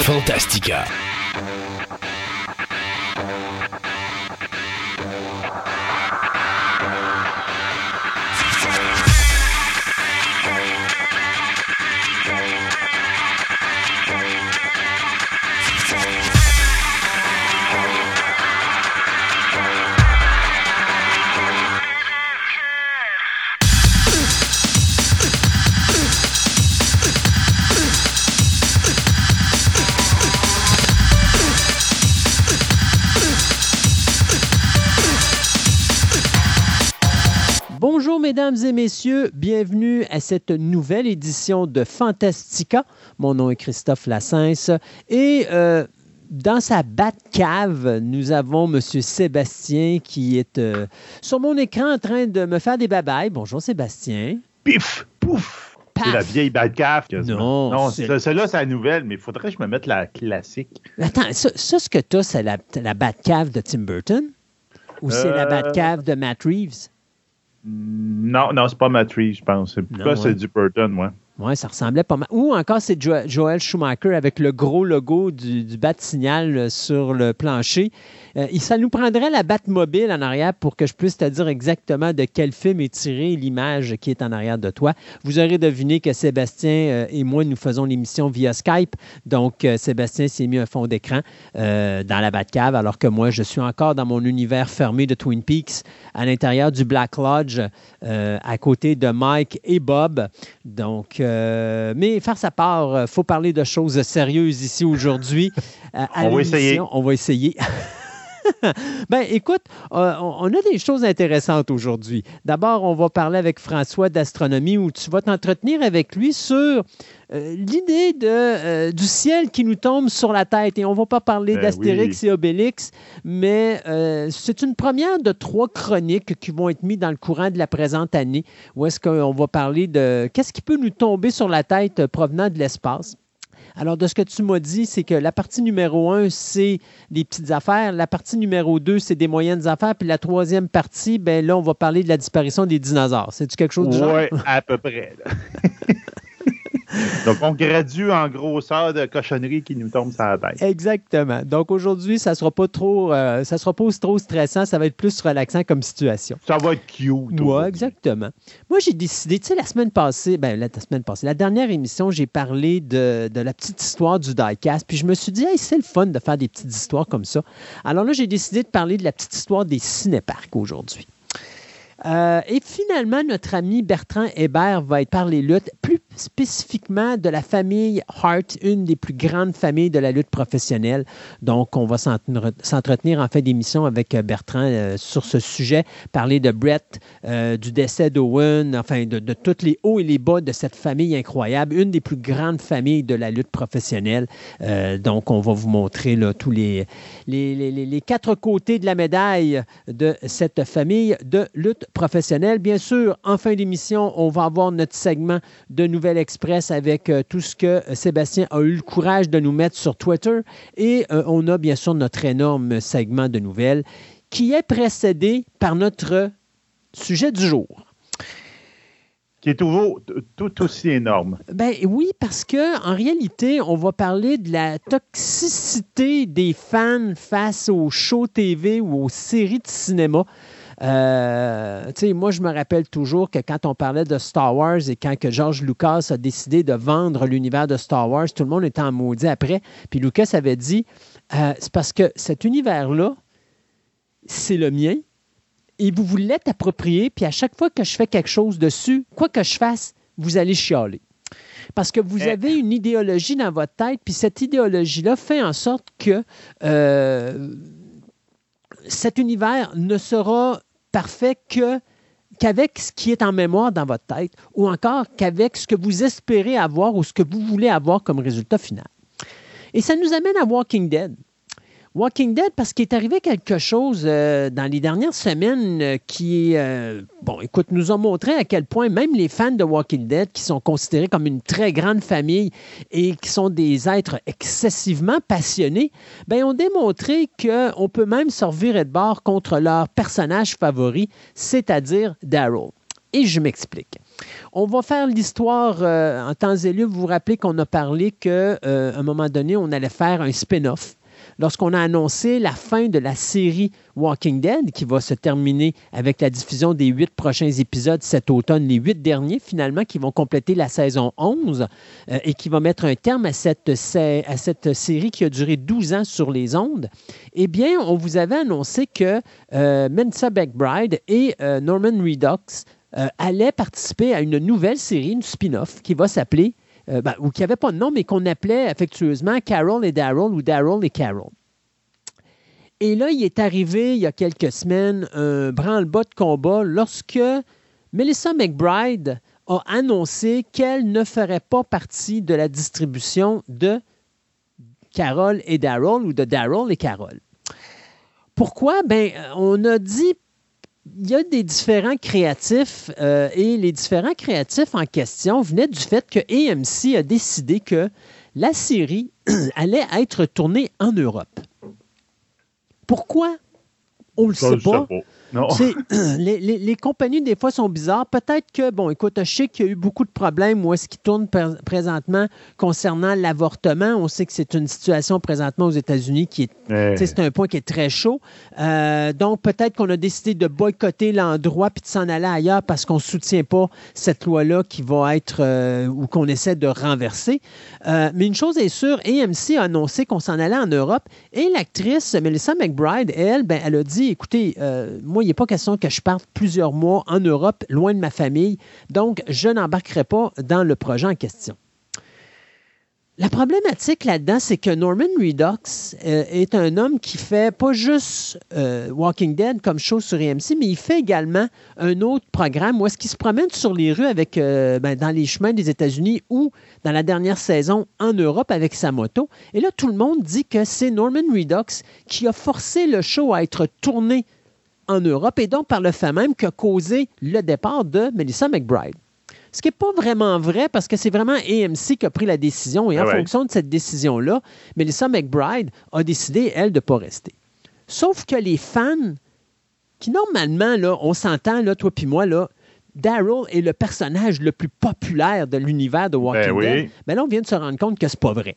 Fantastica. Mesdames et messieurs, bienvenue à cette nouvelle édition de Fantastica. Mon nom est Christophe Lassens et euh, dans sa cave, nous avons M. Sébastien qui est euh, sur mon écran en train de me faire des babayes. Bonjour Sébastien. Pif, pouf. C'est la vieille Batcave. Non, non celle-là, c'est la nouvelle, mais il faudrait que je me mette la classique. Attends, ça, ce que tu as, c'est la, la Batcave de Tim Burton? Ou c'est la la euh, cave de Matt Reeves? Non, non, c'est pas Matrice, je pense. Pourquoi c'est du Burton, moi? Oui, ça ressemblait pas mal. Ou encore, c'est Joel Schumacher avec le gros logo du, du bat-signal euh, sur le plancher. Euh, ça nous prendrait la Batmobile en arrière pour que je puisse te dire exactement de quel film est tiré l'image qui est en arrière de toi. Vous aurez deviné que Sébastien euh, et moi, nous faisons l'émission via Skype. Donc, Sébastien s'est mis un fond d'écran dans la Batcave, alors que moi, je suis encore dans mon univers fermé de Twin Peaks, à l'intérieur du Black Lodge, à côté de Mike et Bob. Donc, euh, mais faire sa part, il euh, faut parler de choses sérieuses ici aujourd'hui. Euh, on va essayer. On va essayer. ben, écoute, on a des choses intéressantes aujourd'hui. D'abord, on va parler avec François d'astronomie où tu vas t'entretenir avec lui sur euh, l'idée de, euh, du ciel qui nous tombe sur la tête. Et on ne va pas parler ben d'Astérix et Obélix, mais euh, c'est une première de trois chroniques qui vont être mises dans le courant de la présente année, où est-ce qu'on va parler de qu'est-ce qui peut nous tomber sur la tête provenant de l'espace. Alors, de ce que tu m'as dit, c'est que la partie numéro un, c'est des petites affaires. La partie numéro deux, c'est des moyennes affaires. Puis la troisième partie, ben là, on va parler de la disparition des dinosaures. C'est-tu quelque chose du genre? Oui, à peu près. Donc, on gradue en grosseur de cochonnerie qui nous tombe sur la tête. Exactement. Donc, aujourd'hui, ça ne sera pas trop, euh, ça sera pas trop stressant, ça va être plus relaxant comme situation. Ça va être cute. Oui, exactement. Moi, j'ai décidé, tu sais, la semaine passée, ben, la, semaine passée, la dernière émission, j'ai parlé de, de, la petite histoire du diecast, puis je me suis dit, hey, c'est le fun de faire des petites histoires comme ça. Alors là, j'ai décidé de parler de la petite histoire des cinéparcs aujourd'hui. Euh, et finalement, notre ami Bertrand Hébert va être par les luttes, plus spécifiquement de la famille Hart, une des plus grandes familles de la lutte professionnelle. Donc, on va s'entretenir en fait d'émission avec euh, Bertrand euh, sur ce sujet, parler de Brett, du décès d'Owen, enfin de, de tous les hauts et les bas de cette famille incroyable, une des plus grandes familles de la lutte professionnelle. donc, on va vous montrer tous les, quatre côtés de la médaille de cette famille de lutte professionnel. Bien sûr, en fin d'émission, on va avoir notre segment de Nouvelle Express avec euh, tout ce que Sébastien a eu le courage de nous mettre sur Twitter. Et euh, on a bien sûr notre énorme segment de nouvelles qui est précédé par notre sujet du jour qui est toujours tout aussi énorme. Ben oui, parce que en réalité, on va parler de la toxicité des fans face aux shows TV ou aux séries de cinéma. Euh, moi, je me rappelle toujours que quand on parlait de Star Wars et quand que George Lucas a décidé de vendre l'univers de Star Wars, tout le monde était en maudit après. Puis Lucas avait dit euh, c'est parce que cet univers-là, c'est le mien et vous vous l'êtes approprié, puis à chaque fois que je fais quelque chose dessus, quoi que je fasse, vous allez chialer. Parce que vous eh. avez une idéologie dans votre tête, puis cette idéologie-là fait en sorte que euh, cet univers ne sera parfait que qu'avec ce qui est en mémoire dans votre tête ou encore qu'avec ce que vous espérez avoir ou ce que vous voulez avoir comme résultat final. Et ça nous amène à Walking Dead. Walking Dead, parce qu'il est arrivé quelque chose euh, dans les dernières semaines euh, qui, euh, bon, écoute, nous a montré à quel point même les fans de Walking Dead, qui sont considérés comme une très grande famille et qui sont des êtres excessivement passionnés, ben, ont démontré qu'on peut même servir de bord contre leur personnage favori, c'est-à-dire Daryl. Et je m'explique. On va faire l'histoire en temps et lieu. Vous vous rappelez qu'on a parlé qu'à un moment donné, on allait faire un spin-off lorsqu'on a annoncé la fin de la série Walking Dead, qui va se terminer avec la diffusion des huit prochains épisodes cet automne, les huit derniers finalement, qui vont compléter la saison 11 euh, et qui va mettre un terme à cette, série qui a duré 12 ans sur les ondes, eh bien, on vous avait annoncé que euh, Mensa McBride et euh, Norman Redux allaient participer à une nouvelle série, une spin-off, qui va s'appeler euh, ben, ou qui n'avait pas de nom, mais qu'on appelait affectueusement Carol et Daryl ou Daryl et Carol. Et là, il est arrivé il y a quelques semaines un branle-bas de combat lorsque Melissa McBride a annoncé qu'elle ne ferait pas partie de la distribution de Carol et Daryl ou de Daryl et Carol. Pourquoi? Ben, on a dit il y a des différents créatifs euh, et les différents créatifs en question venaient du fait que AMC a décidé que la série allait être tournée en Europe. Pourquoi? On ne le sait pas. les, compagnies, des fois, sont bizarres. Peut-être que, bon, écoute, je sais qu'il y a eu beaucoup de problèmes où est-ce qui tourne présentement concernant l'avortement. On sait que c'est une situation présentement aux États-Unis qui est, c'est un point qui est très chaud. Euh, donc, peut-être qu'on a décidé de boycotter l'endroit puis de s'en aller ailleurs parce qu'on ne soutient pas cette loi-là qui va être euh, ou qu'on essaie de renverser. Euh, mais une chose est sûre, AMC a annoncé qu'on s'en allait en Europe et l'actrice Melissa McBride, elle, ben, elle a dit, écoutez, moi, il n'est pas question que je parte plusieurs mois en Europe, loin de ma famille. Donc, je n'embarquerai pas dans le projet en question. La problématique là-dedans, c'est que Norman Redux euh, est un homme qui fait pas juste euh, Walking Dead comme show sur EMC, mais il fait également un autre programme où est-ce qu'il se promène sur les rues avec, euh, ben, dans les chemins des États-Unis ou dans la dernière saison en Europe avec sa moto. Et là, tout le monde dit que c'est Norman Redux qui a forcé le show à être tourné en Europe et donc par le fait même qu'a causé le départ de Melissa McBride. Ce qui n'est pas vraiment vrai parce que c'est vraiment AMC qui a pris la décision et en ah fonction de cette décision-là, Melissa McBride a décidé, elle, de ne pas rester. Sauf que les fans, qui normalement, là, on s'entend, là, toi puis moi, là, Daryl est le personnage le plus populaire de l'univers de Walking ben Dead. Mais là, on vient de se rendre compte que c'est pas vrai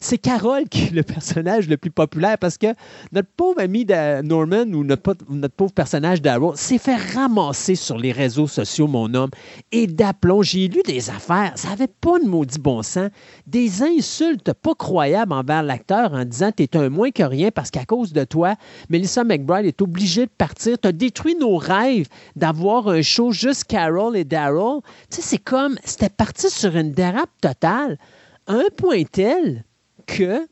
c'est Carole qui est le personnage le plus populaire parce que notre pauvre ami de Norman ou notre, pauvre personnage d'Arrow s'est fait ramasser sur les réseaux sociaux, mon homme. Et d'aplomb, j'ai lu des affaires, ça n'avait pas de maudit bon sens, des insultes pas croyables envers l'acteur en disant T'es un moins que rien parce qu'à cause de toi, Melissa McBride est obligée de partir. Tu as détruit nos rêves d'avoir un show juste Carol et Daryl. Tu sais, c'est comme, c'était parti sur une dérape totale un point tel que,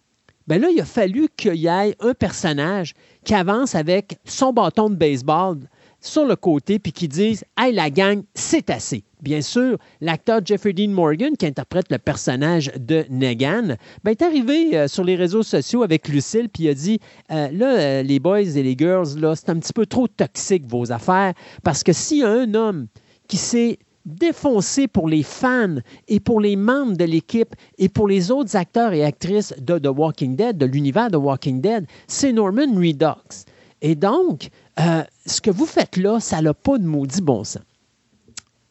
ben là, il a fallu qu'il y ait un personnage qui avance avec son bâton de baseball sur le côté puis qui dise Hey, la gang, c'est assez. Bien sûr, l'acteur Jeffrey Dean Morgan, qui interprète le personnage de Negan, ben, est arrivé euh, sur les réseaux sociaux avec Lucille puis il a dit euh, Là, euh, les boys et les girls, là, c'est un petit peu trop toxique vos affaires parce que s'il y a un homme qui s'est défoncé pour les fans et pour les membres de l'équipe et pour les autres acteurs et actrices de The Walking Dead, de l'univers de Walking Dead, c'est Norman Redux. Et donc, euh, ce que vous faites là, ça n'a pas de maudit bon sens.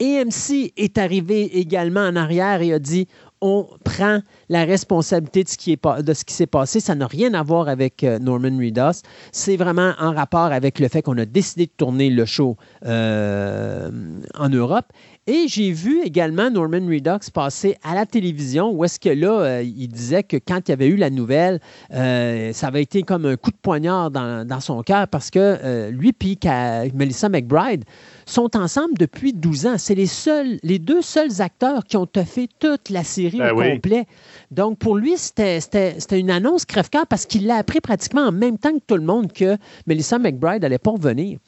AMC est arrivé également en arrière et a dit on prend la responsabilité de ce qui, est, de ce qui s'est passé. Ça n'a rien à voir avec euh, Norman Reedus. C'est vraiment en rapport avec le fait qu'on a décidé de tourner le show euh, en Europe. Et j'ai vu également Norman Redux passer à la télévision où est-ce que là, euh, il disait que quand il y avait eu la nouvelle, ça avait été comme un coup de poignard dans, son cœur parce que lui et Melissa McBride sont ensemble depuis 12 ans. C'est les seuls, les deux seuls acteurs qui ont fait toute la série ben au complet. Donc, pour lui, c'était une annonce crève-cœur parce qu'il l'a appris pratiquement en même temps que tout le monde que Melissa McBride n'allait pas revenir.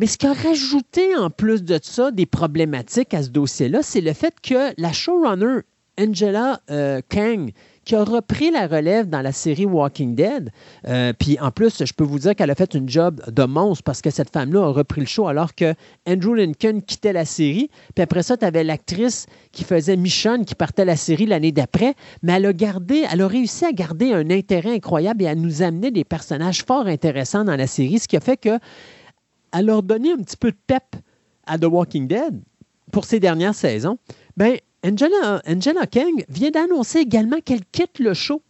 Mais ce qui a rajouté en plus de ça des problématiques à ce dossier-là, c'est le fait que la showrunner Angela euh, Kang, qui a repris la relève dans la série Walking Dead. Euh, puis en plus, je peux vous dire qu'elle a fait une job de monstre parce que cette femme-là a repris le show alors que Andrew Lincoln quittait la série. Puis après ça, tu avais l'actrice qui faisait Michonne qui partait la série l'année d'après. Mais elle a gardé, elle a réussi à garder un intérêt incroyable et à nous amener des personnages fort intéressants dans la série, ce qui a fait que elle leur donné un petit peu de pep à The Walking Dead. pour ces dernières saisons, ben, Angela, Angela King vient d'annoncer également qu'elle quitte le show.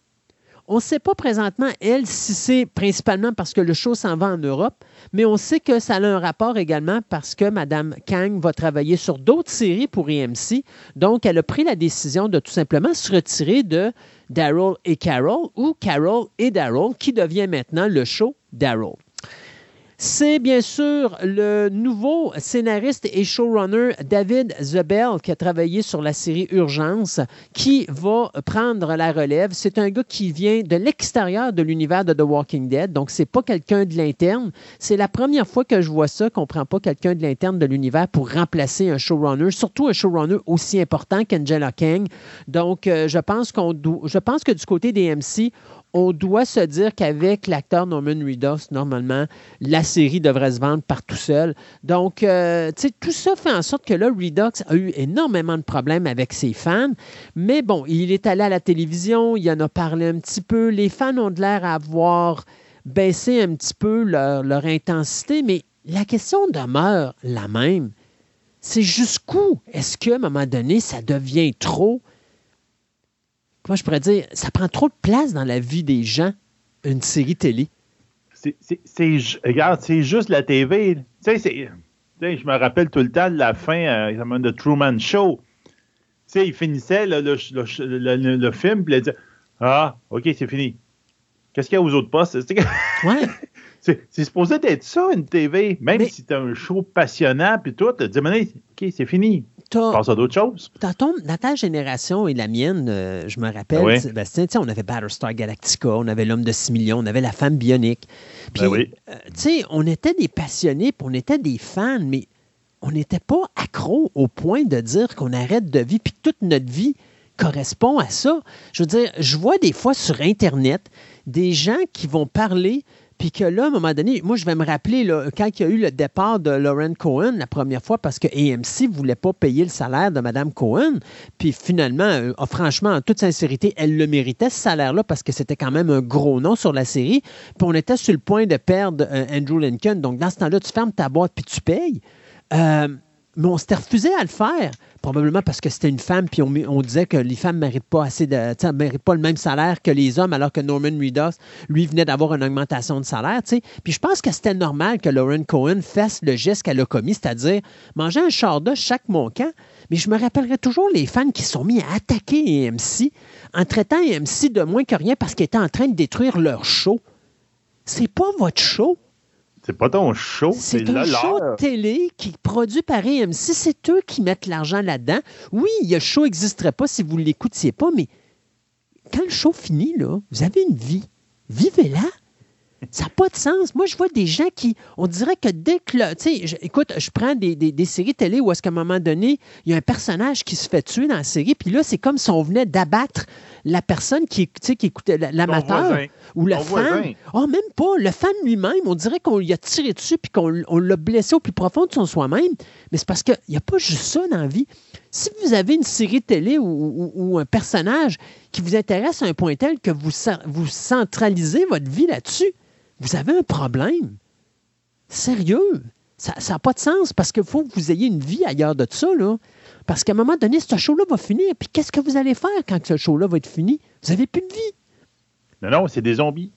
On ne sait pas présentement, elle, si c'est principalement parce que le show s'en va en Europe, mais on sait que ça a un rapport également parce que Mme Kang va travailler sur d'autres séries pour EMC. Donc, elle a pris la décision de tout simplement se retirer de Daryl et Carol ou Carol et Daryl, qui devient maintenant le show Daryl. C'est bien sûr le nouveau scénariste et showrunner David Zebel qui a travaillé sur la série Urgence qui va prendre la relève. C'est un gars qui vient de l'extérieur de l'univers de The Walking Dead, donc c'est pas quelqu'un de l'interne. C'est la première fois que je vois ça, qu'on prend pas quelqu'un de l'interne de l'univers pour remplacer un showrunner, surtout un showrunner aussi important qu'Angela King. Donc, euh, je pense qu'on, je pense que du côté des MC, on doit se dire qu'avec l'acteur Norman Reedus, normalement, la série devrait se vendre par tout seul. Donc, euh, tout ça fait en sorte que là, Redux a eu énormément de problèmes avec ses fans. Mais bon, il est allé à la télévision, il en a parlé un petit peu. Les fans ont de l'air à avoir baissé un petit peu leur, leur intensité, mais la question demeure la même. C'est jusqu'où est-ce qu'à un moment donné, ça devient trop? Comment je pourrais dire, ça prend trop de place dans la vie des gens, une série télé. C'est, regarde, c'est juste la TV. Tu sais, je me rappelle tout le temps de la fin euh, de Truman Show. Tu sais, il finissait le, le, film, puis il disait Ah, OK, c'est fini. Qu'est-ce qu'il y a aux autres postes? Ouais. c'est, supposé être ça, une TV. Même si c'est un show passionnant, puis tout, tu dis OK, c'est fini passe à d'autres choses. Dans, ta génération et la mienne, euh, je me rappelle, ben Sébastien, on avait Battlestar Galactica, on avait L'Homme de 6 millions, on avait La Femme bionique. Puis, ben euh, tu sais, on était des passionnés, puis on était des fans, mais on n'était pas accro au point de dire qu'on arrête de vivre, puis toute notre vie correspond à ça. Je veux dire, je vois des fois sur Internet des gens qui vont parler puis que là, à un moment donné, moi, je vais me rappeler là, quand il y a eu le départ de Lauren Cohen la première fois parce que AMC ne voulait pas payer le salaire de Mme Cohen. Puis finalement, euh, franchement, en toute sincérité, elle le méritait, ce salaire-là, parce que c'était quand même un gros nom sur la série. Puis on était sur le point de perdre euh, Andrew Lincoln. Donc, dans ce temps-là, tu fermes ta boîte puis tu payes. Euh, mais on s'était refusé à le faire, probablement parce que c'était une femme, puis on, disait que les femmes ne méritent pas assez de, méritent pas le même salaire que les hommes, alors que Norman Reedus, lui, venait d'avoir une augmentation de salaire. Puis je pense que c'était normal que Lauren Cohen fasse le geste qu'elle a commis, c'est-à-dire manger un char de chaque moncan. Mais je me rappellerai toujours les fans qui sont mis à attaquer AMC en traitant AMC de moins que rien parce qu'ils étaient en train de détruire leur show. C'est pas votre show. C'est pas ton show, c'est un show de télé qui est produit par AMC. C'est eux qui mettent l'argent là-dedans. Oui, le show n'existerait pas si vous ne l'écoutiez pas, mais quand le show finit, là, vous avez une vie. Vivez-la. Ça n'a pas de sens. Moi, je vois des gens qui, on dirait que dès que, tu sais, écoute, je prends des, des, séries télé où est-ce qu'à un moment donné, il y a un personnage qui se fait tuer dans la série, puis là, c'est comme si on venait d'abattre la personne qui, qui écoutait l'amateur ou le fan. Oh, même pas. Le fan lui-même, on dirait qu'on lui a tiré dessus puis qu'on l'a blessé au plus profond de son soi-même. Mais c'est parce qu'il n'y a pas juste ça dans la vie. Si vous avez une série télé ou, un personnage qui vous intéresse à un point tel que vous, vous centralisez votre vie là-dessus, vous avez un problème. Sérieux. Ça n'a pas de sens parce qu'il faut que vous ayez une vie ailleurs de ça. Là. Parce qu'à un moment donné, ce show-là va finir. Puis qu'est-ce que vous allez faire quand ce show-là va être fini? Vous n'avez plus de vie. Non, non, c'est des zombies.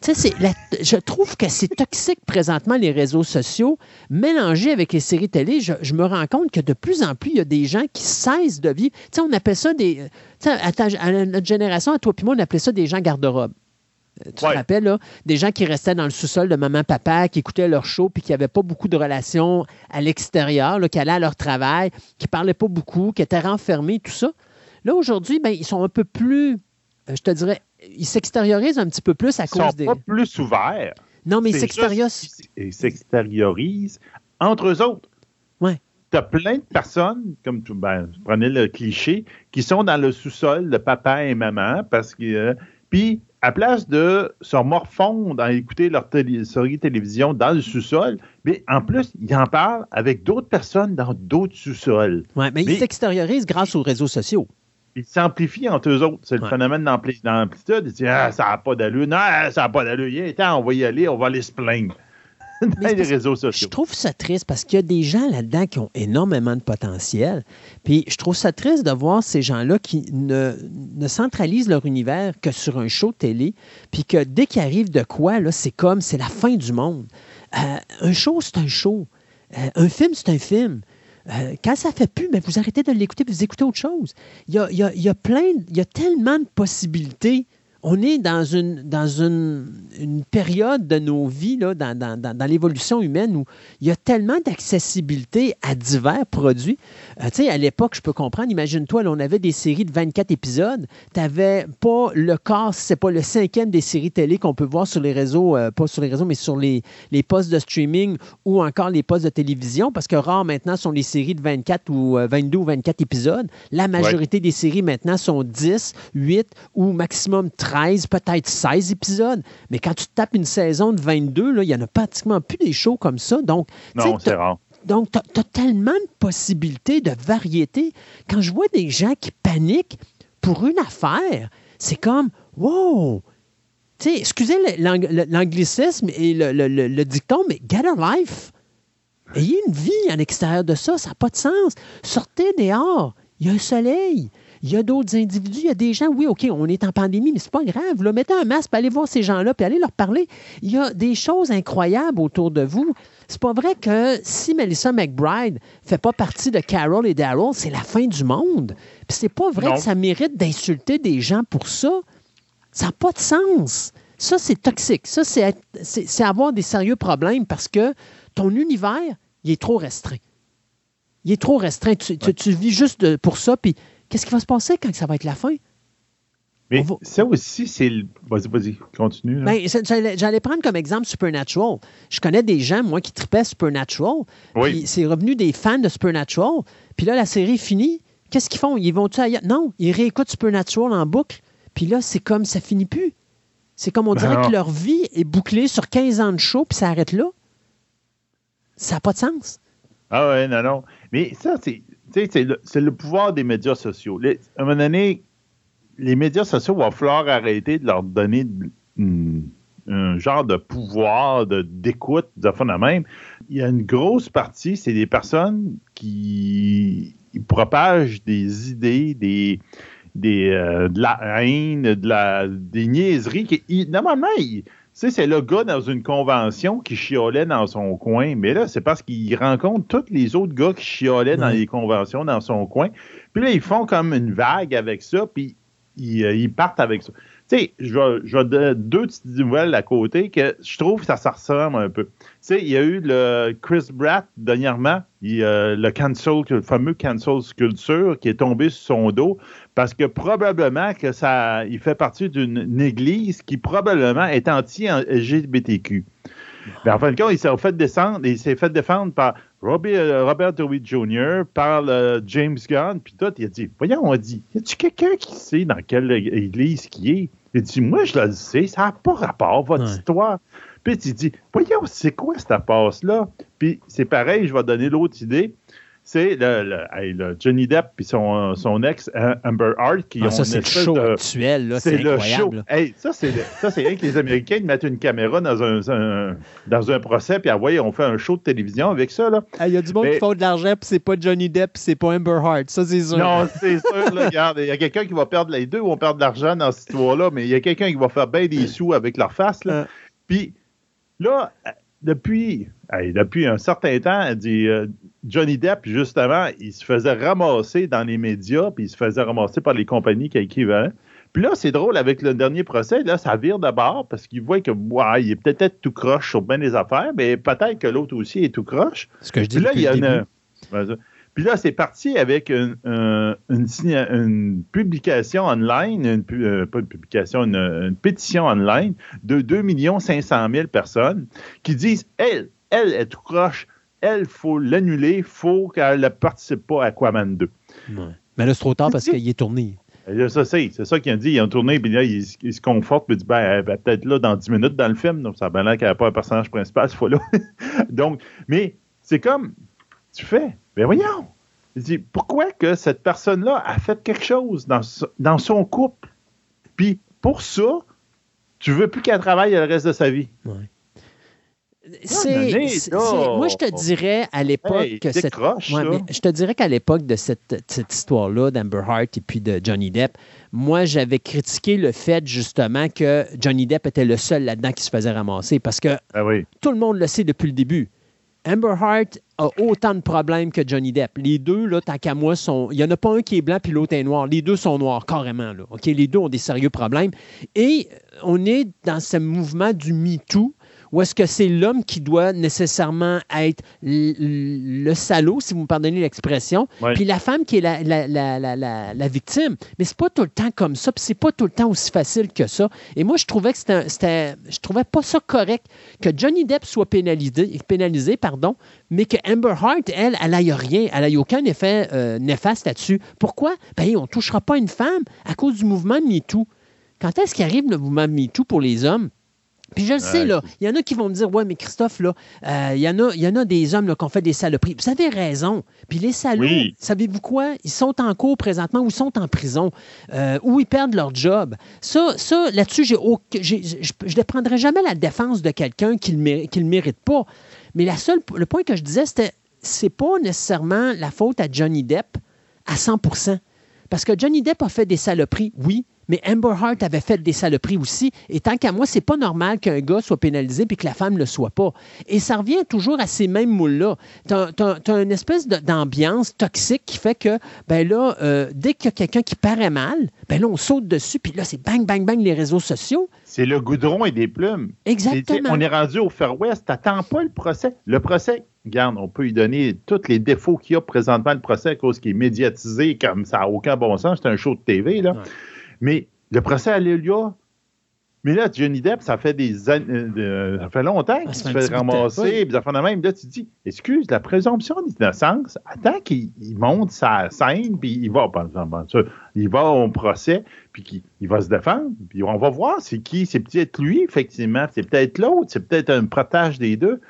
Tu sais, je trouve que c'est toxique présentement, les réseaux sociaux. Mélangés avec les séries télé, je, me rends compte que de plus en plus, il y a des gens qui cessent de vivre. Tu sais, on appelle ça des. Sais, à, notre génération, à toi et moi, on appelait ça des gens garde-robe. Tu te rappelles, là, des gens qui restaient dans le sous-sol de maman-papa, qui écoutaient leur show, puis qui n'avaient pas beaucoup de relations à l'extérieur, qui allaient à leur travail, qui ne parlaient pas beaucoup, qui étaient renfermés, tout ça. Là, aujourd'hui, ben, ils sont un peu plus, euh, je te dirais, ils s'extériorisent un petit peu plus à cause des. Ils sont pas plus ouverts. Non, mais ils s'extériorisent. Ils s'extériorisent entre eux autres. Ouais. Tu as plein de personnes, comme tu ben, prenez le cliché, qui sont dans le sous-sol de papa et maman parce que. Euh, puis à place de se morfondre à écouter leur série télévision dans le sous-sol, mais en plus, ils en parlent avec d'autres personnes dans d'autres sous-sols. Oui, mais, ils s'extériorisent grâce aux réseaux sociaux. Ils s'amplifient entre eux autres. C'est le phénomène d'amplitude. Ils disent Ah, ça n'a pas d'allure. Non, ça n'a pas d'allure. On va y aller, on va aller se plaindre. dans les réseaux sociaux. Je trouve ça triste parce qu'il y a des gens là-dedans qui ont énormément de potentiel. Puis je trouve ça triste de voir ces gens-là qui ne, ne centralisent leur univers que sur un show télé, puis que dès qu'il arrive de quoi, là, c'est comme, c'est la fin du monde. Euh, un show, c'est un show. Euh, un film, c'est un film. Euh, quand ça fait plus, mais vous arrêtez de l'écouter vous écoutez autre chose. Il y a, il y a, il y a plein, il y a tellement de possibilités on est dans une, dans une, une période de nos vies, là, dans, dans, dans, l'évolution humaine, où il y a tellement d'accessibilité à divers produits. Euh, tu sais, à l'époque, je peux comprendre, imagine-toi, on avait des séries de 24 épisodes. Tu n'avais pas le quart, c'est pas le cinquième des séries télé qu'on peut voir sur les réseaux, euh, pas sur les réseaux, mais sur les, les postes de streaming ou encore les postes de télévision, parce que rares maintenant sont les séries de 24 ou 22 euh, ou 24 épisodes. La majorité des séries maintenant sont 10, 8 ou maximum 30 13, peut-être 16 épisodes. Mais quand tu tapes une saison de 22, il n'y en a pratiquement plus des shows comme ça. Donc, non, c'est rare. Donc, tu as, tellement de possibilités, de variétés. Quand je vois des gens qui paniquent pour une affaire, c'est comme, wow! sais, excusez l'anglicisme et le, dicton, mais get a life. Ayez une vie en extérieur de ça, ça n'a pas de sens. Sortez dehors, il y a un soleil. Il y a d'autres individus, il y a des gens, oui, OK, on est en pandémie, mais c'est pas grave. Là, mettez un masque, allez voir ces gens-là, puis allez leur parler. Il y a des choses incroyables autour de vous. C'est pas vrai que si Melissa McBride fait pas partie de Carol et Daryl, c'est la fin du monde. Puis c'est pas vrai que ça mérite d'insulter des gens pour ça. Ça n'a pas de sens. Ça, c'est toxique. Ça, c'est avoir des sérieux problèmes parce que ton univers, il est trop restreint. Il est trop restreint. Tu, tu vis juste pour ça, puis Qu'est-ce qui va se passer quand ça va être la fin? Mais ça aussi, c'est le. Vas-y, vas-y, continue. Ben, j'allais prendre comme exemple Supernatural. Je connais des gens, moi, qui tripaient Supernatural. Oui. C'est revenu des fans de Supernatural. Puis là, la série est finie. Qu'est-ce qu'ils font? Ils vont-tu ailleurs? Non, ils réécoutent Supernatural en boucle. Puis là, c'est comme ça finit plus. C'est comme on dirait ben que leur vie est bouclée sur 15 ans de show, puis ça arrête là. Ça n'a pas de sens. Ah ouais, non, non. Mais ça, c'est c'est le, pouvoir des médias sociaux. à un moment donné, les médias sociaux, va falloir arrêter de leur donner un genre de pouvoir d'écoute, de, de même. Il y a une grosse partie, c'est des personnes qui propagent des idées, des, des, euh, de la haine, de la, des niaiseries. Qui, normalement, ils, sais, c'est le gars dans une convention qui chiolait dans son coin, mais là, c'est parce qu'il rencontre tous les autres gars qui chiolaient dans les conventions dans son coin. Puis là, ils font comme une vague avec ça, puis ils, euh, ils partent avec ça sais, je deux petites nouvelles à côté que je trouve que ça, ressemble un peu. Tu sais, il y a eu le Chris Bratt dernièrement, il, le cancel, le fameux cancel sculpture qui est tombé sur son dos parce que probablement que ça, il fait partie d'une église qui probablement est anti-LGBTQ. Mais en fin de compte, il s'est fait descendre, il s'est fait défendre par euh, Robert Downey Jr., par James Gunn, puis tout. Il a dit Voyons, on dit, y a-tu quelqu'un qui sait dans quelle église qui est? Il dit, moi, je le sais, ça n'a pas rapport, votre histoire. Puis il dit, voyons, c'est quoi cette passe-là? Puis c'est pareil, je vais donner l'autre idée. C'est le, Johnny Depp et son, son ex Amber Hart qui ah, ont ça, c'est le show actuel, c'est le show. Hey, ça, c'est rien que les Américains mettent une caméra dans un, dans un procès, puis ah, voyez, on fait un show de télévision avec ça. Il y a du monde qui font de l'argent, puis c'est pas Johnny Depp, c'est pas Amber Hart. Ça, c'est sûr. Non, c'est sûr. regarde, il y a quelqu'un qui va perdre les deux vont perdre de l'argent dans cette histoire-là, mais il y a quelqu'un qui va faire bien des sous avec leur face. Là. Puis là, depuis, depuis un certain temps, dit, euh, Johnny Depp, justement, il se faisait ramasser dans les médias, puis il se faisait ramasser par les compagnies qui écrivaient. Puis là, c'est drôle, avec le dernier procès, là, ça vire de bord parce qu'il voit que, ouais, il est peut-être tout croche sur bien des affaires, mais peut-être que l'autre aussi est tout croche. Ce que je dis puis là, il y a une, puis là, c'est parti avec une, une, publication online, euh, pas une publication, une, pétition online de 2 500 000 personnes qui disent Elle, elle est tout croche, elle, faut l'annuler, faut qu'elle ne participe pas à Aquaman 2. Mais là, c'est trop tard parce qu'il est tourné. Ça, c'est, c'est ça qu'ils ont dit. Ils ont tourné, puis là, ils, se confortent, puis ils disent, ben, elle va peut-être là dans 10 minutes dans le film. Donc, ça a bien l'air qu'elle n'a pas un personnage principal cette fois-là. donc, mais c'est comme, tu fais, ben voyons. Il dit, pourquoi que cette personne-là a fait quelque chose dans, dans son couple? Puis, pour ça, tu veux plus qu'elle travaille le reste de sa vie. C'est, moi, je te dirais à l'époque que cette, je te dirais qu'à l'époque de cette, cette histoire-là d'Amber Hart et puis de Johnny Depp, moi, j'avais critiqué le fait justement que Johnny Depp était le seul là-dedans qui se faisait ramasser parce que ah tout le monde le sait depuis le début. Amber Hart a autant de problèmes que Johnny Depp. Les deux, là, tant qu'à moi, sont. Il n'y en a pas un qui est blanc puis l'autre est noir. Les deux sont noirs, carrément. Là. Les deux ont des sérieux problèmes. Et on est dans ce mouvement du MeToo ou est-ce que c'est l'homme qui doit nécessairement être le salaud, si vous me pardonnez l'expression, puis la femme qui est la, la, victime? Mais c'est pas tout le temps comme ça, puis c'est pas tout le temps aussi facile que ça. Et moi, je trouvais que c'était, je trouvais pas ça correct que Johnny Depp soit pénalisé, pénalisé pardon, mais que Amber Hart, elle, elle n'aille rien, elle n'a aucun effet euh, néfaste là-dessus. Pourquoi? Ben, on ne touchera pas une femme à cause du mouvement MeToo. Quand est-ce qu'arrive le mouvement MeToo pour les hommes? Puis je le sais, là, il y en a qui vont me dire Ouais, mais Christophe, là, euh, il, y en a, y en a des hommes qui ont fait des saloperies. Vous avez raison. Puis les salauds, savez-vous quoi? Ils sont en cours présentement ou ils sont en prison euh, ou ils perdent leur job. Ça, ça là-dessus, j'ai, je ne prendrai jamais la défense de quelqu'un qui ne le, mérite pas. Mais la seule, le point que je disais, c'était c'est pas nécessairement la faute à Johnny Depp à 100% Parce que Johnny Depp a fait des saloperies, oui, mais Amber Heard avait fait des saloperies aussi. Et tant qu'à moi, c'est pas normal qu'un gars soit pénalisé puis que la femme ne le soit pas. Et ça revient toujours à ces mêmes moules-là. Tu as, une espèce d'ambiance toxique qui fait que, ben là, euh, dès qu'il y a quelqu'un qui paraît mal, ben là, on saute dessus, puis là, c'est bang, bang, bang, les réseaux sociaux. C'est le goudron et des plumes. Exactement. on est rendu au Far West. T'attends pas le procès. Le procès, regarde, on peut y donner tous les défauts qu'il y a présentement le procès à cause qu'il est médiatisé comme ça n'a aucun bon sens. C'est un show de TV, là. Mais le procès à Lélia, mais là, Johnny Depp, ça fait des années, euh, ça fait longtemps qu'il se fait ramasser, puis ça même. Là, tu te dis, excuse, la présomption d'innocence, attends qu'il monte sa scène, puis il va, il va au procès, puis il, va se défendre, puis on va voir c'est qui, c'est peut-être lui, effectivement, c'est peut-être l'autre, c'est peut-être un protège des deux,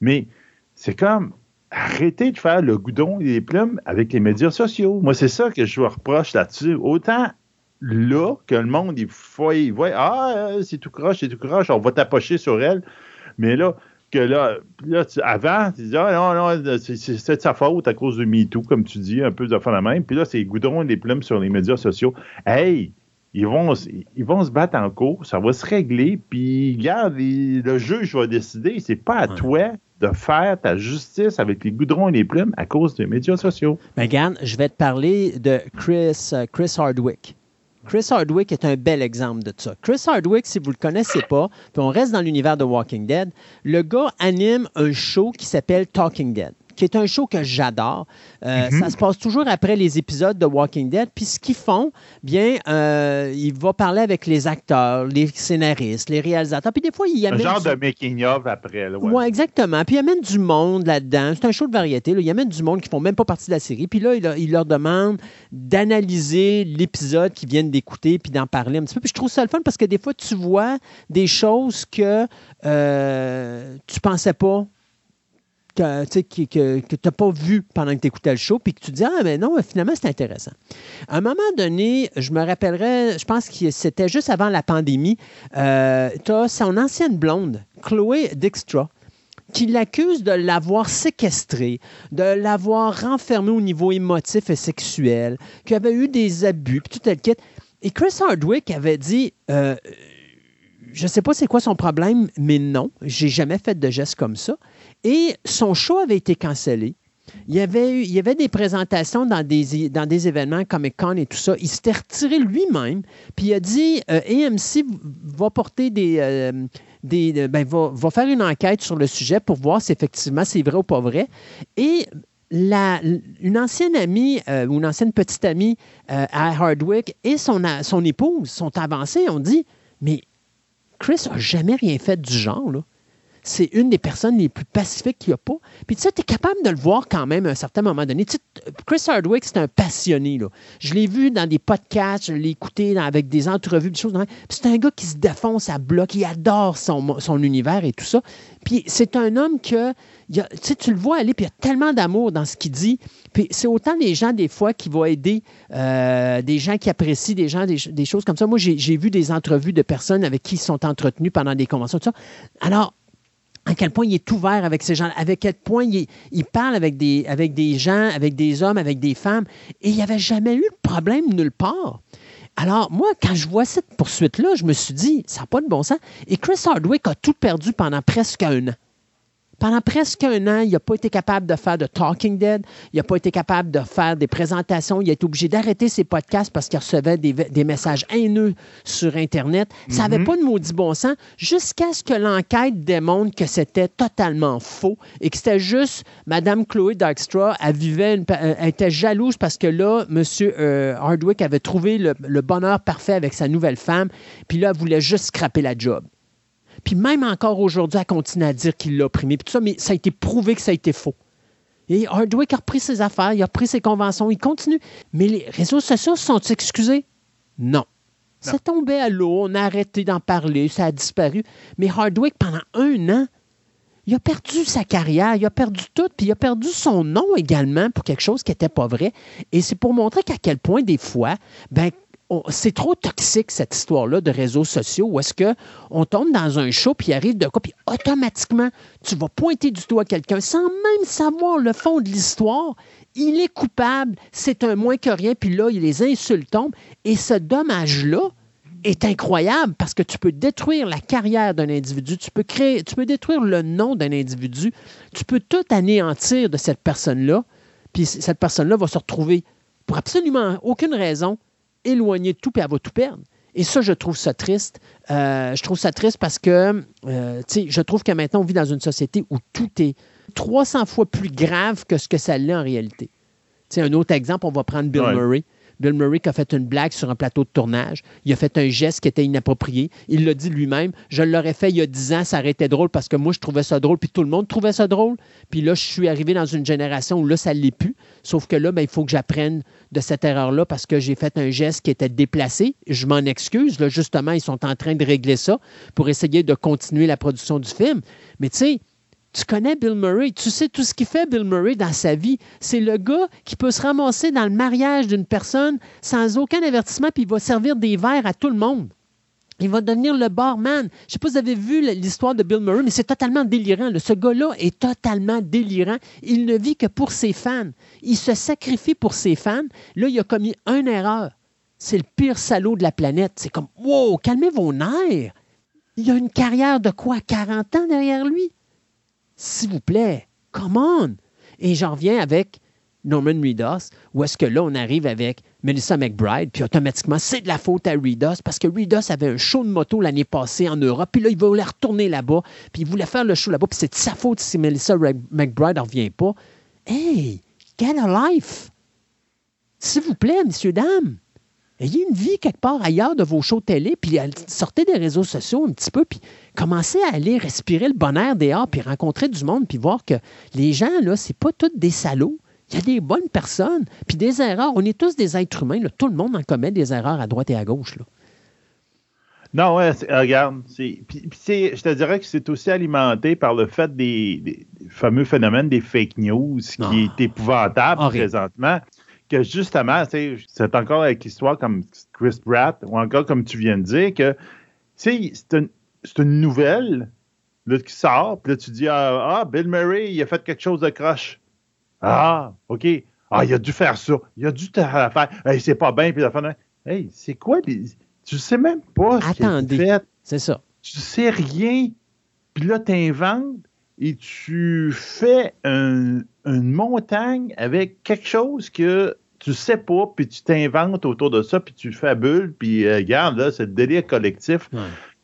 mais c'est comme, arrêtez de faire le goudon et les plumes avec les médias sociaux. Moi, c'est ça que je vous reproche là-dessus. Autant là que le monde, il voit, ah, c'est tout croche, c'est tout croche, on va tapocher sur elle. Mais là, que là, là avant, tu dis, ah non, non, c'est de sa faute à cause de MeToo, comme tu dis, un peu de la même. Puis là, c'est goudron et des plumes sur les médias sociaux. Hey, ils vont, ils vont se battre en cours, ça va se régler, puis regarde, le juge va décider. C'est pas à toi de faire ta justice avec les goudrons et les plumes à cause des médias sociaux. Mais regarde, je vais te parler de Chris, euh, Chris Hardwick. Chris Hardwick est un bel exemple de ça. Chris Hardwick, si vous ne le connaissez pas, puis on reste dans l'univers de Walking Dead, le gars anime un show qui s'appelle Talking Dead qui est un show que j'adore. Euh, mhm. Ça se passe toujours après les épisodes de Walking Dead. Puis ce qu'ils font, bien, euh, il va parler avec les acteurs, les scénaristes, les réalisateurs. Puis des fois, il y a Un genre de making-of après. Oui, ouais, exactement. Puis il amène du monde là-dedans. C'est un show de variété. Là. Il amène du monde qui ne font même pas partie de la série. Puis là, il, leur demande d'analyser l'épisode qu'ils viennent d'écouter puis d'en parler un petit peu. Puis je trouve ça le fun parce que des fois, tu vois des choses que euh, tu pensais pas que, que, tu n'as pas vu pendant que tu écoutais le show, puis que tu dis Ah, mais non, finalement, c'est intéressant. À un moment donné, je me rappellerai, je pense que c'était juste avant la pandémie, euh, tu as son ancienne blonde, Chloé Dijkstra, qui l'accuse de l'avoir séquestré, de l'avoir renfermé au niveau émotif et sexuel, qu'il avait eu des abus, puis tout le kit. Et Chris Hardwick avait dit euh, Je ne sais pas c'est quoi son problème, mais non, j'ai jamais fait de gestes comme ça. Et son show avait été cancellé. Il y avait, il y avait des présentations dans des, dans des événements comme Con et tout ça. Il s'était retiré lui-même, puis il a dit euh, AMC va porter des. Euh, des ben, va, faire une enquête sur le sujet pour voir si effectivement c'est vrai ou pas vrai. Et la, une ancienne amie euh, ou une ancienne petite amie à Hardwick et son, son épouse sont avancées. On dit Mais Chris n'a jamais rien fait du genre. Là c'est une des personnes les plus pacifiques qu'il n'y a pas. Puis tu sais, tu es capable de le voir quand même à un certain moment donné. Chris Hardwick, c'est un passionné. Là. Je l'ai vu dans des podcasts, je l'ai écouté avec des entrevues, des choses. C'est un gars qui se défonce à bloc, il adore son, son univers et tout ça. Puis c'est un homme que, sais, tu le vois aller, puis il y a tellement d'amour dans ce qu'il dit. Puis c'est autant des gens, des fois, qui vont aider, euh, des gens qui apprécient, des gens, des, des choses comme ça. Moi, j'ai vu des entrevues de personnes avec qui ils sont entretenus pendant des conventions, tout ça. Alors, à quel point il est ouvert avec ces gens, avec quel point il, parle avec des, avec des gens, avec des hommes, avec des femmes, et il n'y avait jamais eu de problème nulle part. Alors, moi, quand je vois cette poursuite-là, je me suis dit, ça n'a pas de bon sens. Et Chris Hardwick a tout perdu pendant presque un an. Pendant presque un an, il n'a pas été capable de faire de Talking Dead. Il n'a pas été capable de faire des présentations. Il a été obligé d'arrêter ses podcasts parce qu'il recevait des, messages haineux sur Internet. Ça n'avait mhm. pas de maudit bon sens jusqu'à ce que l'enquête démontre que c'était totalement faux et que c'était juste Mme Chloé Dykstra, elle, vivait était jalouse parce que là, M. Euh, Hardwick avait trouvé le, le bonheur parfait avec sa nouvelle femme. Puis là, elle voulait juste scraper la job. Puis même encore aujourd'hui, elle continue à dire qu'il l'a opprimé. Puis tout ça, mais ça a été prouvé que ça a été faux. Et Hardwick a repris ses affaires, il a pris ses conventions, il continue. Mais les réseaux sociaux se sont excusés? Non. Ça tombait à l'eau, on a arrêté d'en parler, ça a disparu. Mais Hardwick, pendant un an, il a perdu sa carrière, il a perdu tout, puis il a perdu son nom également pour quelque chose qui n'était pas vrai. Et c'est pour montrer qu'à quel point, des fois, ben, c'est trop toxique, cette histoire-là de réseaux sociaux, où est-ce qu'on tombe dans un show, puis il arrive de quoi, puis automatiquement, tu vas pointer du doigt quelqu'un sans même savoir le fond de l'histoire. Il est coupable, c'est un moins que rien, puis là, les insulte Et ce dommage-là est incroyable parce que tu peux détruire la carrière d'un individu, tu peux créer, tu peux détruire le nom d'un individu, tu peux tout anéantir de cette personne-là, puis cette personne-là va se retrouver pour absolument aucune raison éloignée de tout, puis elle va tout perdre. Et ça, je trouve ça triste. Euh, je trouve ça triste parce que, euh, tu sais, je trouve que maintenant, on vit dans une société où tout est 300 fois plus grave que ce que ça l'est en réalité. Tu sais, un autre exemple, on va prendre Bill Murray. Bill Murray a fait une blague sur un plateau de tournage. Il a fait un geste qui était inapproprié. Il l'a dit lui-même. Je l'aurais fait il y a 10 ans, ça aurait été drôle parce que moi, je trouvais ça drôle, puis tout le monde trouvait ça drôle. Puis là, je suis arrivé dans une génération où là, ça ne l'est plus. Sauf que là, ben, il faut que j'apprenne de cette erreur-là parce que j'ai fait un geste qui était déplacé. Je m'en excuse. Là, justement, ils sont en train de régler ça pour essayer de continuer la production du film. Mais tu sais, tu connais Bill Murray, tu sais tout ce qu'il fait Bill Murray dans sa vie. C'est le gars qui peut se ramasser dans le mariage d'une personne sans aucun avertissement, puis il va servir des verres à tout le monde. Il va devenir le barman. Je ne sais pas si vous avez vu l'histoire de Bill Murray, mais c'est totalement délirant. Ce gars-là est totalement délirant. Il ne vit que pour ses fans. Il se sacrifie pour ses fans. Là, il a commis une erreur. C'est le pire salaud de la planète. C'est comme, wow, calmez vos nerfs. Il a une carrière de quoi, 40 ans derrière lui? S'il vous plaît, come on! Et j'en reviens avec Norman Reedus, où est-ce que là, on arrive avec Melissa McBride, puis automatiquement, c'est de la faute à Reedus, parce que Reedus avait un show de moto l'année passée en Europe, puis là, il voulait retourner là-bas, puis il voulait faire le show là-bas, puis c'est de sa faute si Melissa McBride n'en revient pas. Hey, get a life! S'il vous plaît, messieurs, dames! Ayez une vie quelque part ailleurs de vos shows télé, puis sortez des réseaux sociaux un petit peu, puis commencez à aller respirer le bon air dehors, puis rencontrer du monde, puis voir que les gens, là, c'est pas tous des salauds. Il y a des bonnes personnes, puis des erreurs. On est tous des êtres humains. Tout le monde en commet des erreurs à droite et à gauche. Là. Non, ouais, regarde, puis, je te dirais que c'est aussi alimenté par le fait des, fameux phénomènes des fake news qui ah. est épouvantable présentement que justement, c'est encore avec l'histoire comme Chris Pratt, ou encore comme tu viens de dire, que c'est une, une, nouvelle là, qui sort, puis là tu dis ah, ah, Bill Murray, il a fait quelque chose de croche. Ah, OK. Ah, il a dû faire ça. Il a dû faire. Hey, c'est pas bien, puis la fin. Hey, c'est quoi les... Tu sais même pas ce qu'il a fait. C'est ça. Tu sais rien. Puis là, tu inventes et tu fais une montagne avec quelque chose que tu sais pas, puis tu t'inventes autour de ça, puis tu fais bulle, puis euh, regarde, là, c'est le délire collectif.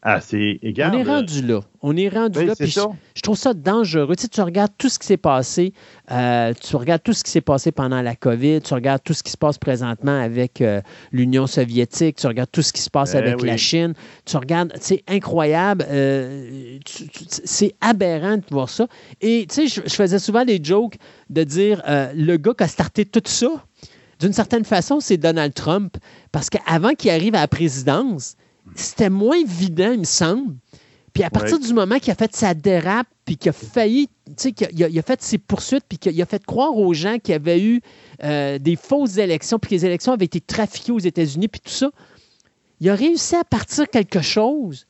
Ah, c'est On est rendu là. On est rendu là. je, trouve ça dangereux. Tu, sais, tu regardes tout ce qui s'est passé. Euh, tu regardes tout ce qui s'est passé pendant la COVID. Tu regardes tout ce qui se passe présentement avec euh, l'Union soviétique. Tu regardes tout ce qui se passe ben avec la Chine. Tu regardes, c'est incroyable. Euh, c'est aberrant de voir ça. Et tu sais, je, je, faisais souvent des jokes de dire le gars qui a starté tout ça, d'une certaine façon, c'est Donald Trump. Parce qu'avant qu'il arrive à la présidence, c'était moins évident, il me semble. Puis à partir du moment qu'il a fait sa dérape, puis qu'il a failli, tu sais, qu'il a, fait ses poursuites, puis qu'il a fait croire aux gens qu'il y avait eu euh, des fausses élections, puis que les élections avaient été trafiquées aux États-Unis, puis tout ça, il a réussi à partir quelque chose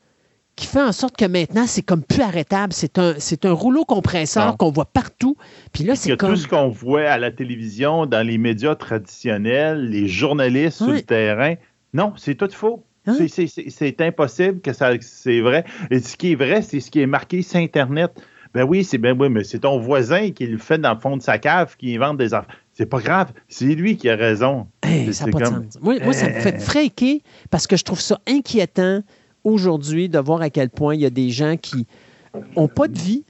qui fait en sorte que maintenant, c'est comme plus arrêtable. C'est un, c'est un rouleau compresseur qu'on voit partout. Puis là, c'est comme... Tout ce qu'on voit à la télévision, dans les médias traditionnels, les journalistes sur le terrain, non, c'est tout faux. Hein? C'est impossible que ça c'est vrai. Et ce qui est vrai, c'est ce qui est marqué sur Internet. Ben oui, c'est ben oui, mais c'est ton voisin qui le fait dans le fond de sa cave, qui invente des affaires. C'est pas grave, c'est lui qui a raison. ça pas de sens. Moi, ça me fait fréquer parce que je trouve ça inquiétant aujourd'hui de voir à quel point il y a des gens qui n'ont pas de vie,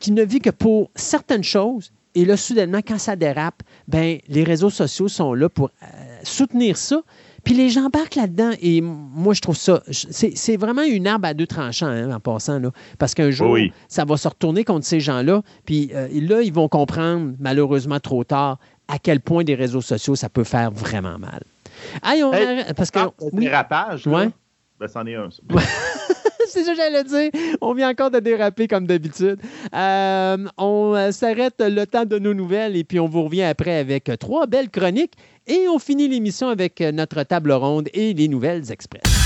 qui ne vivent que pour certaines choses. Et là, soudainement, quand ça dérape, ben, les réseaux sociaux sont là pour euh, soutenir ça. Puis les gens embarquent là-dedans et moi, je trouve ça, c'est vraiment une arbre à deux tranchants hein, en passant. Là, parce qu'un jour, ça va se retourner contre ces gens-là. Puis euh, là, ils vont comprendre, malheureusement trop tard, à quel point des réseaux sociaux, ça peut faire vraiment mal. on parce que, dérapage, ouais. ben, c'en est un. c'est ça que j'allais dire. On vient encore de déraper comme d'habitude. Euh, on euh, s'arrête le temps de nos nouvelles et puis on vous revient après avec trois belles chroniques et on finit l'émission avec notre table ronde et les nouvelles express.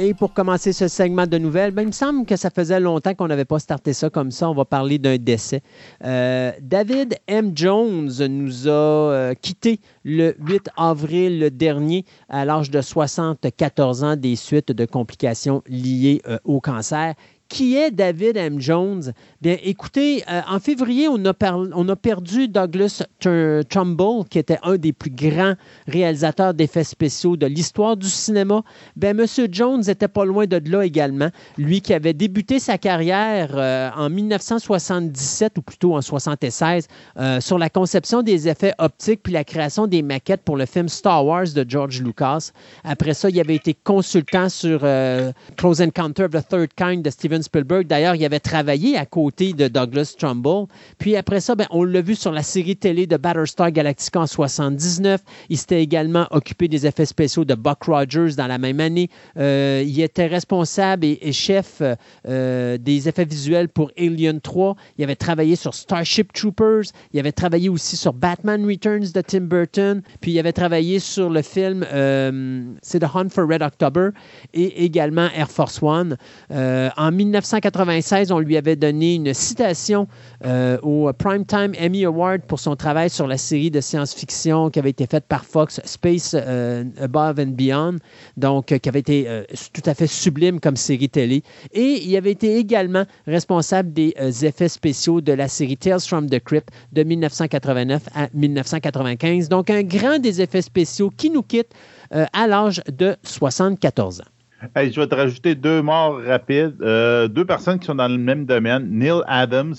Et pour commencer ce segment de nouvelles, ben, il me semble que ça faisait longtemps qu'on n'avait pas starté ça comme ça. On va parler d'un décès. Euh, David M. Jones nous a euh, quitté le 8 avril dernier à l'âge de 74 ans des suites de complications liées euh, au cancer. Qui est David M. Jones? Bien, écoutez, euh, en février, on a, perdu Douglas Trumbull, qui était un des plus grands réalisateurs d'effets spéciaux de l'histoire du cinéma. Bien, M. Jones n'était pas loin de là également. Lui qui avait débuté sa carrière euh, en 1977, ou plutôt en 1976, euh, sur la conception des effets optiques puis la création des maquettes pour le film Star Wars de George Lucas. Après ça, il avait été consultant sur Close Encounter of the Third Kind de Steven Spielberg. D'ailleurs, il avait travaillé à côté de Douglas Trumbull. Puis après ça, ben, on l'a vu sur la série télé de Battlestar Galactica en 79. Il s'était également occupé des effets spéciaux de Buck Rogers dans la même année. Euh, il était responsable et, chef euh, des effets visuels pour Alien 3. Il avait travaillé sur Starship Troopers. Il avait travaillé aussi sur Batman Returns de Tim Burton. Puis il avait travaillé sur le film euh, c'est The Hunt for Red October et également Air Force One. en 1996, on lui avait donné une citation euh, au Primetime Emmy Award pour son travail sur la série de science-fiction qui avait été faite par Fox, Space euh, Above and Beyond, donc euh, qui avait été tout à fait sublime comme série télé. Et il avait été également responsable des effets spéciaux de la série Tales from the Crypt de 1989 à 1995. Donc un grand des effets spéciaux qui nous quitte à l'âge de 74 ans je vais te rajouter deux morts rapides. Euh, deux personnes qui sont dans le même domaine. Neil Adams,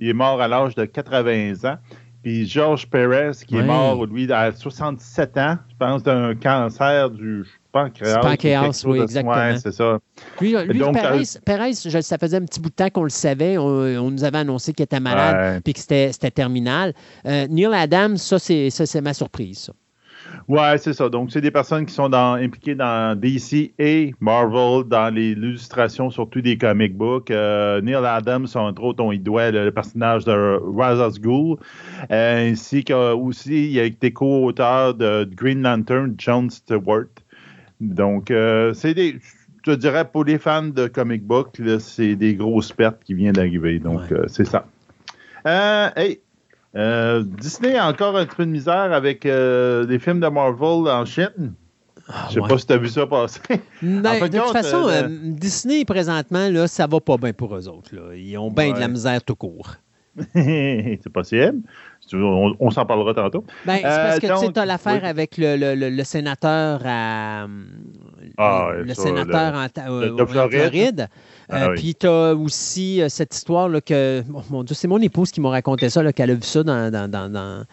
il est mort à l'âge de 80 ans. Puis George Perez, qui est mort, lui, à 67 ans, je pense, d'un cancer du pancréas. Pancréas, oui, exactement. Oui, c'est ça. Lui, lui Donc, Perez, Perez ça faisait un petit bout de temps qu'on le savait. On, nous avait annoncé qu'il était malade puis que c'était terminal. Euh, Neil Adams, ça, c'est ma surprise. Ça. Ouais, c'est ça. Donc, c'est des personnes qui sont dans, impliquées dans DC et Marvel, dans les illustrations, surtout des comic books. Euh, Neil Adams, entre autres, on y doit le, personnage de Razas Ghoul, euh, ainsi qu'aussi, il a été co-auteur de Green Lantern, John Stewart. Donc, euh, c'est des, je dirais, pour les fans de comic book, c'est des grosses pertes qui viennent d'arriver. Donc, c'est ça. hey, euh, Disney a encore un petit peu de misère avec euh, des films de Marvel en Chine. Ah, Je sais pas si tu as vu ça passer. Ben, de toute façon, euh, Disney, présentement, là, ça va pas bien pour eux autres. Ils ont bien de la misère tout court. c'est possible. On, s'en parlera tantôt. Ben, c'est parce que tu as l'affaire avec le, sénateur à. Ah, le sénateur en, Floride. Ah puis tu as aussi euh, cette histoire là, que, oh, mon Dieu, c'est mon épouse qui m'a raconté ça, qu'elle a vu ça dans, dans,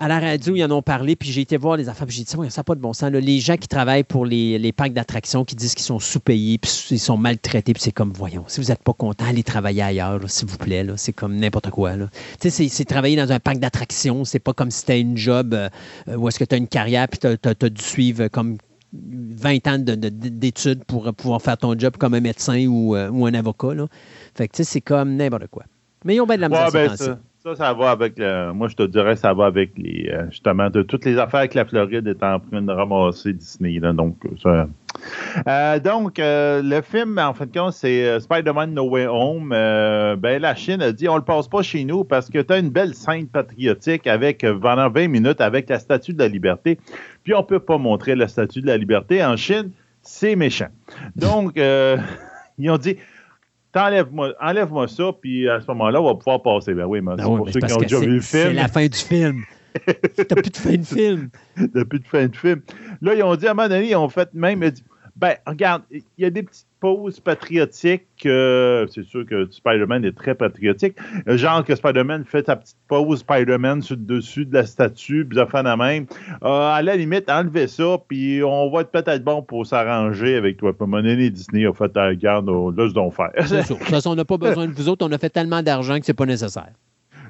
à la radio, ils en ont parlé, puis j'ai été voir les affaires, puis j'ai dit, ça n'a pas de bon sens. les gens qui travaillent pour les, les parcs d'attractions, qui disent qu'ils sont sous-payés, puis ils sont maltraités, puis c'est comme, voyons, si vous n'êtes pas content, allez travailler ailleurs, s'il vous plaît. C'est comme n'importe quoi. Tu sais, c'est travailler dans un parc d'attractions, c'est pas comme si c'était une job euh, où est-ce que tu as une carrière, puis tu as, dû suivre comme 20 ans d'études pour pouvoir faire ton job comme un médecin ou, euh, un avocat. Là. Fait que, tu sais, c'est comme n'importe quoi. Mais ils ont bien de la misère. Ben, ça, ça, ça, va avec, moi, je te dirais, ça va avec les, euh, justement, de toutes les affaires que la Floride est en train de ramasser Disney. donc, ça, euh, donc, le film, en fin de compte, c'est Spider-Man No Way Home. ben, la Chine a dit on le passe pas chez nous parce que tu as une belle scène patriotique avec pendant 20 minutes avec la Statue de la Liberté. Puis on ne peut pas montrer la statue de la liberté en Chine, c'est méchant. Donc, euh, ils ont dit enlève-moi enlève ça, puis à ce moment-là, on va pouvoir passer. Ben oui, mais c'est pour ceux qui ont déjà vu le film. C'est la fin du film. T'as plus de fin de film. T'as plus de fin de film. Là, ils ont dit, à un moment donné, ils ont fait même, ben, regarde, il y a des petites pauses patriotiques. Euh, c'est sûr que Spider-Man est très patriotique. Euh, genre que Spider-Man fait sa petite pause Spider-Man sur le dessus de la statue, puis ça fait la même. Euh, à la limite, enlevez ça, puis on va être peut-être bon pour s'arranger avec toi. Puis à Disney a fait la garde, là, je dois faire. C'est sûr. De toute façon, on n'a pas besoin de vous autres. On a fait tellement d'argent que c'est pas nécessaire.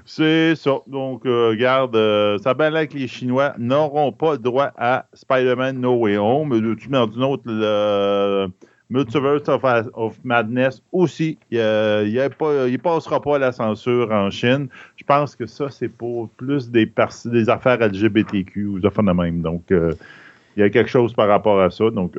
C'est ça. Donc, euh, regarde, euh, ça là que les Chinois n'auront pas droit à Spider-Man No Way Home. Tu mets d'une autre, le Multiverse of, Madness aussi. Il ne passera pas à la censure en Chine. Je pense que ça, c'est pour plus des, des affaires LGBTQ ou des affaires de même. Donc, euh, il y a quelque chose par rapport à ça. Donc,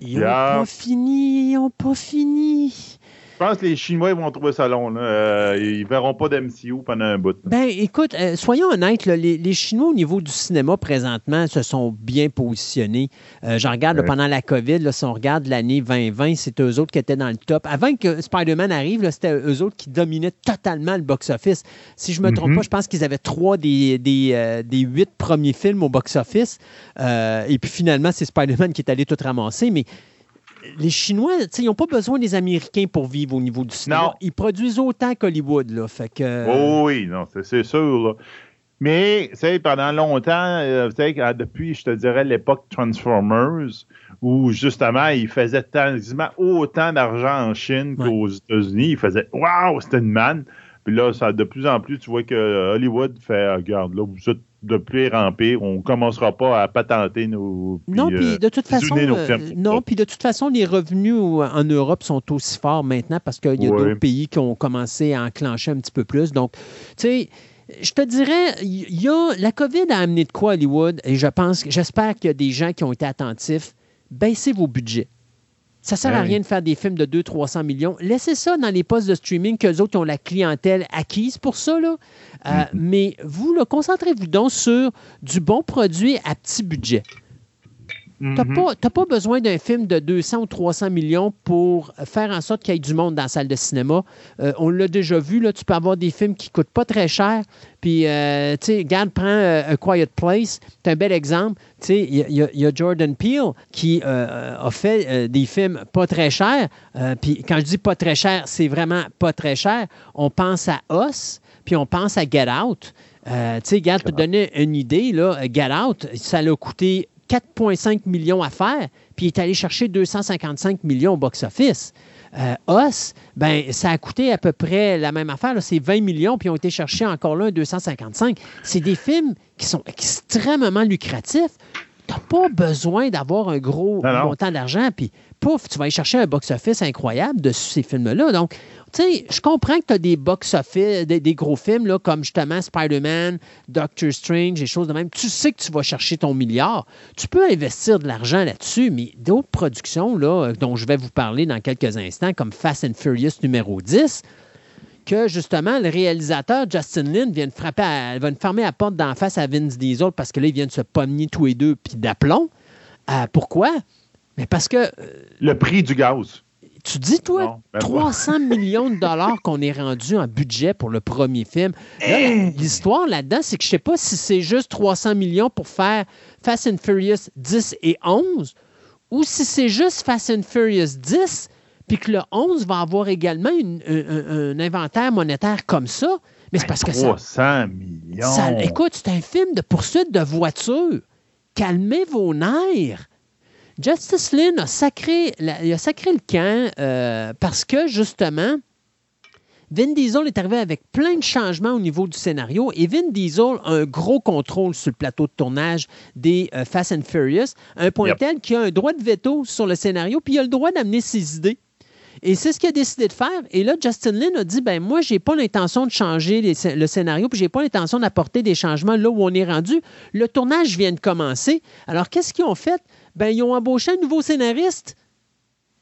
ils n'ont pas fini, ils n'ont pas fini. Je pense que les Chinois vont trouver ça long. Là. Euh, ils verront pas d'MCU pendant un bout. Ben, écoute, euh, soyons honnêtes, les, Chinois au niveau du cinéma présentement se sont bien positionnés. Euh, J'en regarde pendant la COVID, là, si on regarde l'année 2020, c'est eux autres qui étaient dans le top. Avant que Spider-Man arrive, c'était eux autres qui dominaient totalement le box-office. Si je ne me trompe mhm. pas, je pense qu'ils avaient trois des, des, des, huit premiers films au box-office. et puis finalement, c'est Spider-Man qui est allé tout ramasser. Mais les Chinois, ils n'ont pas besoin des Américains pour vivre au niveau du cinéma. Ils produisent autant qu'Hollywood. Là, fait que... Oh oui, non, c'est sûr. Mais, pendant longtemps, euh, depuis, je te dirais, l'époque Transformers, où justement, ils faisaient quasiment autant d'argent en Chine qu'aux États-Unis. Ils faisaient Waouh, c'était une manne. Puis là, ça, de plus en plus, tu vois que Hollywood fait Regarde, là, vous êtes de pire en pire. On ne commencera pas à patenter nos. non, puis euh, de toute façon, euh, non, puis de toute façon, les revenus en Europe sont aussi forts maintenant parce qu'il y a d'autres pays qui ont commencé à enclencher un petit peu plus. Donc, tu sais. Je te dirais, y a, la COVID a amené de quoi Hollywood, et je pense, j'espère qu'il y a des gens qui ont été attentifs. Baissez vos budgets. Ça ne sert à ben rien de faire des films de 200-300 millions. Laissez ça dans les postes de streaming qu'eux autres ont la clientèle acquise pour ça. Là. Euh, mm-hmm. Mais vous, concentrez-vous donc sur du bon produit à petit budget. Tu n'as mm-hmm. pas, besoin d'un film de 200 ou 300 millions pour faire en sorte qu'il y ait du monde dans la salle de cinéma. Euh, on l'a déjà vu, là, tu peux avoir des films qui ne coûtent pas très cher. Puis, euh, tu sais, regarde, prends A Quiet Place, c'est un bel exemple. Tu sais, il y, a Jordan Peele qui a fait des films pas très chers. Puis, quand je dis pas très cher, c'est vraiment pas très cher. On pense à Us puis on pense à Get Out. Euh, tu sais, Get, pour te donner une idée, là, Get Out, ça l'a coûté 4,5 millions à faire, puis il est allé chercher 255 millions au box-office. Os, ben, ça a coûté à peu près la même affaire. C'est 20 millions, puis ils ont été chercher encore là un 255. C'est des films qui sont extrêmement lucratifs. Tu n'as pas besoin d'avoir un gros montant d'argent, puis pouf, tu vas aller chercher un box-office incroyable de ces films-là. Donc, je comprends que tu as des box-office, des, gros films comme justement Spider-Man, Doctor Strange, des choses de même. Tu sais que tu vas chercher ton milliard. Tu peux investir de l'argent là-dessus, mais d'autres productions là, dont je vais vous parler dans quelques instants, comme Fast and Furious numéro 10, que justement le réalisateur Justin Lin vient de frapper, à, va fermer la porte d'en face à Vince Diesel parce que là, ils viennent se pommer tous les deux puis d'aplomb. Euh, pourquoi? Mais parce que. Euh, le prix du gaz. Tu dis, toi, 300 ben, millions de dollars qu'on est rendu en budget pour le premier film. L'histoire là-dedans, c'est que je ne sais pas si c'est juste 300 millions pour faire Fast and Furious 10 et 11 ou si c'est juste Fast and Furious 10 puis que le 11 va avoir également un, inventaire monétaire comme ça. Mais c'est parce que ça. 300 millions. écoute, c'est un film de poursuite de voiture. Calmez vos nerfs. Justice Lynn a sacré, a sacré le camp euh, parce que, justement, Vin Diesel est arrivé avec plein de changements au niveau du scénario et Vin Diesel a un gros contrôle sur le plateau de tournage des euh, Fast and Furious, un point tel qu'il a un droit de veto sur le scénario, puis il a le droit d'amener ses idées. Et c'est ce qu'il a décidé de faire. Et là, Justin Lin a dit ben moi, j'ai pas l'intention de changer le scénario, puis j'ai pas l'intention d'apporter des changements là où on est rendu. Le tournage vient de commencer. Alors, qu'est-ce qu'ils ont fait? Ben, ils ont embauché un nouveau scénariste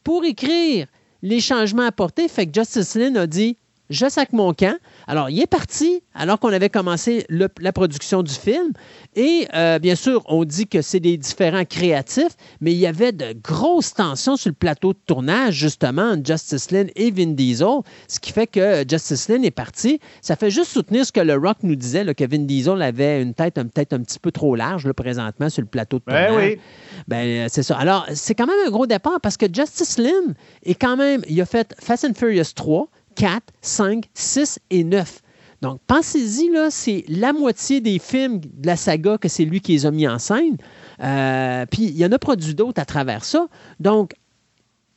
pour écrire les changements apportés. Fait que Justice Lynn a dit Je sac mon camp. Alors, il est parti alors qu'on avait commencé la production du film. Et euh, bien sûr, on dit que c'est des différents créatifs, mais il y avait de grosses tensions sur le plateau de tournage, justement, entre Justice Lynn et Vin Diesel, ce qui fait que Justice Lynn est parti. Ça fait juste soutenir ce que le Rock nous disait, là, que Vin Diesel avait une tête peut-être un petit peu trop large là, présentement sur le plateau de ben tournage. oui. Ben, c'est ça. Alors, c'est quand même un gros départ parce que Justice Lynn est quand même, il a fait Fast and Furious 3, 4, 5, 6 et 9. Donc, pensez-y, là, c'est la moitié des films de la saga que c'est lui qui les a mis en scène. Euh, puis, il y en a produit d'autres à travers ça. Donc,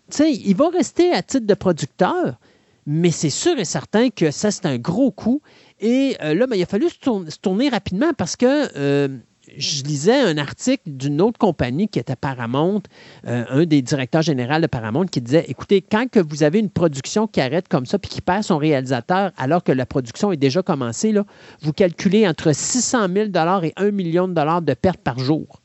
tu sais, il va rester à titre de producteur, mais c'est sûr et certain que ça, c'est un gros coup. Et euh, là, ben, il a fallu se tourner, rapidement parce que euh, je lisais un article d'une autre compagnie qui était Paramount, euh, un des directeurs généraux de Paramount, qui disait Écoutez, quand que vous avez une production qui arrête comme ça puis qui perd son réalisateur alors que la production est déjà commencée, là, vous calculez entre 600 000 et 1 million de dollars de pertes par jour.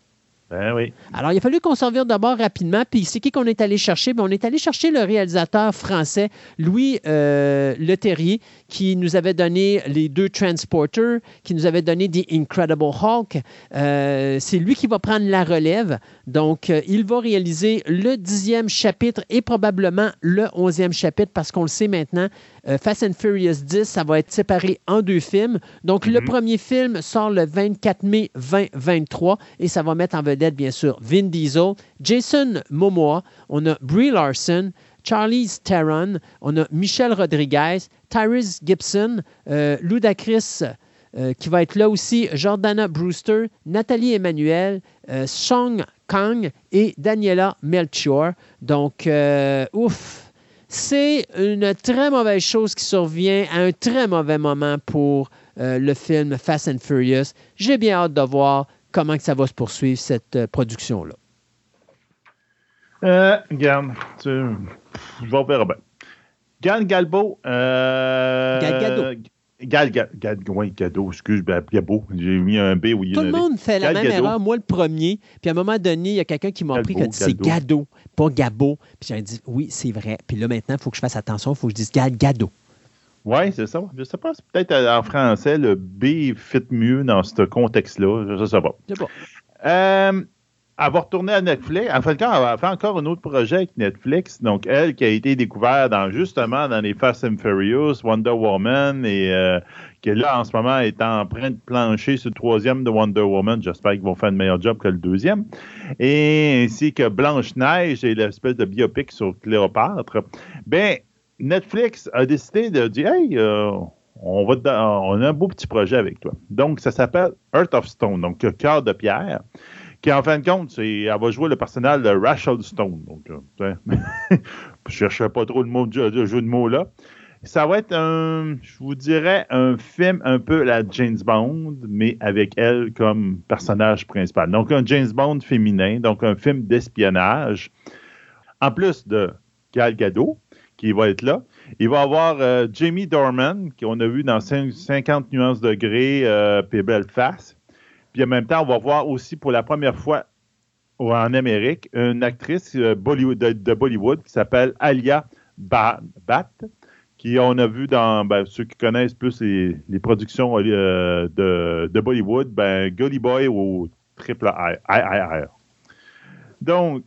Ben oui. Alors, il a fallu qu'on s'en vienne d'abord rapidement. Puis, c'est qui qu'on est allé chercher? Ben, on est allé chercher le réalisateur français Louis euh, Leterrier, qui nous avait donné les deux Transporters, qui nous avait donné The Incredible Hulk. Euh, c'est lui qui va prendre la relève. Donc, euh, il va réaliser le dixième chapitre et probablement le onzième chapitre, parce qu'on le sait maintenant, euh, Fast and Furious 10, ça va être séparé en deux films. Donc, le mhm. premier film sort le 24 mai 2023 et ça va mettre en vedette, bien sûr, Vin Diesel, Jason Momoa, on a Brie Larson, Charlize Theron, on a Michelle Rodriguez, Tyrese Gibson, euh, Ludacris, euh, qui va être là aussi, Jordana Brewster, Nathalie Emmanuel, euh, Song Kang et Daniela Melchior. Donc, ouf, c'est une très mauvaise chose qui survient à un très mauvais moment pour le film Fast and Furious. J'ai bien hâte de voir comment ça va se poursuivre, cette production-là. Euh, je vais faire bien. Gal Galbo. Euh, Gal Gal, Gal, Gal, oui, Gado, excuse, ben, Gabo. J'ai mis un B où il Tout le monde fait la même erreur, moi le premier. Puis à un moment donné, il y a quelqu'un qui m'a appris que c'est Gado, pas Gabo. Puis j'ai dit, oui, c'est vrai. Puis là, maintenant, il faut que je fasse attention, il faut que je dise Gal Gado. Oui, c'est ça. Je sais pas, peut-être euh, en français, le B fit mieux dans ce contexte-là. Je sais pas. Je sais pas. Euh, elle va retourner à Netflix. En fait, elle va faire encore un autre projet avec Netflix. Donc, elle qui a été découverte dans, justement dans les Fast and Furious, Wonder Woman, et euh, qui là, en ce moment, est en train de plancher sur le troisième de Wonder Woman. J'espère qu'ils vont faire un meilleur job que le deuxième. Et ainsi que Blanche-Neige et l'espèce de biopic sur Cléopâtre. Ben, Netflix a décidé de dire Hey, euh, on, va on a un beau petit projet avec toi. Donc, ça s'appelle Earth of Stone, donc Cœur de pierre qui en fin de compte, elle va jouer le personnage de Rachel Stone. Donc, euh, je cherchais pas trop le, mot, le jeu de mots là. Ça va être un, je vous dirais, un film un peu la James Bond, mais avec elle comme personnage principal. Donc, un James Bond féminin, donc un film d'espionnage. En plus de Gal Gadot, qui va être là, il va y avoir euh, Jamie Dorman, qu'on a vu dans 50 nuances degrés, euh, puis Belfast. Puis en même temps, on va voir aussi pour la première fois en Amérique une actrice euh, de, Bollywood qui s'appelle Alia Bhatt, qui on a vu dans ben, ceux qui connaissent plus les, productions euh, de, Bollywood, ben, Gully Boy ou Triple Donc,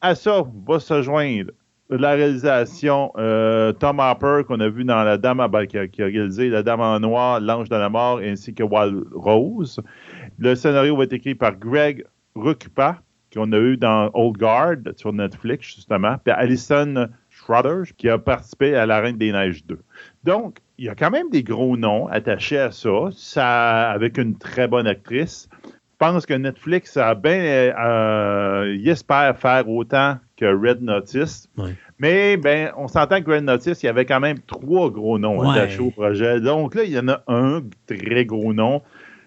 à ça va se joindre la réalisation euh, Tom Harper qu'on a vu dans La Dame ben, qui, a, réalisé La Dame en noir, L'Ange de la mort ainsi que Wild Rose. Le scénario va être écrit par Greg Rukupa qu'on a eu dans Old Guard sur Netflix justement, puis Alison qui a participé à La Reine des Neiges 2. Donc, il y a quand même des gros noms attachés à ça avec une très bonne actrice. Je pense que Netflix a bien, euh, il espère faire autant que Red Notice. Mais ben, on s'entend que Red Notice, il y avait quand même trois gros noms attachés au projet. Donc là, il y en a un très gros nom.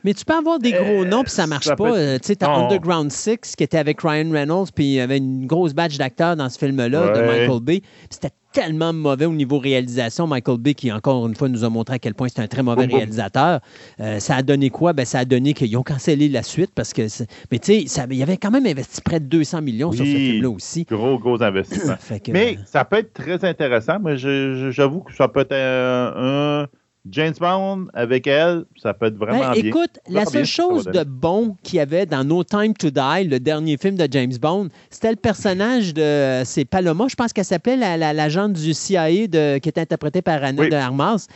Mais tu peux avoir des gros noms, puis ça marche pas. Euh, tu sais, t'as Underground Six, qui était avec Ryan Reynolds, puis il y avait une grosse batch d'acteurs dans ce film-là, de Michael Bay. C'était tellement mauvais au niveau réalisation. Michael Bay, qui encore une fois nous a montré à quel point c'est un très mauvais réalisateur. Euh, ça a donné quoi? Ben, ça a donné qu'ils ont cancellé la suite parce que. Mais tu sais, il y avait quand même investi près de 200 millions sur ce film-là aussi. Gros, gros investissement. Mais ça peut être très intéressant. Mais j'avoue que ça peut être un James Bond avec elle, ça peut être vraiment ben, bien. Écoute, la seule chose de bon qu'il y avait dans No Time to Die, le dernier film de James Bond, c'était le personnage de. C'est Paloma, je pense qu'elle s'appelait l'agente du CIA de, qui était interprétée par Anna de Armas.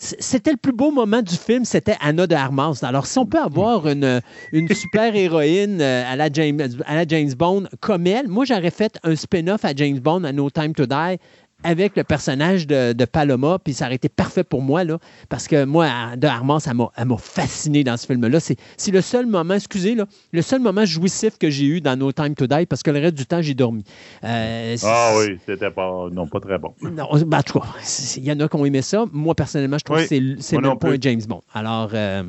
C'était le plus beau moment du film, c'était Anna de Armas. Alors, si on peut avoir une, une super héroïne euh, à la, James, à la James Bond comme elle, moi, j'aurais fait un spin-off à James Bond, à No Time to Die, avec le personnage de, Paloma, puis ça aurait été parfait pour moi, là, parce que moi, de Armand, ça m'a fasciné dans ce film-là. C'est le seul moment, excusez, là, le seul moment jouissif que j'ai eu dans No Time to Die, parce que le reste du temps, j'ai dormi. Euh, ah oui, c'était pas, non, pas très bon. Non, ben, en tout cas, il y en a qui ont aimé ça. Moi, personnellement, je trouve que c'est même pas un James Bond. Alors... Euh,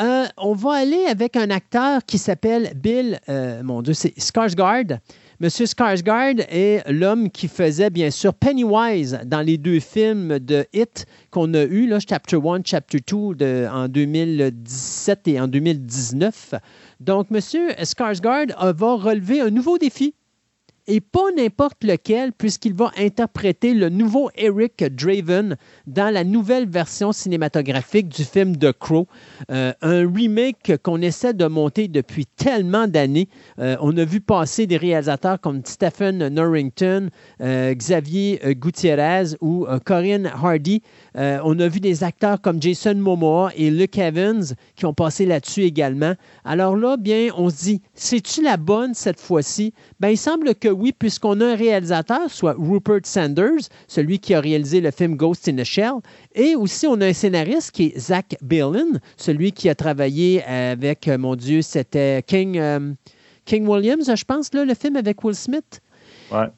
euh, on va aller avec un acteur qui s'appelle Bill, mon Dieu, c'est Skarsgård. Monsieur Skarsgård est l'homme qui faisait bien sûr Pennywise dans les deux films de Hit qu'on a eu, là, Chapter 1, Chapter 2 en 2017 et en 2019. Donc, Monsieur Skarsgård va relever un nouveau défi et pas n'importe lequel, puisqu'il va interpréter le nouveau Eric Draven dans la nouvelle version cinématographique du film The Crow, euh, un remake qu'on essaie de monter depuis tellement d'années. Euh, on a vu passer des réalisateurs comme Stephen Norrington, euh, Xavier Gutiérrez ou Corinne Hardy. on a vu des acteurs comme Jason Momoa et Luke Evans qui ont passé là-dessus également. Alors là, bien, on se dit, c'est-tu la bonne cette fois-ci? Ben, il semble que oui, puisqu'on a un réalisateur, soit Rupert Sanders, celui qui a réalisé le film Ghost in the Shell, et aussi on a un scénariste qui est Zach Bailin, celui qui a travaillé avec, euh, mon Dieu, c'était King, euh, King Williams, je pense, là, le film avec Will Smith.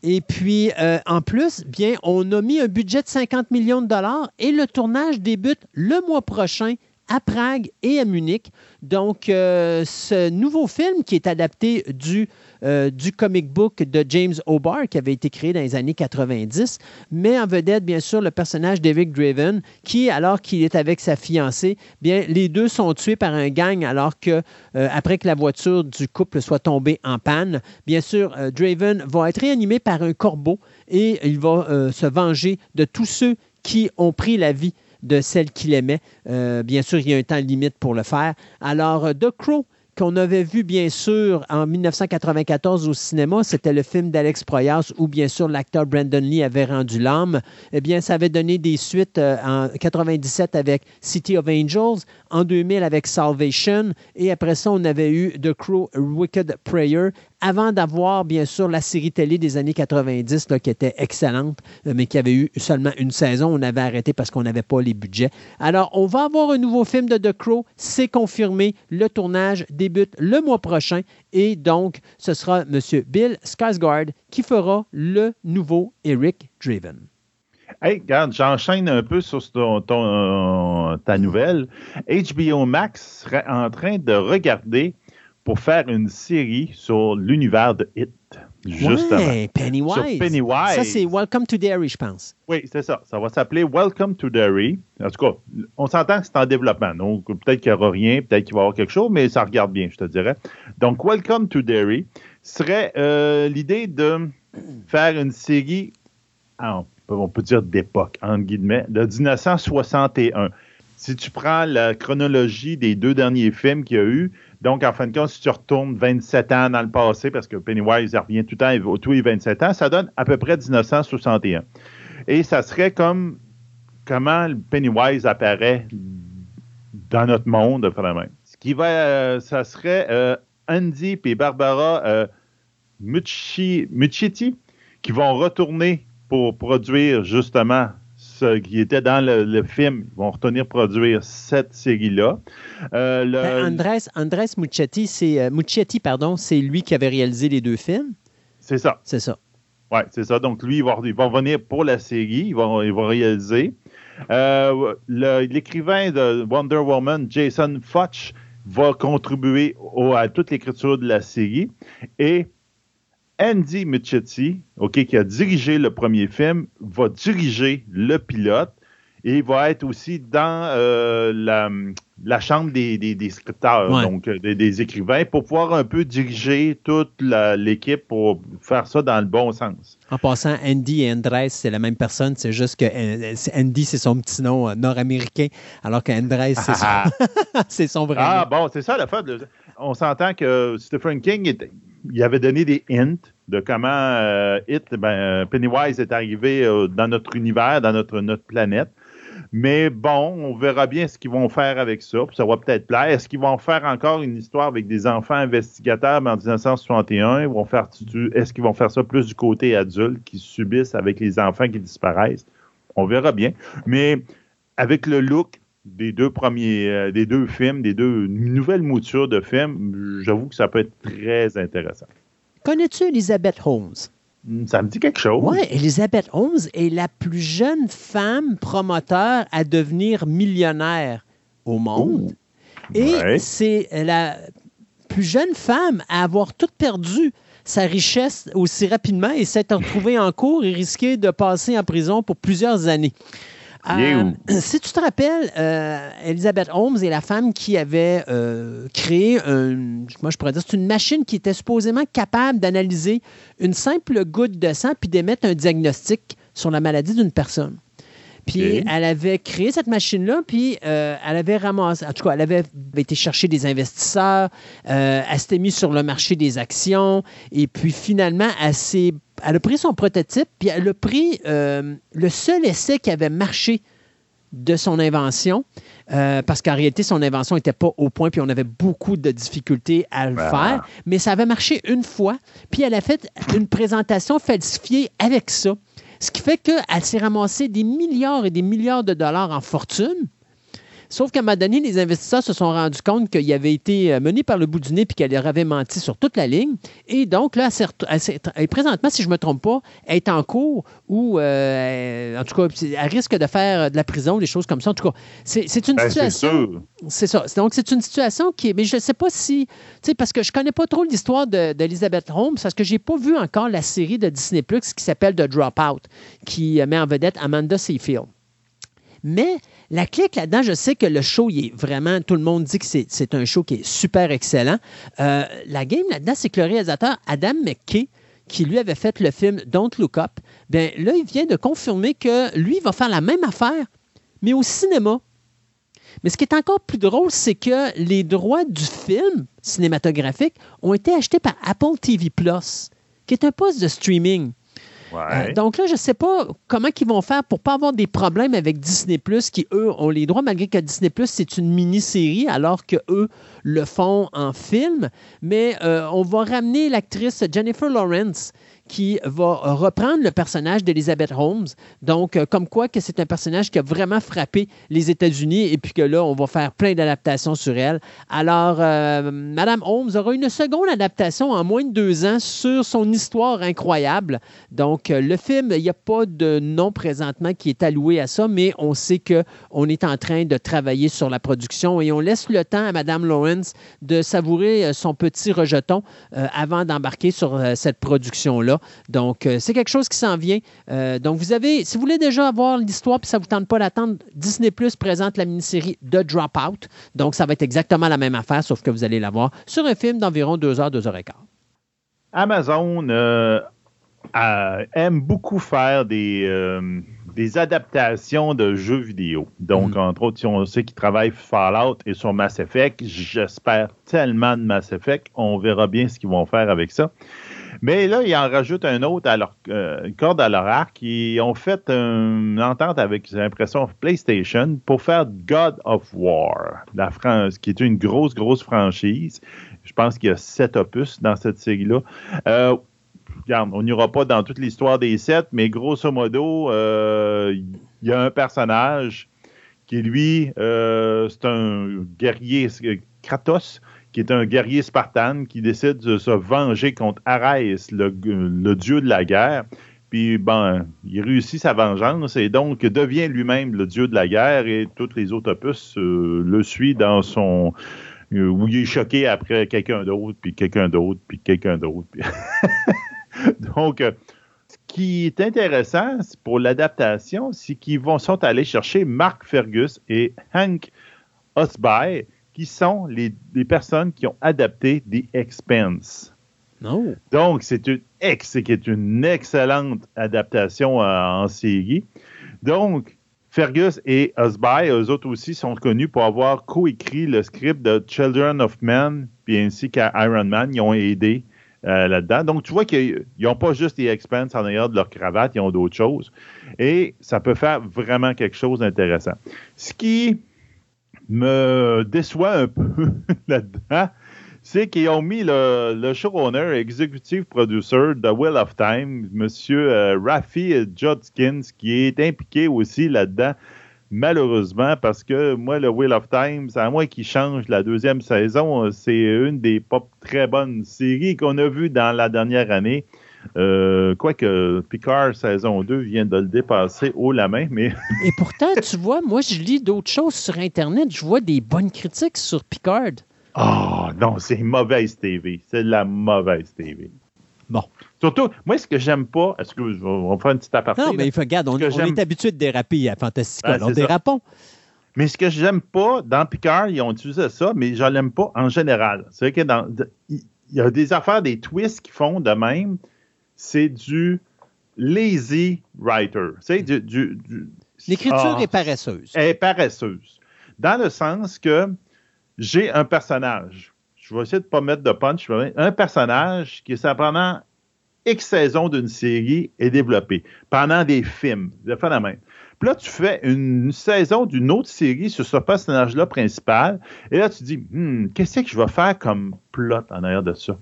Et puis, euh, en plus, bien, on a mis un budget de 50 millions de dollars et le tournage débute le mois prochain à Prague et à Munich. Donc, ce nouveau film qui est adapté du euh, comic book de James O'Barr qui avait été créé dans les années 90, mais en vedette, bien sûr, le personnage d'Eric Draven qui, alors qu'il est avec sa fiancée, bien, les deux sont tués par un gang alors que, euh, après que la voiture du couple soit tombée en panne, bien sûr, euh, Draven va être réanimé par un corbeau et il va se venger de tous ceux qui ont pris la vie de celle qu'il aimait. bien sûr, il y a un temps limite pour le faire. Alors, The Crow qu'on avait vu bien sûr en 1994 au cinéma, c'était le film d'Alex Proyas où bien sûr l'acteur Brandon Lee avait rendu l'âme. Eh bien, ça avait donné des suites euh, en 97 avec City of Angels, en 2000 avec Salvation et après ça on avait eu The Crow Wicked Prayer avant d'avoir, bien sûr, la série télé des années 90, qui était excellente, euh, mais qui avait eu seulement une saison. On avait arrêté parce qu'on n'avait pas les budgets. Alors, on va avoir un nouveau film de The Crow. C'est confirmé. Le tournage débute le mois prochain. Et donc, ce sera M. Bill Skarsgård qui fera le nouveau Eric Draven. Hey, regarde, j'enchaîne un peu sur ton, ton, ta nouvelle. HBO Max serait en train de regarder pour faire une série sur l'univers de Hit. Justement. Ouais, Pennywise. Sur Pennywise. Ça, c'est Welcome to Derry, je pense. Oui, c'est ça. Ça va s'appeler Welcome to Derry. En tout cas, on s'entend que c'est en développement. Donc, peut-être qu'il n'y aura rien, peut-être qu'il va y avoir quelque chose, mais ça regarde bien, je te dirais. Donc, Welcome to Derry serait euh, l'idée de faire une série, ah, on peut dire d'époque, entre guillemets, de 1961. Si tu prends la chronologie des deux derniers films qu'il y a eu, donc, en fin de compte, si tu retournes 27 ans dans le passé, parce que Pennywise revient tout le temps, tous les 27 ans, ça donne à peu près 1961. Et ça serait comme comment Pennywise apparaît dans notre monde, vraiment. Ce qui va, euh, ça serait euh, Andy et Barbara euh, qui vont retourner pour produire justement qui était dans le, film vont retenir produire cette série-là. Euh, ben, Andres, Muccetti, c'est euh, pardon, c'est lui qui avait réalisé les deux films. C'est ça. C'est ça. Oui, c'est ça. Donc, lui, il va, venir pour la série, il va, il va réaliser. Euh, l'écrivain de Wonder Woman, Jason Futch, va contribuer à toute l'écriture de la série. Et Andy Muccetti, OK, qui a dirigé le premier film, va diriger le pilote et il va être aussi dans euh, la, chambre des, des, scripteurs, donc euh, des, écrivains, pour pouvoir un peu diriger toute l'équipe pour faire ça dans le bon sens. En passant, Andy et Andres, c'est la même personne, c'est juste que euh, Andy, c'est son petit nom nord-américain, alors qu'Andres, c'est son, vrai ah, nom. Ah bon, c'est ça la fin. On s'entend que Stephen King était il avait donné des hints de comment euh, ben, euh, Pennywise est arrivé euh, dans notre univers, dans notre, notre planète. Mais bon, on verra bien ce qu'ils vont faire avec ça. ça va peut-être plaire. Est-ce qu'ils vont faire encore une histoire avec des enfants investigateurs en 1961? vont faire, est-ce qu'ils vont faire ça plus du côté adulte qui subissent avec les enfants qui disparaissent? On verra bien. Mais avec le look des deux premiers, euh, des deux films, des deux nouvelles moutures de films, j'avoue que ça peut être très intéressant. Connais-tu Elizabeth Holmes? Hmm, ça me dit quelque chose. Oui, Elizabeth Holmes est la plus jeune femme promoteur à devenir millionnaire au monde. Et c'est la plus jeune femme à avoir tout perdu sa richesse aussi rapidement et s'être retrouvée en cours et risquer de passer en prison pour plusieurs années. Euh, si tu te rappelles, euh, Elizabeth Holmes est la femme qui avait euh, créé, moi je pourrais dire, c'est une machine qui était supposément capable d'analyser une simple goutte de sang puis d'émettre un diagnostic sur la maladie d'une personne. Puis elle avait créé cette machine-là, puis euh, elle avait ramassé, en tout cas, elle avait été chercher des investisseurs, euh, elle s'était mise sur le marché des actions, et puis finalement, elle, elle a pris son prototype, puis elle a pris euh, le seul essai qui avait marché de son invention, parce qu'en réalité, son invention n'était pas au point, puis on avait beaucoup de difficultés à le faire, mais ça avait marché une fois, puis elle a fait une présentation falsifiée avec ça. Ce qui fait qu'elle s'est ramassée des milliards et des milliards de dollars en fortune. Sauf qu'à un moment donné, les investisseurs se sont rendus compte qu'il avait été euh, mené par le bout du nez puis qu'elle leur avait menti sur toute la ligne. Et donc, là, elle, présentement, si je ne me trompe pas, elle est en cours ou, euh, en tout cas, elle risque de faire de la prison, des choses comme ça. En tout cas, c'est une ben, situation. C'est ça. Donc, c'est une situation qui est. Mais je ne sais pas si. Tu sais, parce que je ne connais pas trop l'histoire d'Elizabeth Holmes, parce que je n'ai pas vu encore la série de Disney Plus qui s'appelle The Dropout, qui met en vedette Amanda Seyfield. Mais la clique là-dedans, je sais que le show, est vraiment, tout le monde dit que c'est un show qui est super excellent. Euh, la game là-dedans, c'est que le réalisateur Adam McKay, qui lui avait fait le film Don't Look Up, bien là, il vient de confirmer que lui, il va faire la même affaire, mais au cinéma. Mais ce qui est encore plus drôle, c'est que les droits du film cinématographique ont été achetés par Apple TV Plus, qui est un poste de streaming. Euh, donc là, je ne sais pas comment ils vont faire pour ne pas avoir des problèmes avec Disney Plus, qui eux ont les droits, malgré que Disney Plus c'est une mini-série, alors que eux le font en film. Mais euh, on va ramener l'actrice Jennifer Lawrence, qui va reprendre le personnage d'Elizabeth Holmes. Donc, euh, comme quoi que c'est un personnage qui a vraiment frappé les États-Unis et puis que là, on va faire plein d'adaptations sur elle. Alors, euh, Madame Holmes aura une seconde adaptation en moins de deux ans sur son histoire incroyable. Donc, euh, le film, il n'y a pas de nom présentement qui est alloué à ça, mais on sait qu'on est en train de travailler sur la production et on laisse le temps à Madame Lawrence de savourer son petit rejeton avant d'embarquer sur cette production-là. Donc, c'est quelque chose qui s'en vient. donc, vous avez, si vous voulez déjà avoir l'histoire puis ça ne vous tente pas d'attendre, Disney Plus présente la mini-série The Dropout. Donc, ça va être exactement la même affaire, sauf que vous allez la voir sur un film d'environ deux heures, deux heures et quart. Amazon euh, aime beaucoup faire des, euh, des adaptations de jeux vidéo. Donc, mm. entre autres, si on sait qu'ils travaillent Fallout et sur Mass Effect, j'espère tellement de Mass Effect. On verra bien ce qu'ils vont faire avec ça. Mais là, ils en rajoutent un autre à leur euh, corde à leur arc. Ils ont fait une entente avec, j'ai l'impression, PlayStation pour faire God of War, la France, qui est une grosse, grosse franchise. Je pense qu'il y a sept opus dans cette série-là. Euh, on n'ira pas dans toute l'histoire des sept, mais grosso modo, euh, il y a un personnage qui, lui, c'est un guerrier, Kratos, qui est un guerrier spartan qui décide de se venger contre Arès, le, dieu de la guerre. Puis, bon, il réussit sa vengeance et donc devient lui-même le dieu de la guerre et tous les autres opus euh, le suivent dans son. Euh, où il est choqué après quelqu'un d'autre, puis quelqu'un d'autre, puis quelqu'un d'autre. donc, euh, ce qui est intéressant pour l'adaptation, c'est qu'ils vont sont allés chercher Mark Fergus et Hank Osby, qui sont les, personnes qui ont adapté The Expense. Non. Donc, c'est une, ex, est une excellente adaptation en série. Donc, Fergus et Osby, eux autres aussi, sont connus pour avoir coécrit le script de Children of Men, puis ainsi qu'à Iron Man. Ils ont aidé euh, là-dedans. Donc, tu vois qu'ils n'ont pas juste The Expense en arrière de leur cravate, ils ont d'autres choses. Et ça peut faire vraiment quelque chose d'intéressant. Ce qui me déçoit un peu là-dedans, c'est qu'ils ont mis le, showrunner, executive producer de Wheel of Time, M. Euh, Rafi Judkins, qui est impliqué aussi là-dedans, malheureusement, parce que moi, le Wheel of Time, à moi qui change la deuxième saison. C'est une des très bonnes séries qu'on a vues dans la dernière année. Euh, quoique Picard saison 2 vient de le dépasser haut la main, mais. Et pourtant, tu vois, moi, je lis d'autres choses sur Internet. Je vois des bonnes critiques sur Picard. Ah, non, c'est mauvaise TV. C'est de la mauvaise TV. Bon. Surtout, moi, ce que j'aime pas, est-ce que on va faire une petite aparté? Non, mais regarde, on, est habitué de déraper à Fantastica. Ben, on dérapons. Mais ce que j'aime pas, dans Picard, ils ont utilisé ça, mais je l'aime pas en général. C'est que dans. Il y a des affaires, des twists qu'ils font de même c'est du lazy writer. C'est du, L'écriture ah, est paresseuse. est paresseuse. Dans le sens que j'ai un personnage. Je vais essayer de ne pas mettre de punch. Un personnage qui, pendant X saisons d'une série, est développé. Pendant des films. De phénomène. Puis là, tu fais une saison d'une autre série sur ce personnage-là principal. Et là, tu dis, hmm, qu'est-ce que je vais faire comme plot en arrière de ça?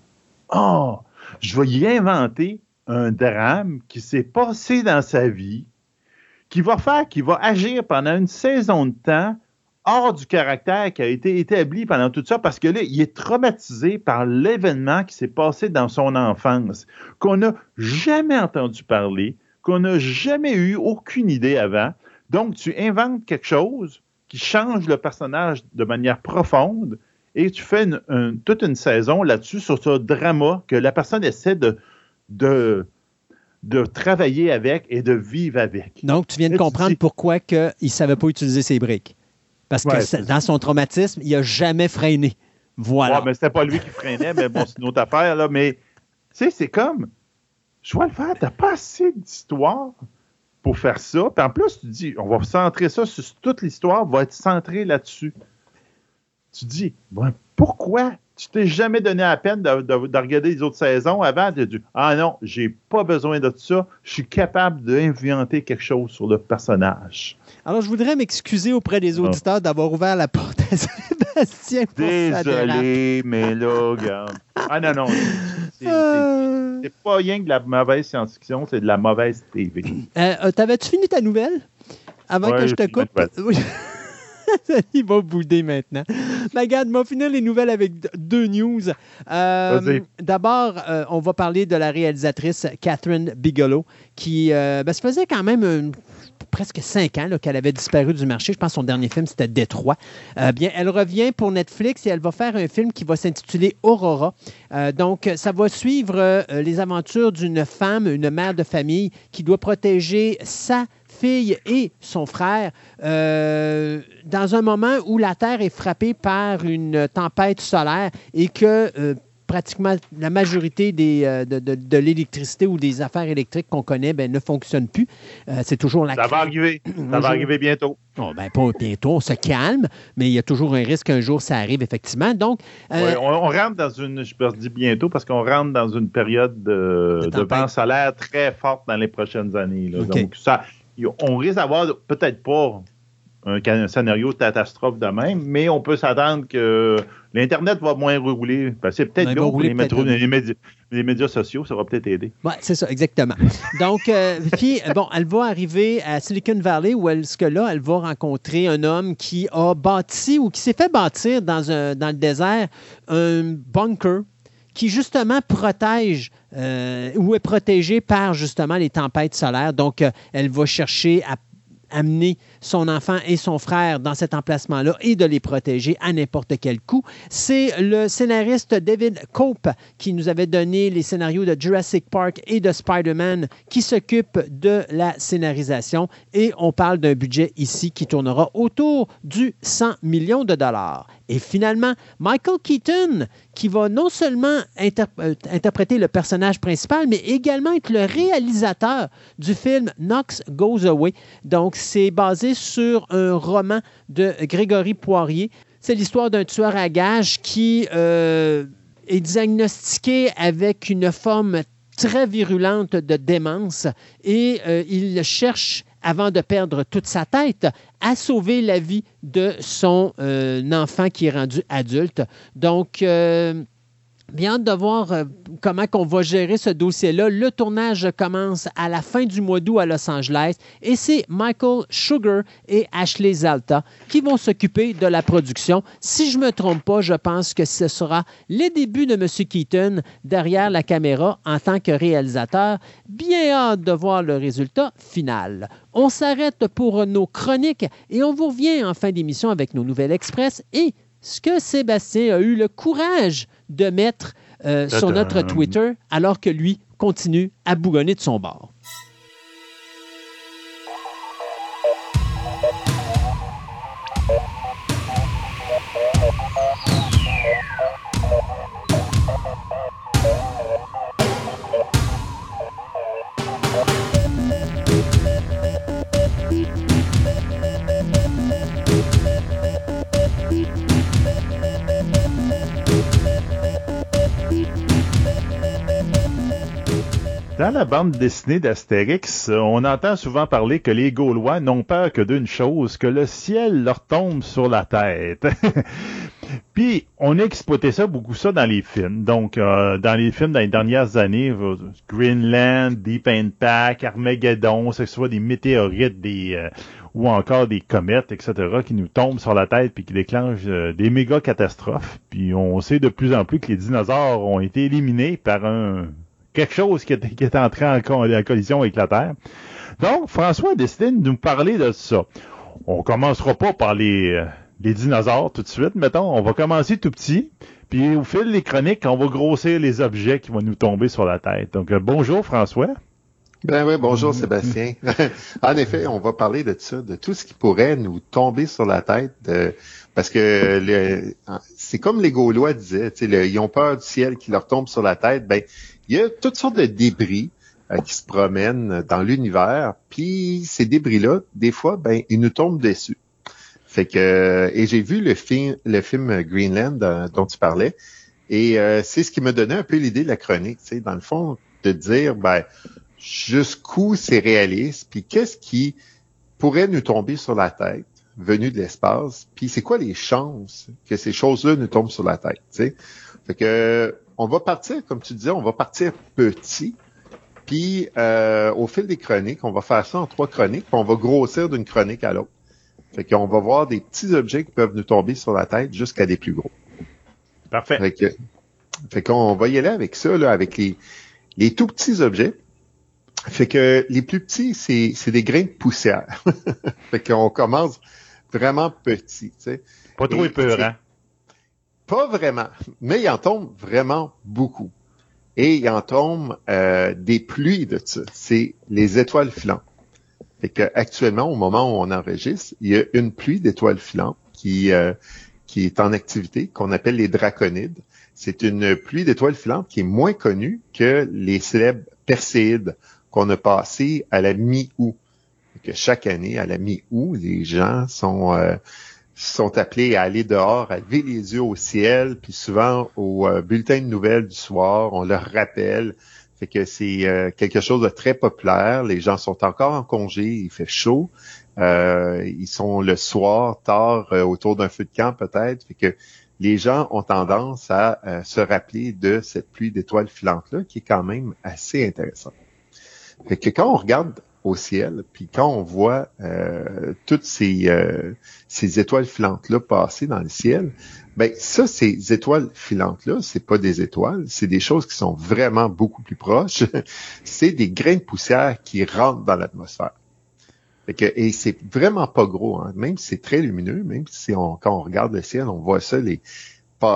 Oh, je vais y inventer un drame qui s'est passé dans sa vie, qui va faire, qui va agir pendant une saison de temps hors du caractère qui a été établi pendant tout ça, parce que là, il est traumatisé par l'événement qui s'est passé dans son enfance, qu'on n'a jamais entendu parler, qu'on n'a jamais eu aucune idée avant. Donc, tu inventes quelque chose qui change le personnage de manière profonde, et tu fais toute une saison là-dessus sur ce drama que la personne essaie de, de, de travailler avec et de vivre avec. Donc, tu viens de comprendre pourquoi il ne savait pas utiliser ses briques. Parce que dans son traumatisme, il n'a jamais freiné. Voilà. Ouais, mais c'était pas lui qui freinait, mais bon, c'est une autre affaire, là. Mais, tu sais, c'est comme, je vois le faire, t'as pas assez d'histoire pour faire ça. Puis en plus, tu dis, on va centrer ça sur toute l'histoire, va être centrée là-dessus tu dis, pourquoi tu t'es jamais donné la peine de, regarder les autres saisons avant? De dire Ah non, j'ai pas besoin de ça, je suis capable d'inventer quelque chose sur le personnage. Alors, je voudrais m'excuser auprès des ah. auditeurs d'avoir ouvert la porte à Sébastien. Désolé, mais là, regarde. Ah non, non. C'est pas rien que de la mauvaise science-fiction, c'est de la mauvaise TV. Euh, T'avais-tu fini ta nouvelle? Avant que je te coupe? Il va bouder maintenant. Mais regarde, on va finir les nouvelles avec deux news. Euh, D'abord, euh, on va parler de la réalisatrice Catherine Bigelow, qui euh, ben, se faisait quand même presque cinq ans qu'elle avait disparu du marché. Je pense que son dernier film, c'était Détroit. Euh, bien, elle revient pour Netflix et elle va faire un film qui va s'intituler Aurora. Euh, donc, ça va suivre euh, les aventures d'une femme, une mère de famille, qui doit protéger sa fille et son frère dans un moment où la Terre est frappée par une tempête solaire et que pratiquement la majorité des, euh, de, l'électricité ou des affaires électriques qu'on connaît ben, ne fonctionnent plus. Euh, c'est toujours la Ça va arriver. Ça va arriver bientôt. Oh, ben, pas bientôt, on se calme, mais il y a toujours un risque qu'un jour ça arrive, effectivement. Donc, euh, on, rentre dans une, je peux dire bientôt, parce qu'on rentre dans une période de, de, vent solaire très forte dans les prochaines années. Donc, ça, on risque d'avoir peut-être pas un, scénario de catastrophe de même, mais on peut s'attendre que l'Internet va moins rouler. c'est peut-être les, les, médias, sociaux, ça va peut-être aider. Oui, c'est ça, exactement. Donc, euh, puis, bon, elle va arriver à Silicon Valley où elle, ce que là, elle va rencontrer un homme qui a bâti ou qui s'est fait bâtir dans, un, dans le désert un bunker qui justement protège euh, ou est protégé par justement les tempêtes solaires. Donc, euh, elle va chercher à amener son enfant et son frère dans cet emplacement-là et de les protéger à n'importe quel coup. C'est le scénariste David Cope qui nous avait donné les scénarios de Jurassic Park et de Spider-Man qui s'occupe de la scénarisation et on parle d'un budget ici qui tournera autour du 100 millions de dollars. Et finalement, Michael Keaton, qui va non seulement euh, interpréter le personnage principal, mais également être le réalisateur du film Knox Goes Away. Donc, c'est basé sur un roman de Grégory Poirier. C'est l'histoire d'un tueur à gages qui euh, est diagnostiqué avec une forme très virulente de démence et euh, il cherche avant de perdre toute sa tête, à sauver la vie de son euh, enfant qui est rendu adulte. Donc, euh, Bien hâte de voir euh, comment on va gérer ce dossier-là. Le tournage commence à la fin du mois d'août à Los Angeles et c'est Michael Sugar et Ashley Zalta qui vont s'occuper de la production. Si je ne me trompe pas, je pense que ce sera les débuts de M. Keaton derrière la caméra en tant que réalisateur. Bien hâte de voir le résultat final. On s'arrête pour nos chroniques et on vous revient en fin d'émission avec nos nouvelles express et ce que Sébastien a eu le courage de mettre euh, sur notre Twitter alors que lui continue à bougonner de son bord. Dans la bande dessinée d'Astérix, on entend souvent parler que les Gaulois n'ont peur que d'une chose, que le ciel leur tombe sur la tête. Puis, on a exploité ça, beaucoup ça dans les films. Donc, euh, dans les films dans les dernières années, euh, Greenland, Deep Impact, Armageddon, que ce soit des météorites, euh, ou encore des comètes, etc., qui nous tombent sur la tête puis qui déclenchent des méga catastrophes. Puis, on sait de plus en plus que les dinosaures ont été éliminés par un quelque chose qui est, entré en, collision avec la Terre. Donc, François a décidé de nous parler de ça. On commencera pas par les, euh, les dinosaures tout de suite, mettons. On va commencer tout petit. Puis au fil des chroniques, on va grossir les objets qui vont nous tomber sur la tête. Donc, euh, bonjour François. Ben oui, bonjour Sébastien. en effet, on va parler de ça, de tout ce qui pourrait nous tomber sur la tête, parce que c'est comme les Gaulois disaient, ils ont peur du ciel qui leur tombe sur la tête. Ben, il y a toutes sortes de débris euh, qui se promènent dans l'univers, puis ces débris-là, des fois, ben, ils nous tombent dessus. Fait que euh, et j'ai vu le film le film Greenland euh, dont tu parlais et c'est ce qui me donnait un peu l'idée de la chronique, tu sais, dans le fond de dire ben jusqu'où c'est réaliste, puis qu'est-ce qui pourrait nous tomber sur la tête venu de l'espace, puis c'est quoi les chances que ces choses-là nous tombent sur la tête, tu sais? Fait que on va partir, comme tu disais, on va partir petit. Puis euh, au fil des chroniques, on va faire ça en trois chroniques, puis on va grossir d'une chronique à l'autre. Fait qu'on va voir des petits objets qui peuvent nous tomber sur la tête jusqu'à des plus gros. Parfait. Fait que, fait qu'on va y aller avec ça, là, avec les, les tout petits objets. Fait que les plus petits, c'est, c'est des grains de poussière. fait qu'on commence vraiment petit, tu sais. Pas trop épeurant. Pas vraiment, mais il en tombe vraiment beaucoup. Et il en tombe euh, des pluies de ça. C'est les étoiles filantes. Fait que actuellement, au moment où on enregistre, il y a une pluie d'étoiles filantes qui, euh, est en activité, qu'on appelle les draconides. C'est une pluie d'étoiles filantes qui est moins connue que les célèbres Perséides qu'on a passées à la mi-août. Chaque année, à la mi-août, les gens sont euh, sont appelés à aller dehors, à lever les yeux au ciel, puis souvent au euh, bulletin de nouvelles du soir, on leur rappelle. Fait que c'est euh, quelque chose de très populaire. Les gens sont encore en congé, il fait chaud. Euh, ils sont le soir, tard, autour d'un feu de camp peut-être. Fait que les gens ont tendance à se rappeler de cette pluie d'étoiles filantes-là, qui est quand même assez intéressante. Fait que quand on regarde au ciel, puis quand on voit euh, toutes ces, euh, ces étoiles filantes-là passer dans le ciel, ben ça, ces étoiles filantes-là, c'est pas des étoiles, c'est des choses qui sont vraiment beaucoup plus proches. c'est des grains de poussière qui rentrent dans l'atmosphère. Que, et c'est vraiment pas gros, hein. même si c'est très lumineux, même si on, quand on regarde le ciel, on voit ça les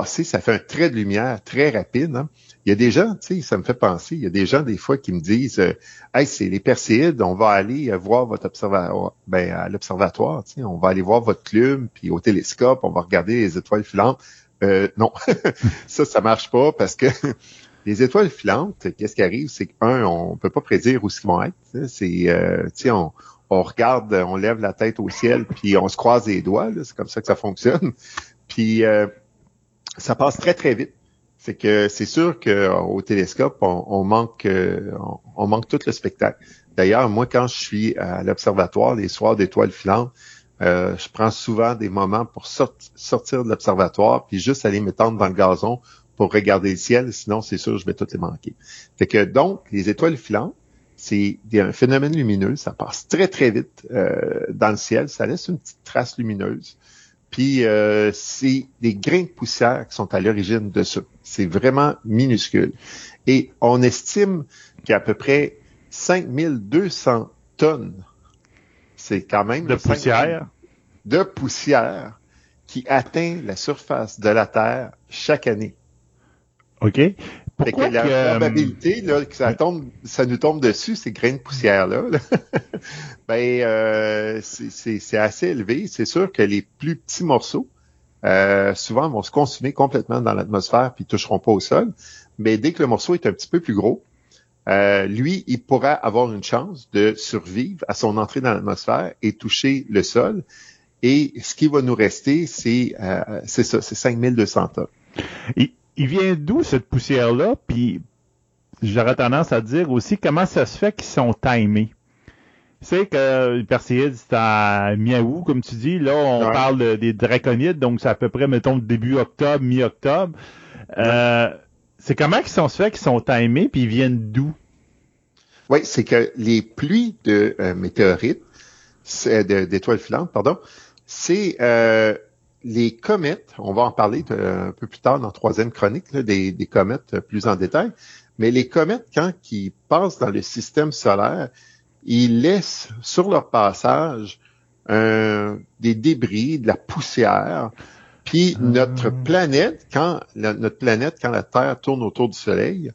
ça fait un trait de lumière très rapide. hein. Il y a des gens, tu sais, ça me fait penser, il y a des gens des fois qui me disent euh, Hey, c'est les Perséides, on va aller euh, voir votre observatoire ben, à l'observatoire, tu sais, on va aller voir votre clube, puis au télescope, on va regarder les étoiles filantes. Euh, non, ça, ça marche pas parce que les étoiles filantes, qu'est-ce qui arrive, c'est qu'un, on peut pas prédire où ils vont être. C'est, euh, on, regarde, on lève la tête au ciel, puis on se croise les doigts. C'est comme ça que ça fonctionne. Puis ça passe très très vite. C'est que c'est sûr qu'au télescope, on, on manque, euh, on, manque tout le spectacle. D'ailleurs, moi, quand je suis à l'observatoire les soirs d'étoiles filantes, euh, je prends souvent des moments pour sort- sortir de l'observatoire, puis juste aller m'étendre dans le gazon pour regarder le ciel. Sinon, c'est sûr, je vais toutes les manquer. Fait que donc, les étoiles filantes, c'est un phénomène lumineux, ça passe très très vite euh, dans le ciel, ça laisse une petite trace lumineuse. Puis euh, c'est des grains de poussière qui sont à l'origine de ça. C'est vraiment minuscule. Et on estime qu'il y a à peu près 5200 tonnes. C'est quand même De 5000 poussière? de poussière qui atteint la surface de la Terre chaque année. OK. Fait Pourquoi que la que, euh, probabilité là, que ça tombe, ça nous tombe dessus, ces grains de poussière-là, là, ben euh, c'est- assez élevé. C'est sûr que les plus petits morceaux, euh, souvent, vont se consumer complètement dans l'atmosphère puis toucheront pas au sol. Mais dès que le morceau est un petit peu plus gros, euh, lui, il pourra avoir une chance de survivre à son entrée dans l'atmosphère et toucher le sol. Et ce qui va nous rester, c'est euh, ça, c'est 5200 tonnes. il, il vient d'où cette poussière-là? Puis j'aurais tendance à dire aussi comment ça se fait qu'ils sont timés? Tu sais que le Perséide, c'est à mi-août, comme tu dis. Là, on Ouais. parle de- des draconides, donc c'est à peu près, mettons, début octobre, mi-octobre. Euh, c'est comment qu'ils sont se fait qu'ils sont timés, puis ils viennent d'où? Oui, c'est que les pluies de euh, météorites, c'est- d'étoiles filantes, pardon, c'est euh, les comètes. On va en parler euh, un peu plus tard dans la troisième chronique là, des, des comètes euh, plus en détail. Mais les comètes, quand ils passent dans le système solaire, ils laissent sur leur passage euh, des débris, de la poussière. Puis notre planète, quand la- notre planète, quand la Terre tourne autour du Soleil,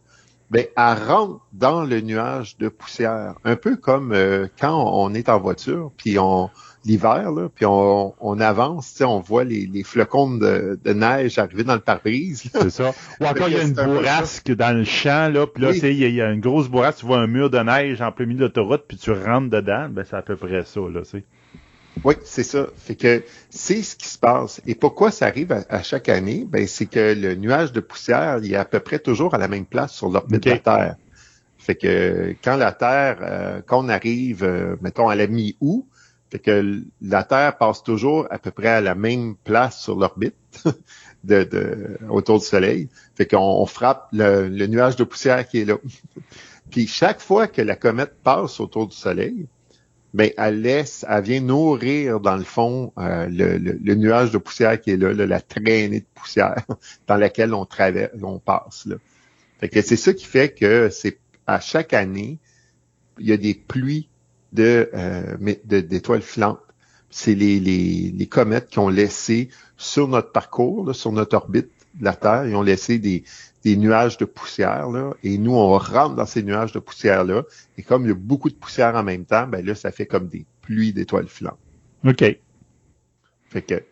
ben, elle rentre dans le nuage de poussière. Un peu comme euh, quand on est en voiture, puis on l'hiver, là, puis on, on avance, tu sais, on voit les, les flocons de, de neige arriver dans le pare-brise. C'est ça. Ou encore, il y a une bourrasque dans le champ, là, puis là, Oui. tu sais, il y, a- il y a une grosse bourrasque, tu vois un mur de neige en plein milieu de l'autoroute, puis tu rentres dedans, ben c'est à peu près ça, là, tu sais. Oui, c'est ça. Fait que c'est ce qui se passe. Et pourquoi ça arrive à, à chaque année? Ben, c'est que le nuage de poussière, il est à peu près toujours à la même place sur l'orbite de la Terre. Fait que quand la Terre, euh, quand on arrive, euh, mettons, à la mi-août, Fait que la Terre passe toujours à peu près à la même place sur l'orbite de, de, autour du Soleil. Fait qu'on frappe le, nuage de poussière qui est là. Puis chaque fois que la comète passe autour du Soleil, ben elle laisse, elle vient nourrir dans le fond euh, le, nuage de poussière qui est là, la traînée de poussière dans laquelle on traverse, on passe. Là. Fait que c'est ça qui fait que c'est à chaque année, il y a des pluies de euh, d'étoiles filantes. C'est les, les, les, comètes qui ont laissé sur notre parcours, sur notre orbite de la Terre, ils ont laissé des, des nuages de poussière, là, et nous, on rentre dans ces nuages de poussière-là, et comme il y a beaucoup de poussière en même temps, ben là, ça fait comme des pluies d'étoiles filantes. OK. Fait que,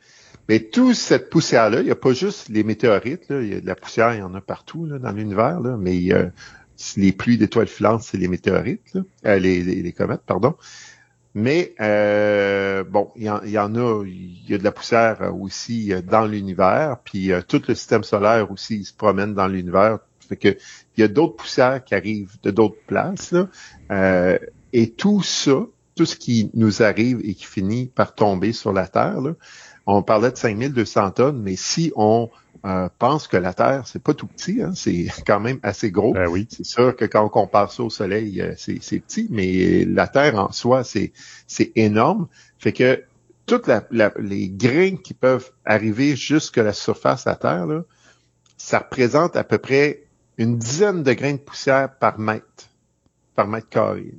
mais toute cette poussière-là, il n'y a pas juste les météorites, là, il y a de la poussière, il y en a partout là, dans l'univers, là, mais il y les pluies d'étoiles filantes, c'est les météorites, euh, les, comètes, pardon. Mais euh, bon, il y, en, a, il y a de la poussière aussi euh, dans l'univers, puis tout le système solaire aussi se promène dans l'univers. Fait que il y a d'autres poussières qui arrivent de d'autres places. et tout ça, tout ce qui nous arrive et qui finit par tomber sur la Terre, on parlait de 5200 tonnes, mais si on euh, pense que la Terre, c'est pas tout petit, hein, c'est quand même assez gros. Ben oui. C'est sûr que quand on compare ça au Soleil, euh, c'est petit, mais la Terre en soi, c'est énorme. Fait que toutes les grains qui peuvent arriver jusqu'à la surface de la Terre, là, ça représente à peu près une dizaine de grains de poussière par mètre, par mètre carré,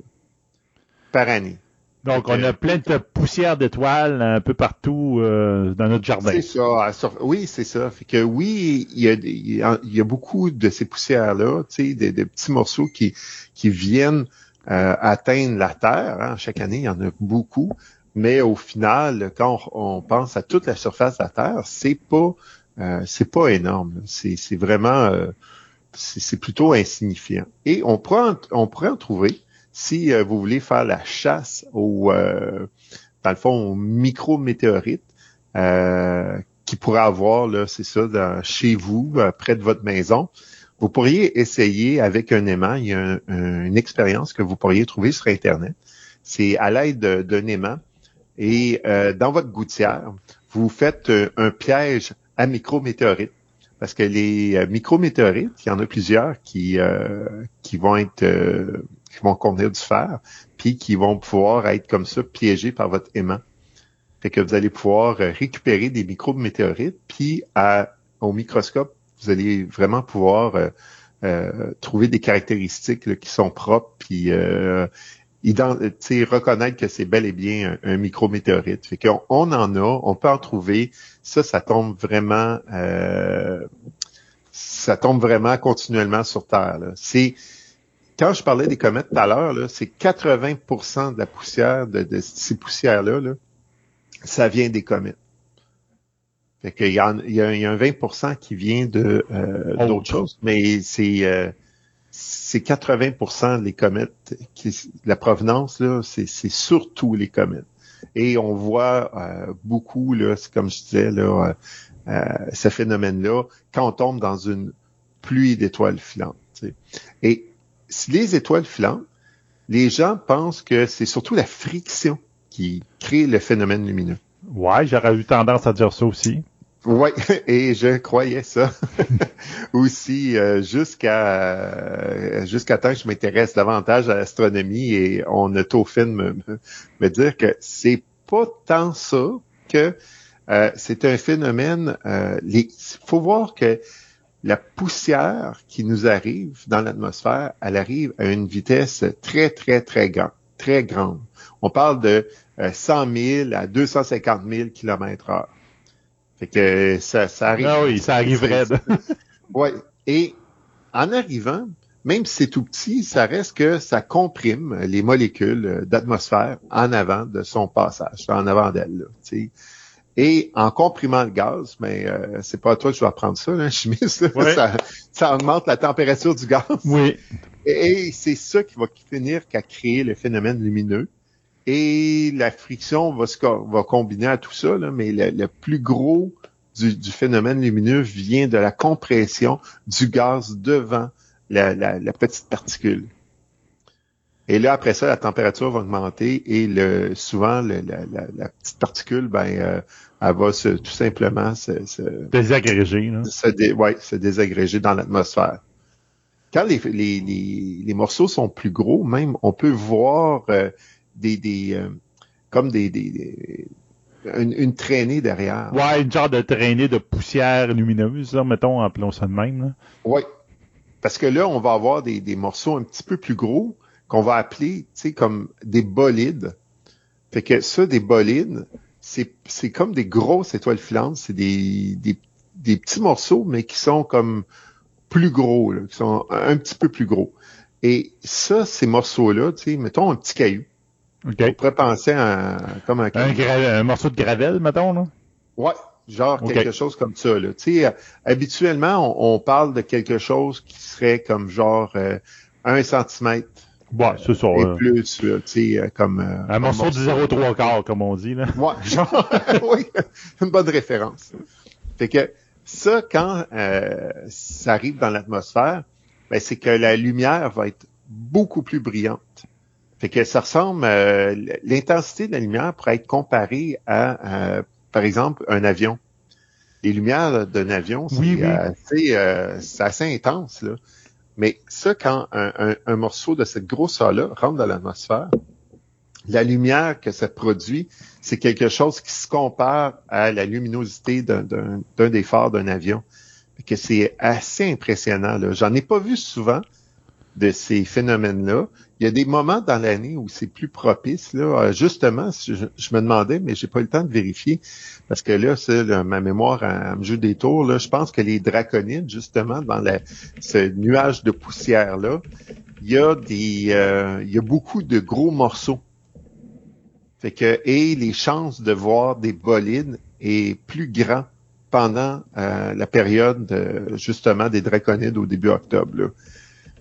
par année. Donc, on a plein de poussière d'étoiles un peu partout euh, dans notre jardin. C'est ça. Oui, c'est ça. Fait que oui, il y a, il y a beaucoup de ces poussières-là, tu sais, des, petits morceaux qui, qui viennent euh, atteindre la Terre. Hein. Chaque année, il y en a beaucoup. Mais au final, quand on, pense à toute la surface de la Terre, c'est pas euh, c'est pas énorme. C'est vraiment c'est plutôt insignifiant. Et on pourrait on pourrait en trouver si euh, vous voulez faire la chasse au, euh, dans le fond, aux micro-météorites euh, qui pourrait avoir, là, c'est ça, chez vous, près de votre maison, vous pourriez essayer avec un aimant. Il y a une expérience que vous pourriez trouver sur Internet. C'est à l'aide d'un aimant. Et dans votre gouttière, vous faites un piège à micro-météorites. Parce que les micro-météorites, il y en a plusieurs qui, qui vont être qui vont contenir du fer, puis qui vont pouvoir être comme ça piégés par votre aimant. Fait que vous allez pouvoir euh, récupérer des micro-météorites, puis à, au microscope, vous allez vraiment pouvoir euh, euh, trouver des caractéristiques qui sont propres, puis euh, reconnaître que c'est bel et bien un, micro-météorite. Fait qu'on on en a, on peut en trouver. Ça, ça tombe vraiment, ça tombe vraiment continuellement sur Terre. C'est quand je parlais des comètes tout à l'heure, c'est 80% de la poussière, de, ces poussières-là, ça vient des comètes. Fait qu'il y, a, il y, a, un 20% qui vient de euh, d'autres choses, mais c'est euh, c'est 80% des comètes qui la provenance là, c'est surtout les comètes. Et on voit euh, beaucoup là, comme je disais là, ce phénomène-là quand on tombe dans une pluie d'étoiles filantes. Et les étoiles filantes, les gens pensent que c'est surtout la friction qui crée le phénomène lumineux. Ouais, j'aurais eu tendance à dire ça aussi. Oui, et je croyais ça aussi euh, jusqu'à euh, jusqu'à temps que je m'intéresse davantage à l'astronomie et on a tôt fait de me, me, dire que c'est pas tant ça que euh, c'est un phénomène. Il faut voir que la poussière qui nous arrive dans l'atmosphère, elle arrive à une vitesse très, très, très grande. Très grande. On parle de 100 euh, 000 à 250 000 km heure. Fait que ça, ça arrive. Ah oui, ça arriverait. oui. Et en arrivant, même si c'est tout petit, ça reste que ça comprime les molécules d'atmosphère en avant de son passage, en avant d'elle. Et en comprimant le gaz, mais euh, c'est pas à toi que je vais apprendre ça, hein, chimiste. ça, ça, augmente la température du gaz. Oui. Et, c'est ça qui va finir qu'à créer le phénomène lumineux. Et la friction va, se, va combiner à tout ça, là, mais le, plus gros du, du, phénomène lumineux vient de la compression du gaz devant la, la, la petite particule. Et là, après ça, la température va augmenter et le, souvent, le, la, la, la, petite particule, ben, euh, elle va se, tout simplement se, se désagréger. Là. Se, dé, ouais, se désagréger dans l'atmosphère. Quand les, les, les, les, morceaux sont plus gros, même, on peut voir euh, des, des euh, comme des, des, des une, une, traînée derrière. Ouais, une genre de traînée de poussière lumineuse, là, mettons, appelons ça de même. Oui. Parce que là, on va avoir des, des morceaux un petit peu plus gros qu'on va appeler, tu sais, comme des bolides. Fait que ça, des bolides, c'est, c'est comme des grosses étoiles filantes, c'est des, des, des, petits morceaux, mais qui sont comme plus gros, là, qui sont un petit peu plus gros. Et ça, ces morceaux-là, tu sais, mettons un petit caillou. Okay. On pourrait penser à comme un, un, un, morceau de gravel, mettons, là? Ouais, genre okay. quelque chose comme ça. Là. Tu sais, habituellement, on, on, parle de quelque chose qui serait comme genre euh, un centimètre Ouais, c'est ça. Et plus, tu sais, comme... Euh, un morceau de 0,3 quart, comme on dit, là. Ouais, genre, oui, une bonne référence. Fait que ça, quand euh, ça arrive dans l'atmosphère, ben, c'est que la lumière va être beaucoup plus brillante. Fait que ça ressemble, euh, l'intensité de la lumière pourrait être comparée à, à, par exemple, un avion. Les lumières d'un avion, c'est oui, oui. assez, euh, assez intense, là. Mais ça, quand un, morceau de cette grosseur-là rentre dans l'atmosphère, la lumière que ça produit, c'est quelque chose qui se compare à la luminosité d'un des phares d'un avion. Que c'est assez impressionnant. J'en ai pas vu souvent de ces phénomènes-là. Il y a des moments dans l'année où c'est plus propice. Là. Justement, je, me demandais, mais j'ai pas eu le temps de vérifier, parce que là, c'est ma mémoire me joue des tours. Là, je pense que les draconides, justement, dans la, ce nuage de poussière-là, il y a des, euh, il y a beaucoup de gros morceaux. Fait que, et les chances de voir des bolides est plus grand pendant euh, la période, de, justement, des draconides au début octobre. Là.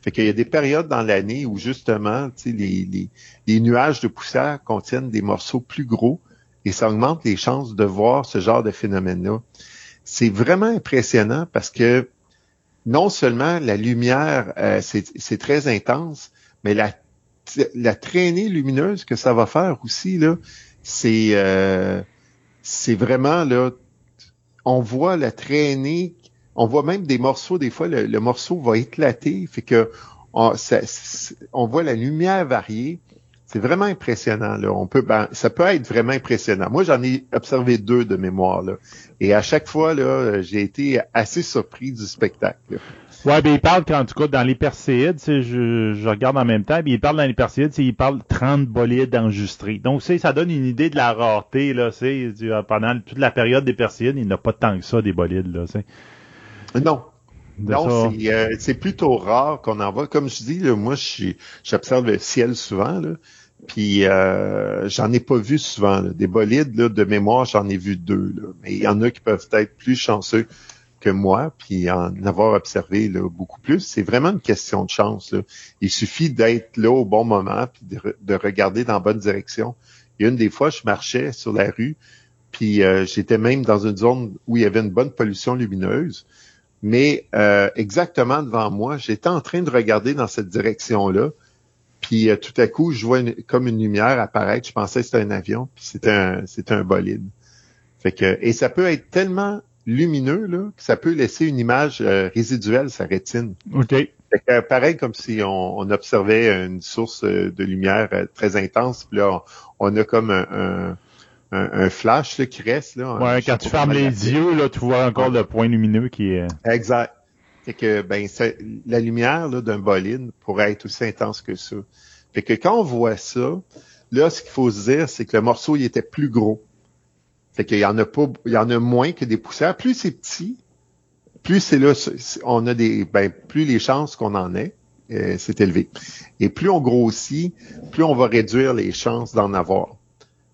Fait qu'il y a des périodes dans l'année où justement, les, les, les, nuages de poussière contiennent des morceaux plus gros et ça augmente les chances de voir ce genre de phénomène-là. C'est vraiment impressionnant parce que non seulement la lumière, euh, c'est très intense, mais la, la traînée lumineuse que ça va faire aussi, là, c'est euh, vraiment là, on voit la traînée on voit même des morceaux, des fois, le, le morceau va éclater, fait que on, ça, on voit la lumière varier. C'est vraiment impressionnant. Là. On peut, ben, ça peut être vraiment impressionnant. Moi, j'en ai observé deux de mémoire. Là. Et à chaque fois, là, j'ai été assez surpris du spectacle. Là. Ouais, ben il parle en tout cas dans les Perséides, je, je regarde en même temps, il parle dans les Perséides, il parle 30 bolides enregistrés. Donc ça donne une idée de la rareté là, c'est pendant toute la période des Perséides, il n'y a pas tant que ça des bolides là. Non. Non, c'est euh, plutôt rare qu'on en voit. Comme je dis, là, moi, j'observe le ciel souvent, là, puis euh, j'en ai pas vu souvent. Là. Des bolides, là, de mémoire, j'en ai vu deux. Là. Mais il y en a qui peuvent être plus chanceux que moi, puis en avoir observé là, beaucoup plus. C'est vraiment une question de chance. Là. Il suffit d'être là au bon moment, puis de, de, regarder dans la bonne direction. Une des fois, je marchais sur la rue, puis euh, j'étais même dans une zone où il y avait une bonne pollution lumineuse mais euh, exactement devant moi, j'étais en train de regarder dans cette direction-là, puis euh, tout à coup, je vois une, comme une lumière apparaître. Je pensais que c'était un avion, puis c'était un, c'était un bolide. Fait que, et ça peut être tellement lumineux là, que ça peut laisser une image euh, résiduelle sa rétine. OK. Fait que, pareil comme si on, on, observait une source de lumière très intense, puis là, on, on a comme un, un un, un, flash là, qui reste. Là, ouais, quand tu fermes les yeux, là, tu vois encore ouais. le point lumineux qui est. Exact. Fait que ben la lumière d'un bolide pourrait être aussi intense que ça. Fait que quand on voit ça, là, ce qu'il faut se dire, c'est que le morceau il était plus gros. Fait qu'il y en a pas, il y en a moins que des poussières. Plus c'est petit, plus c'est là, on a des, ben plus les chances qu'on en ait, euh, c'est élevé. Et plus on grossit, plus on va réduire les chances d'en avoir.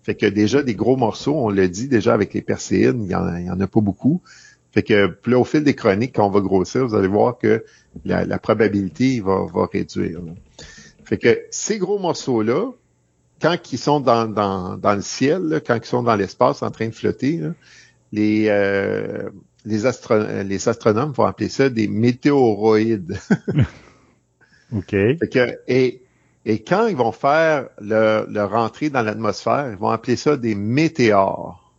Fait que déjà, des gros morceaux, on l'a dit déjà avec les perséides, il y en, en a pas beaucoup. Fait que là, au fil des chroniques, quand on va grossir, vous allez voir que la, la probabilité va, va réduire. Là. Fait que ces gros morceaux-là, quand ils sont dans, dans, dans le ciel, là, quand ils sont dans l'espace en train de flotter, là, les, euh, les, astro les astronomes vont appeler ça des météoroïdes. OK. Fait que, et Et quand ils vont faire leur, leur entrée dans l'atmosphère, ils vont appeler ça des météores.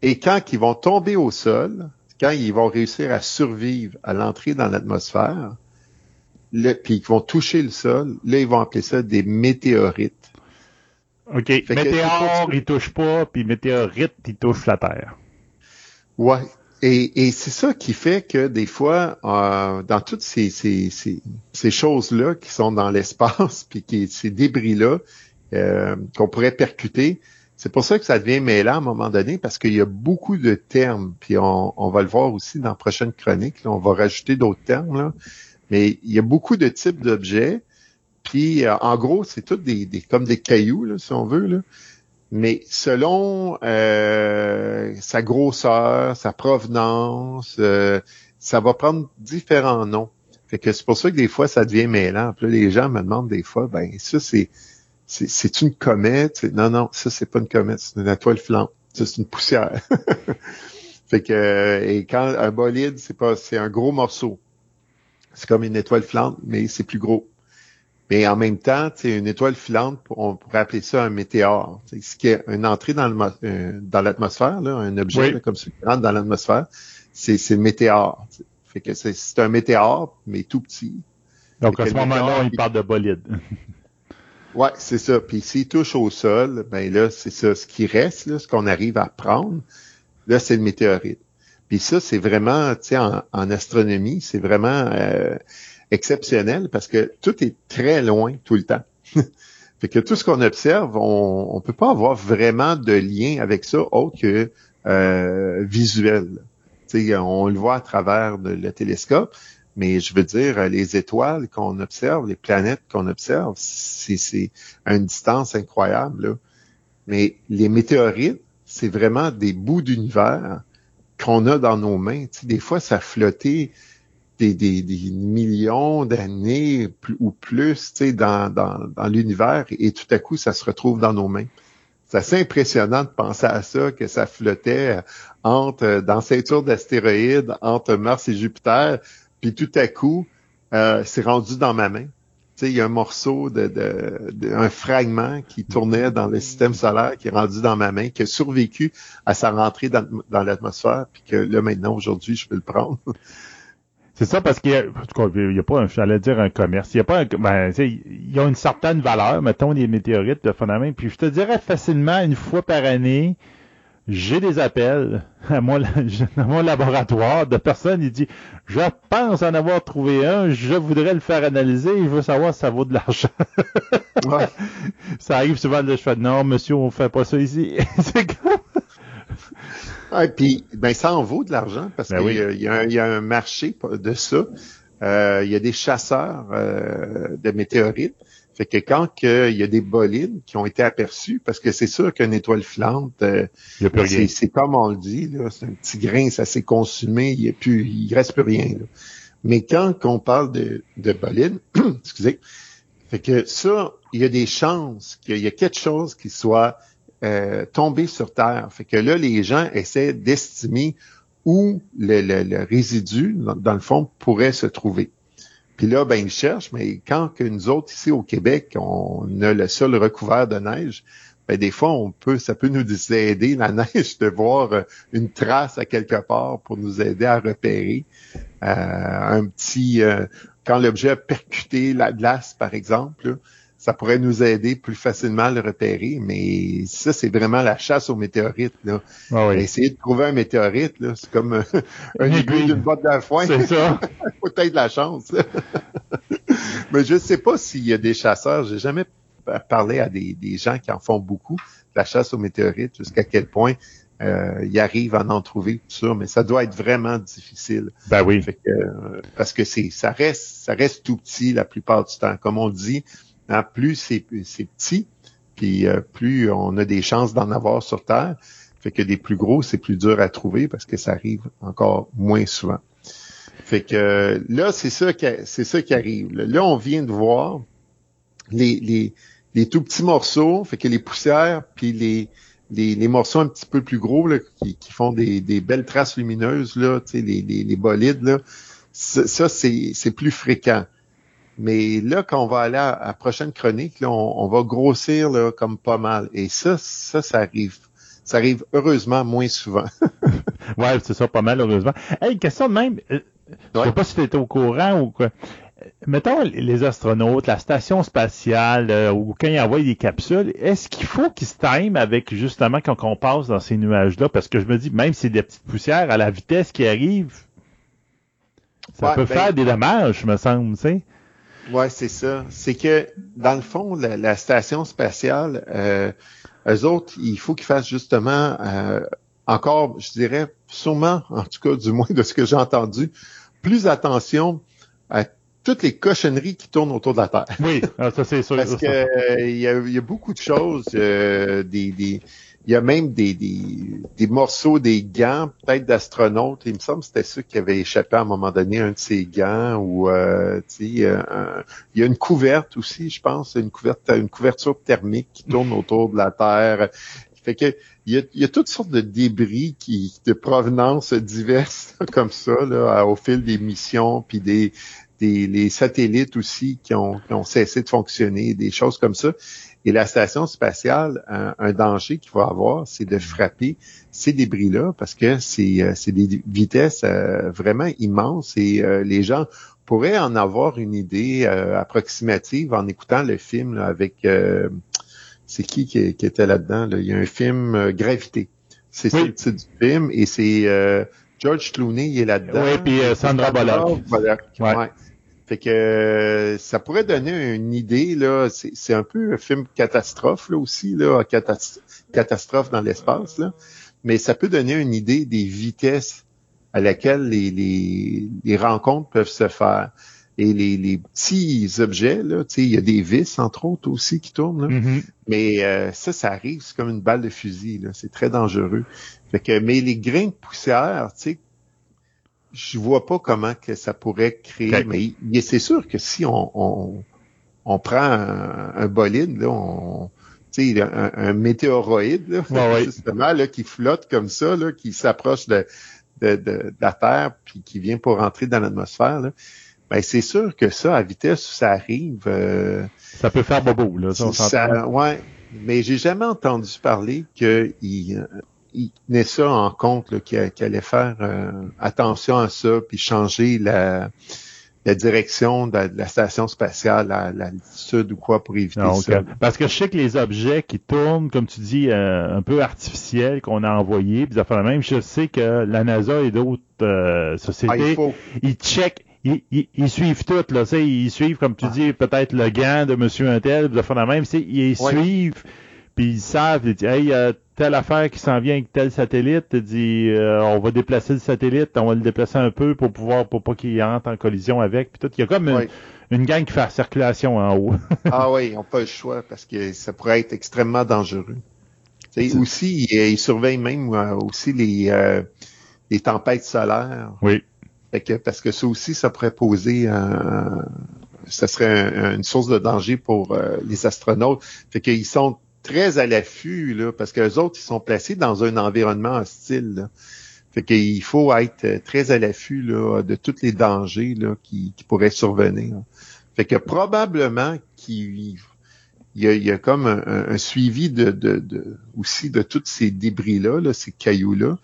Et quand ils vont tomber au sol, quand ils vont réussir à survivre à l'entrée dans l'atmosphère, puis qu'ils vont toucher le sol, là, ils vont appeler ça des météorites. OK. Météores, ils touchent pas, puis météorites, ils touchent la Terre. Ouais. Et, et c'est ça qui fait que des fois, euh, dans toutes ces, ces, ces, ces choses-là qui sont dans l'espace, puis qui, ces débris-là euh, qu'on pourrait percuter, c'est pour ça que ça devient mêlant à un moment donné, parce qu'il y a beaucoup de termes, puis on, on, va le voir aussi dans la prochaine chronique, là, on va rajouter d'autres termes, là. mais il y a beaucoup de types d'objets, puis euh, en gros, c'est tout des, des, comme des cailloux, là, si on veut, là. Mais selon euh, sa grosseur, sa provenance, euh, ça va prendre différents noms. Fait que c'est pour ça que des fois, ça devient mêlant. Puis là, les gens me demandent des fois, ben ça, c'est c'est une comète? Non, non, ça, c'est pas une comète, c'est une étoile filante. Ça, c'est une poussière. fait que, et quand un bolide, c'est pas, c'est un gros morceau. C'est comme une étoile filante, mais c'est plus gros. Mais en même temps, une étoile filante, on pourrait appeler ça un météore. Ce qui est une entrée dans euh, l'atmosphère, un objet comme ça qui rentre dans l'atmosphère, c'est le météore. Fait que c'est un météore, mais tout petit. Donc à ce moment-là, il parle de bolide. Ouais, c'est ça. Puis s'il touche au sol, ben là, c'est ça. Ce qui reste, là, ce qu'on arrive à prendre, là, c'est le météorite. Puis ça, c'est vraiment, tu sais, en, astronomie, c'est vraiment euh, exceptionnel parce que tout est très loin tout le temps. fait que tout ce qu'on observe, on ne peut pas avoir vraiment de lien avec ça autre que euh, visuel. sais, on le voit à travers le télescope, mais je veux dire, les étoiles qu'on observe, les planètes qu'on observe, c'est à une distance incroyable. Mais les météorites, c'est vraiment des bouts d'univers qu'on a dans nos mains. des fois, ça flottait des, des, des millions d'années ou plus dans, dans, dans l'univers et tout à coup, ça se retrouve dans nos mains. C'est assez impressionnant de penser à ça, que ça flottait entre, dans ceinture d'astéroïdes, entre Mars et Jupiter, puis tout à coup, euh, c'est rendu dans ma main. Il y a un morceau de, de, un fragment qui tournait dans le système solaire qui est rendu dans ma main, qui a survécu à sa rentrée dans, dans l'atmosphère, puis que là maintenant aujourd'hui je peux le prendre. C'est ça parce qu'il y a, il y a pas, j'allais dire un commerce, il y a pas un, ben, il y a une certaine valeur, mettons des météorites de phénomène, puis je te dirais facilement une fois par année, j'ai des appels à mon, à mon laboratoire de personnes, il dit, je pense en avoir trouvé un, je voudrais le faire analyser, je veux savoir si ça vaut de l'argent. ouais. Ça arrive souvent, de je fais, non, monsieur, on fait pas ça ici. c'est. Ah, puis, ben, ça en vaut de l'argent parce ben qu'il y, a, y, a un marché de ça. Euh, il y a des chasseurs euh, de météorites fait que quand il y a des bolides qui ont été aperçus, parce que c'est sûr qu'une étoile filante, euh, c'est comme on le dit, c'est un petit grain, ça s'est consumé, il y a plus, il reste plus rien. Mais quand on parle de, de bolides, excusez, fait que ça, il y a des chances qu'il y a quelque chose qui soit euh, tombé sur Terre. Fait que là, les gens essaient d'estimer où le, résidu, dans, le fond, pourrait se trouver. Puis là, ben, ils cherchent, mais quand que nous autres, ici au Québec, on a le sol recouvert de neige, ben, des fois, on peut, ça peut nous aider, la neige, de voir euh, une trace à quelque part pour nous aider à repérer euh, un petit... Euh, quand l'objet a percuté la glace, par exemple, ça pourrait nous aider plus facilement à le repérer, mais ça, c'est vraiment la chasse aux météorites. Là. Ah Essayer de trouver un météorite, là, c'est comme un aiguille d'une botte de foin. C'est ça. Peut-être de la chance. mais je ne sais pas s'il y a des chasseurs. J'ai jamais parlé à des, gens qui en font beaucoup, la chasse aux météorites, jusqu'à quel point euh, ils arrivent à en trouver, tout ça, mais ça doit être vraiment difficile. Ben oui. Euh, parce que c'est, ça reste, ça reste tout petit la plupart du temps. Comme on dit, Hein, plus c'est petit, puis euh, plus on a des chances d'en avoir sur Terre. Fait que des plus gros, c'est plus dur à trouver parce que ça arrive encore moins souvent. Fait que là, c'est ça qui ça qui arrive. Là, on vient de voir les, les, les tout petits morceaux, fait que les poussières, puis les, les, les, morceaux un petit peu plus gros là, qui, qui font des, des belles traces lumineuses, là, les, les, les bolides, là, ça c'est plus fréquent. Mais là, quand on va aller à, la prochaine chronique, là, on, va grossir là, comme pas mal. Et ça, ça, ça arrive. Ça arrive heureusement moins souvent. ouais, c'est ça, pas mal, heureusement. Hey, question de même. Euh, je sais pas si tu étais au courant ou quoi. Mettons les astronautes, la station spatiale, euh, ou quand ils envoient des capsules, est-ce qu'il faut qu'ils se time avec justement quand on passe dans ces nuages-là? Parce que je me dis, même si c'est des petites poussières, à la vitesse qui arrive, ça peut ben faire des dommages, me semble, tu sais. Ouais, c'est ça. C'est que, dans le fond, la, station spatiale, euh, eux autres, il faut qu'ils fassent justement euh, encore, je dirais, sûrement, en tout cas, du moins de ce que j'ai entendu, plus attention à toutes les cochonneries qui tournent autour de la Terre. Oui, ah, ça c'est sûr. Parce qu'il euh, y, a, y a beaucoup de choses, euh, des, des il y a même des, des, des morceaux des gants, peut-être d'astronautes. Il me semble que c'était ça qui avait échappé à un moment donné, un de ces gants. Ou euh, il y a une couverte aussi, je pense, une couverte, une couverture thermique qui tourne autour de la Terre. Fait que il y a, il y a toutes sortes de débris qui de provenance diverses comme ça là, au fil des missions, puis des, des les satellites aussi qui ont, qui ont cessé de fonctionner, des choses comme ça. Et la station spatiale, un, danger qu'il faut avoir, c'est de frapper ces débris-là parce que c'est euh, des vitesses euh, vraiment immenses et euh, les gens pourraient en avoir une idée approximative en écoutant le film avec c'est qui, qui était là-dedans? Il y a un film Gravité. C'est oui. ça du film et c'est George Clooney il est là-dedans. Oui, puis Sandra Bullock. Ouais. Fait que euh, ça pourrait donner une idée, là. C'est un peu un film catastrophe, là, aussi, là, catastrophe dans l'espace, là. Mais ça peut donner une idée des vitesses à laquelle les, les, les rencontres peuvent se faire. Et les, les petits objets, là, il y a des vis, entre autres, aussi, qui tournent. Là. Mm-hmm. Mais euh, ça, ça arrive, c'est comme une balle de fusil. Là. C'est très dangereux. Fait que, mais les grains de poussière, tu sais, je vois pas comment que ça pourrait créer, mais, c'est sûr que si on, on, prend un, bolide, là, on, un, un météoroïde, là, justement, là, qui flotte comme ça, là, qui s'approche de, de, de, la Terre, puis qui vient pour rentrer dans l'atmosphère, ben c'est sûr que ça, à vitesse où ça arrive... Euh, ça peut faire bobo, là. Ça, ça ouais, mais j'ai jamais entendu parler qu'il il tenait ça en compte, qu'il allait faire euh, attention à ça, puis changer la, direction de la, station spatiale à l'altitude ou quoi pour éviter ça. Parce que je sais que les objets qui tournent, comme tu dis, euh, un peu artificiels qu'on a envoyés, puis ça même, je sais que la NASA et d'autres euh, sociétés, ah, ils checkent ils, suivent tout, là, ils suivent, comme tu ah. dis, peut-être le gant de Monsieur Intel, ça la même, ils suivent, puis ils savent, ils disent, hey, telle affaire qui s'en vient avec tel satellite, dit euh, on va déplacer le satellite, on va le déplacer un peu pour pouvoir pour pas qu'il entre en collision avec. Puis tout, il y a comme une, gang qui fait la circulation en haut. ah oui, ils n'ont pas le choix parce que ça pourrait être extrêmement dangereux. aussi, ils, surveillent même euh, aussi les, euh, les tempêtes solaires. Oui. parce que ça aussi, ça pourrait poser un, ça serait une source de danger pour les astronautes. Fait qu'ils sont très à l'affût, là, parce que les autres, ils sont placés dans un environnement hostile. Là. Fait qu'il faut être très à l'affût là, de tous les dangers là, qui, pourraient survenir. Fait que probablement qu'il y a, il y a comme un, suivi de, aussi de tous ces débris-là, là, ces cailloux-là.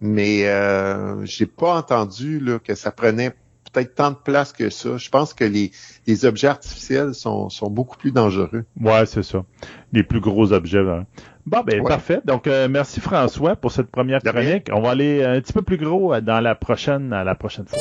Mais euh, j'ai pas entendu là, que ça prenait peut-être tant de place que ça. Je pense que les, les objets artificiels sont, sont beaucoup plus dangereux. Ouais, c'est ça. Les plus gros objets. Hein. Bon, ben parfait. Donc, euh, merci François pour cette première chronique. On va aller un petit peu plus gros euh, dans la prochaine, à la prochaine fois.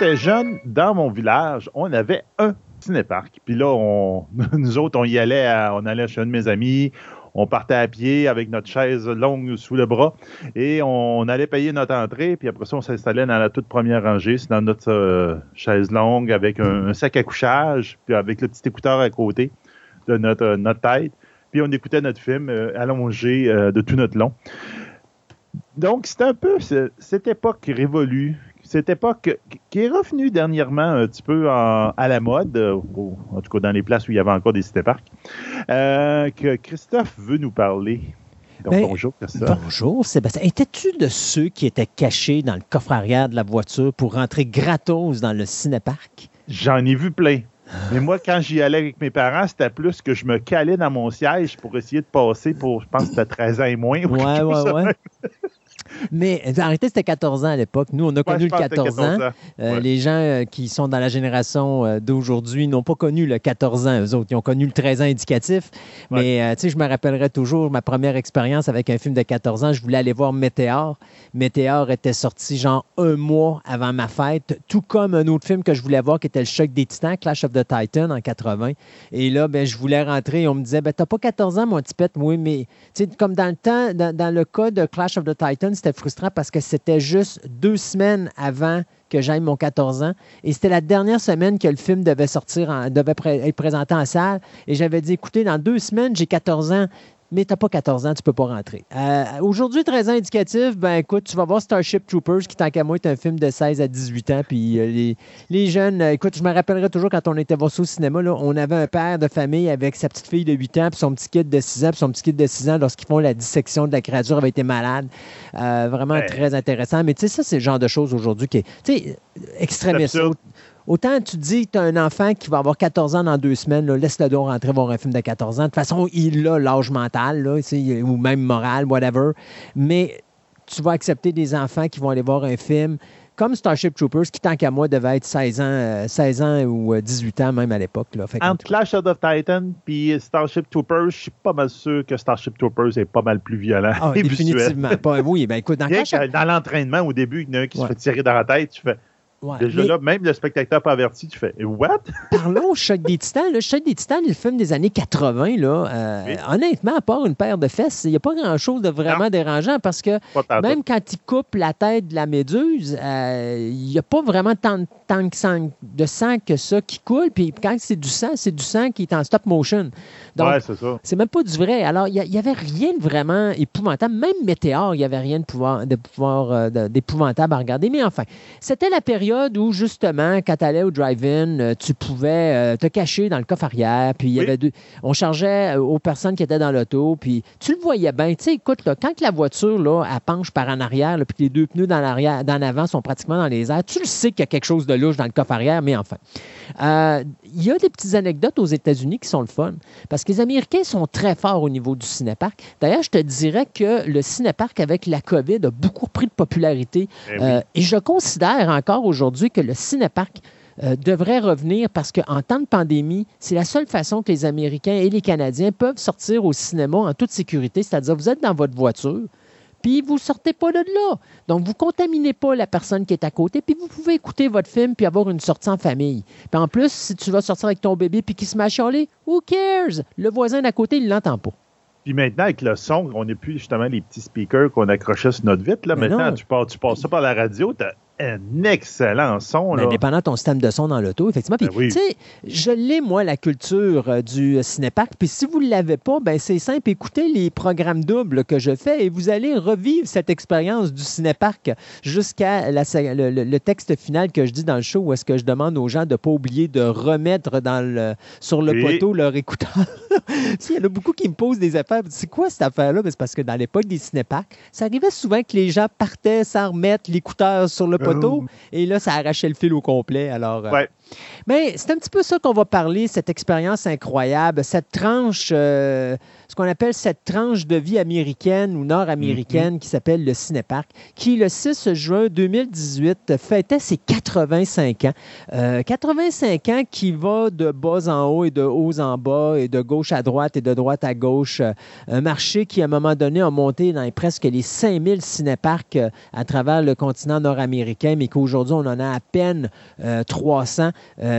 J'étais jeune, dans mon village, on avait un cinéparc. Puis là, nous autres, on y allait, on allait chez un de mes amis, on partait à pied avec notre chaise longue sous le bras et on, allait payer notre entrée. Puis après ça, on s'installait dans la toute première rangée, c'est dans notre euh, chaise longue avec un, sac à couchage, puis avec le petit écouteur à côté de notre, notre tête. Puis on écoutait notre film allongé de tout notre long. Donc, c'est un peu cette époque révolue cette époque qui est revenue dernièrement un petit peu à la mode, euh, en tout cas dans les places où il y avait encore des cités-parcs, euh, que Christophe veut nous parler. Ben, bonjour, Christophe. Bonjour, Sébastien. Étais-tu de ceux qui étaient cachés dans le coffre arrière de la voiture pour rentrer gratos dans le cinéparc? J'en ai vu plein. Mais moi, quand j'y allais avec mes parents, c'était plus que je me calais dans mon siège pour essayer de passer pour, je pense que c'était 13 ans et moins. Ouais, ouais, ouais. Mais arrêtez, c'était 14 ans à l'époque. Nous, on a connu le 14, ans. Euh, les gens euh, qui sont dans la génération euh, d'aujourd'hui n'ont pas connu le 14 ans. Eux autres, ils ont connu le 13 ans indicatif. Mais tu sais, je me rappellerai toujours ma première expérience avec un film de 14 ans. Je voulais aller voir Météor. Météor était sorti genre un mois avant ma fête, tout comme un autre film que je voulais voir qui était Le Choc des Titans, Clash of the Titan en 80. Et là, ben, je voulais rentrer et on me disait, ben, t'as pas 14 ans, mon petit pet. Oui, mais comme dans le temps, dans, dans le cas de Clash of the Titan, c'était frustrant parce que c'était juste deux semaines avant que j'aille mon 14 ans. Et c'était la dernière semaine que le film devait sortir, devait être présenté en salle. Et j'avais dit, écoutez, dans deux semaines, j'ai 14 ans mais tu n'as pas 14 ans, tu ne peux pas rentrer. Euh, aujourd'hui, 13 ans indicatif, ben écoute, tu vas voir Starship Troopers, qui, tant qu'à moi, est un film de 16 à 18 ans. Puis euh, les, jeunes, euh, écoute, je me rappellerai toujours quand on était voir ça au cinéma, là, on avait un père de famille avec sa petite fille de 8 ans, puis son petit kid de 6 ans, puis son petit kid de 6 ans, lorsqu'ils font la dissection de la créature, avait été malade. vraiment très intéressant. Mais tu sais, ça, c'est le genre de choses aujourd'hui qui est, tu sais, extrémiste. Autant tu dis que tu as un enfant qui va avoir 14 ans dans deux semaines, laisse-le donc rentrer voir un film de 14 ans. De toute façon, il a l'âge mental, là, ou même moral, whatever. Mais tu vas accepter des enfants qui vont aller voir un film comme Starship Troopers, qui, tant qu'à moi, devait être 16 ans, 16 euh, ans ou 18 ans même à l'époque. Entre Clash of the Titan et Starship Troopers, je suis pas mal sûr que Starship Troopers est pas mal plus violent. Ah, définitivement. pas, oui, ben écoute, dans, dans l'entraînement, au début, il y en a un qui se fait tirer dans la tête, tu fais Déjà là, même le spectateur pas averti, tu fais What? Parlons Choc des Titans. Le Choc des Titans, le film des années 80, là, euh, honnêtement, à part une paire de fesses, il n'y a pas grand-chose de vraiment dérangeant parce que même quand il coupe la tête de la méduse, euh, il n'y a pas vraiment tant, de sang que ça qui coule. Puis quand c'est du sang, c'est du sang qui est en stop motion. Donc, c'est ça. C'est même pas du vrai. Alors, il n'y avait rien de vraiment épouvantable. Même Météor, il n'y avait rien de pouvoir, de pouvoir euh, d'épouvantable à regarder. Mais enfin, c'était la période où, justement, quand tu allais au drive-in, euh, tu pouvais euh, te cacher dans le coffre arrière, puis il y avait on chargeait euh, aux personnes qui étaient dans l'auto, puis tu le voyais bien. Tu sais, écoute, là, quand la voiture, là, elle penche par en arrière, puis les deux pneus dans l'arrière, dans l'avant sont pratiquement dans les airs, tu le sais qu'il y a quelque chose de louche dans le coffre arrière, mais enfin. Il y a des petites anecdotes aux États-Unis qui sont le fun, parce que les Américains sont très forts au niveau du cinéparc. D'ailleurs, je te dirais que le cinéparc, avec la COVID, a beaucoup pris de popularité, eh et je considère encore aujourd'hui aujourd'hui que le cinéparc euh, devrait revenir parce qu'en temps de pandémie, c'est la seule façon que les Américains et les Canadiens peuvent sortir au cinéma en toute sécurité. C'est-à-dire, vous êtes dans votre voiture, puis vous ne sortez pas de là. Donc, vous ne contaminez pas la personne qui est à côté, puis vous pouvez écouter votre film puis avoir une sortie en famille. Puis en plus, si tu vas sortir avec ton bébé puis qu'il se met à chialer, who cares? Le voisin d'à côté, il ne l'entend pas. Puis maintenant, avec le son, on n'est plus justement les petits speakers qu'on accrochait sur notre vitre. Là. maintenant, tu, passes, tu passes ça par la radio, un excellent son. Là. Indépendant de ton système de son dans l'auto, effectivement. Puis, ben tu sais, je l'ai, moi, la culture euh, du cinépark. Puis si vous ne l'avez pas, ben c'est simple. Écoutez les programmes doubles que je fais et vous allez revivre cette expérience du cinépark jusqu'à le, texte final que je dis dans le show où est-ce que je demande aux gens de ne pas oublier de remettre dans le, sur le poteau leur écouteur. Il y en a beaucoup qui me posent des affaires. C'est quoi cette affaire-là? Ben, c'est parce que dans l'époque des cinéparks, ça arrivait souvent que les gens partaient sans remettre l'écouteur sur le poteau et là, ça arrachait le fil au complet. Alors, euh, mais c'est un petit peu ça qu'on va parler, cette expérience incroyable, cette tranche, euh, ce qu'on appelle cette tranche de vie américaine ou nord-américaine mm-hmm. qui s'appelle le Cinépark, qui le 6 juin 2018 fêtait ses 85 ans. 85 euh, ans qui va de bas en haut et de haut en bas et de gauche à droite et de droite à gauche. Euh, un marché qui, à un moment donné, a monté dans presque les 5000 cinéparks à travers le continent nord-américain, mais qu'aujourd'hui, on en a à peine 300.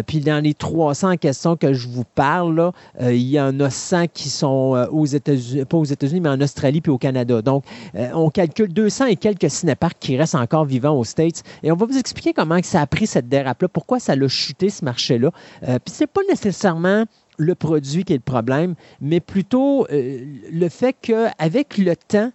Puis dans les 300 questions que je vous parle, là, il y en a 100 qui sont aux États-Unis, pas aux États-Unis, mais en Australie puis au Canada. Donc, on calcule 200 et quelques cinéparks qui restent encore vivants aux States. Et on va vous expliquer comment ça a pris cette dérape-là, pourquoi ça l'a chuté ce marché-là. puis c'est pas nécessairement le produit qui est le problème, mais plutôt euh, le fait qu'avec le temps,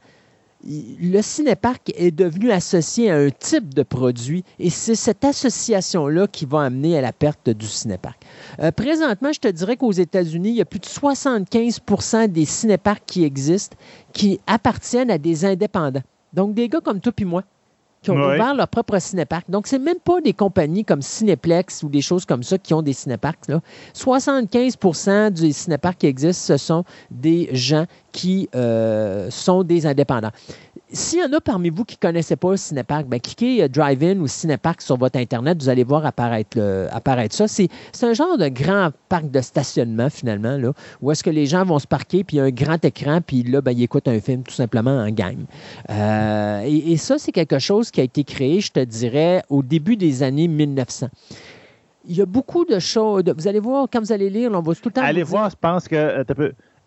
le cinéparc est devenu associé à un type de produit et c'est cette association-là qui va amener à la perte du cinéparc. Euh, présentement, je te dirais qu'aux États-Unis, il y a plus de 75% des cinéparcs qui existent qui appartiennent à des indépendants. Donc, des gars comme toi et moi qui ont ouvert leur propre cinépark. Donc, c'est même pas des compagnies comme Cineplex ou des choses comme ça qui ont des cinéparks. Là. 75% des cinéparks qui existent, ce sont des gens qui euh, sont des indépendants s'il y en a parmi vous qui ne connaissaient pas le Cinepark, ben, cliquez euh, Drive-In ou Cinepark sur votre Internet, vous allez voir apparaître, apparaître ça. C'est, un genre de grand parc de stationnement, finalement, là, où est-ce que les gens vont se parquer, puis il y a un grand écran, puis là, ben, ils écoutent un film tout simplement en game. Euh, et, ça, c'est quelque chose qui a été créé, je te dirais, au début des années 1900 il y a beaucoup de choses. Vous allez voir, quand vous allez lire, on va tout le temps. Allez voir, je pense que.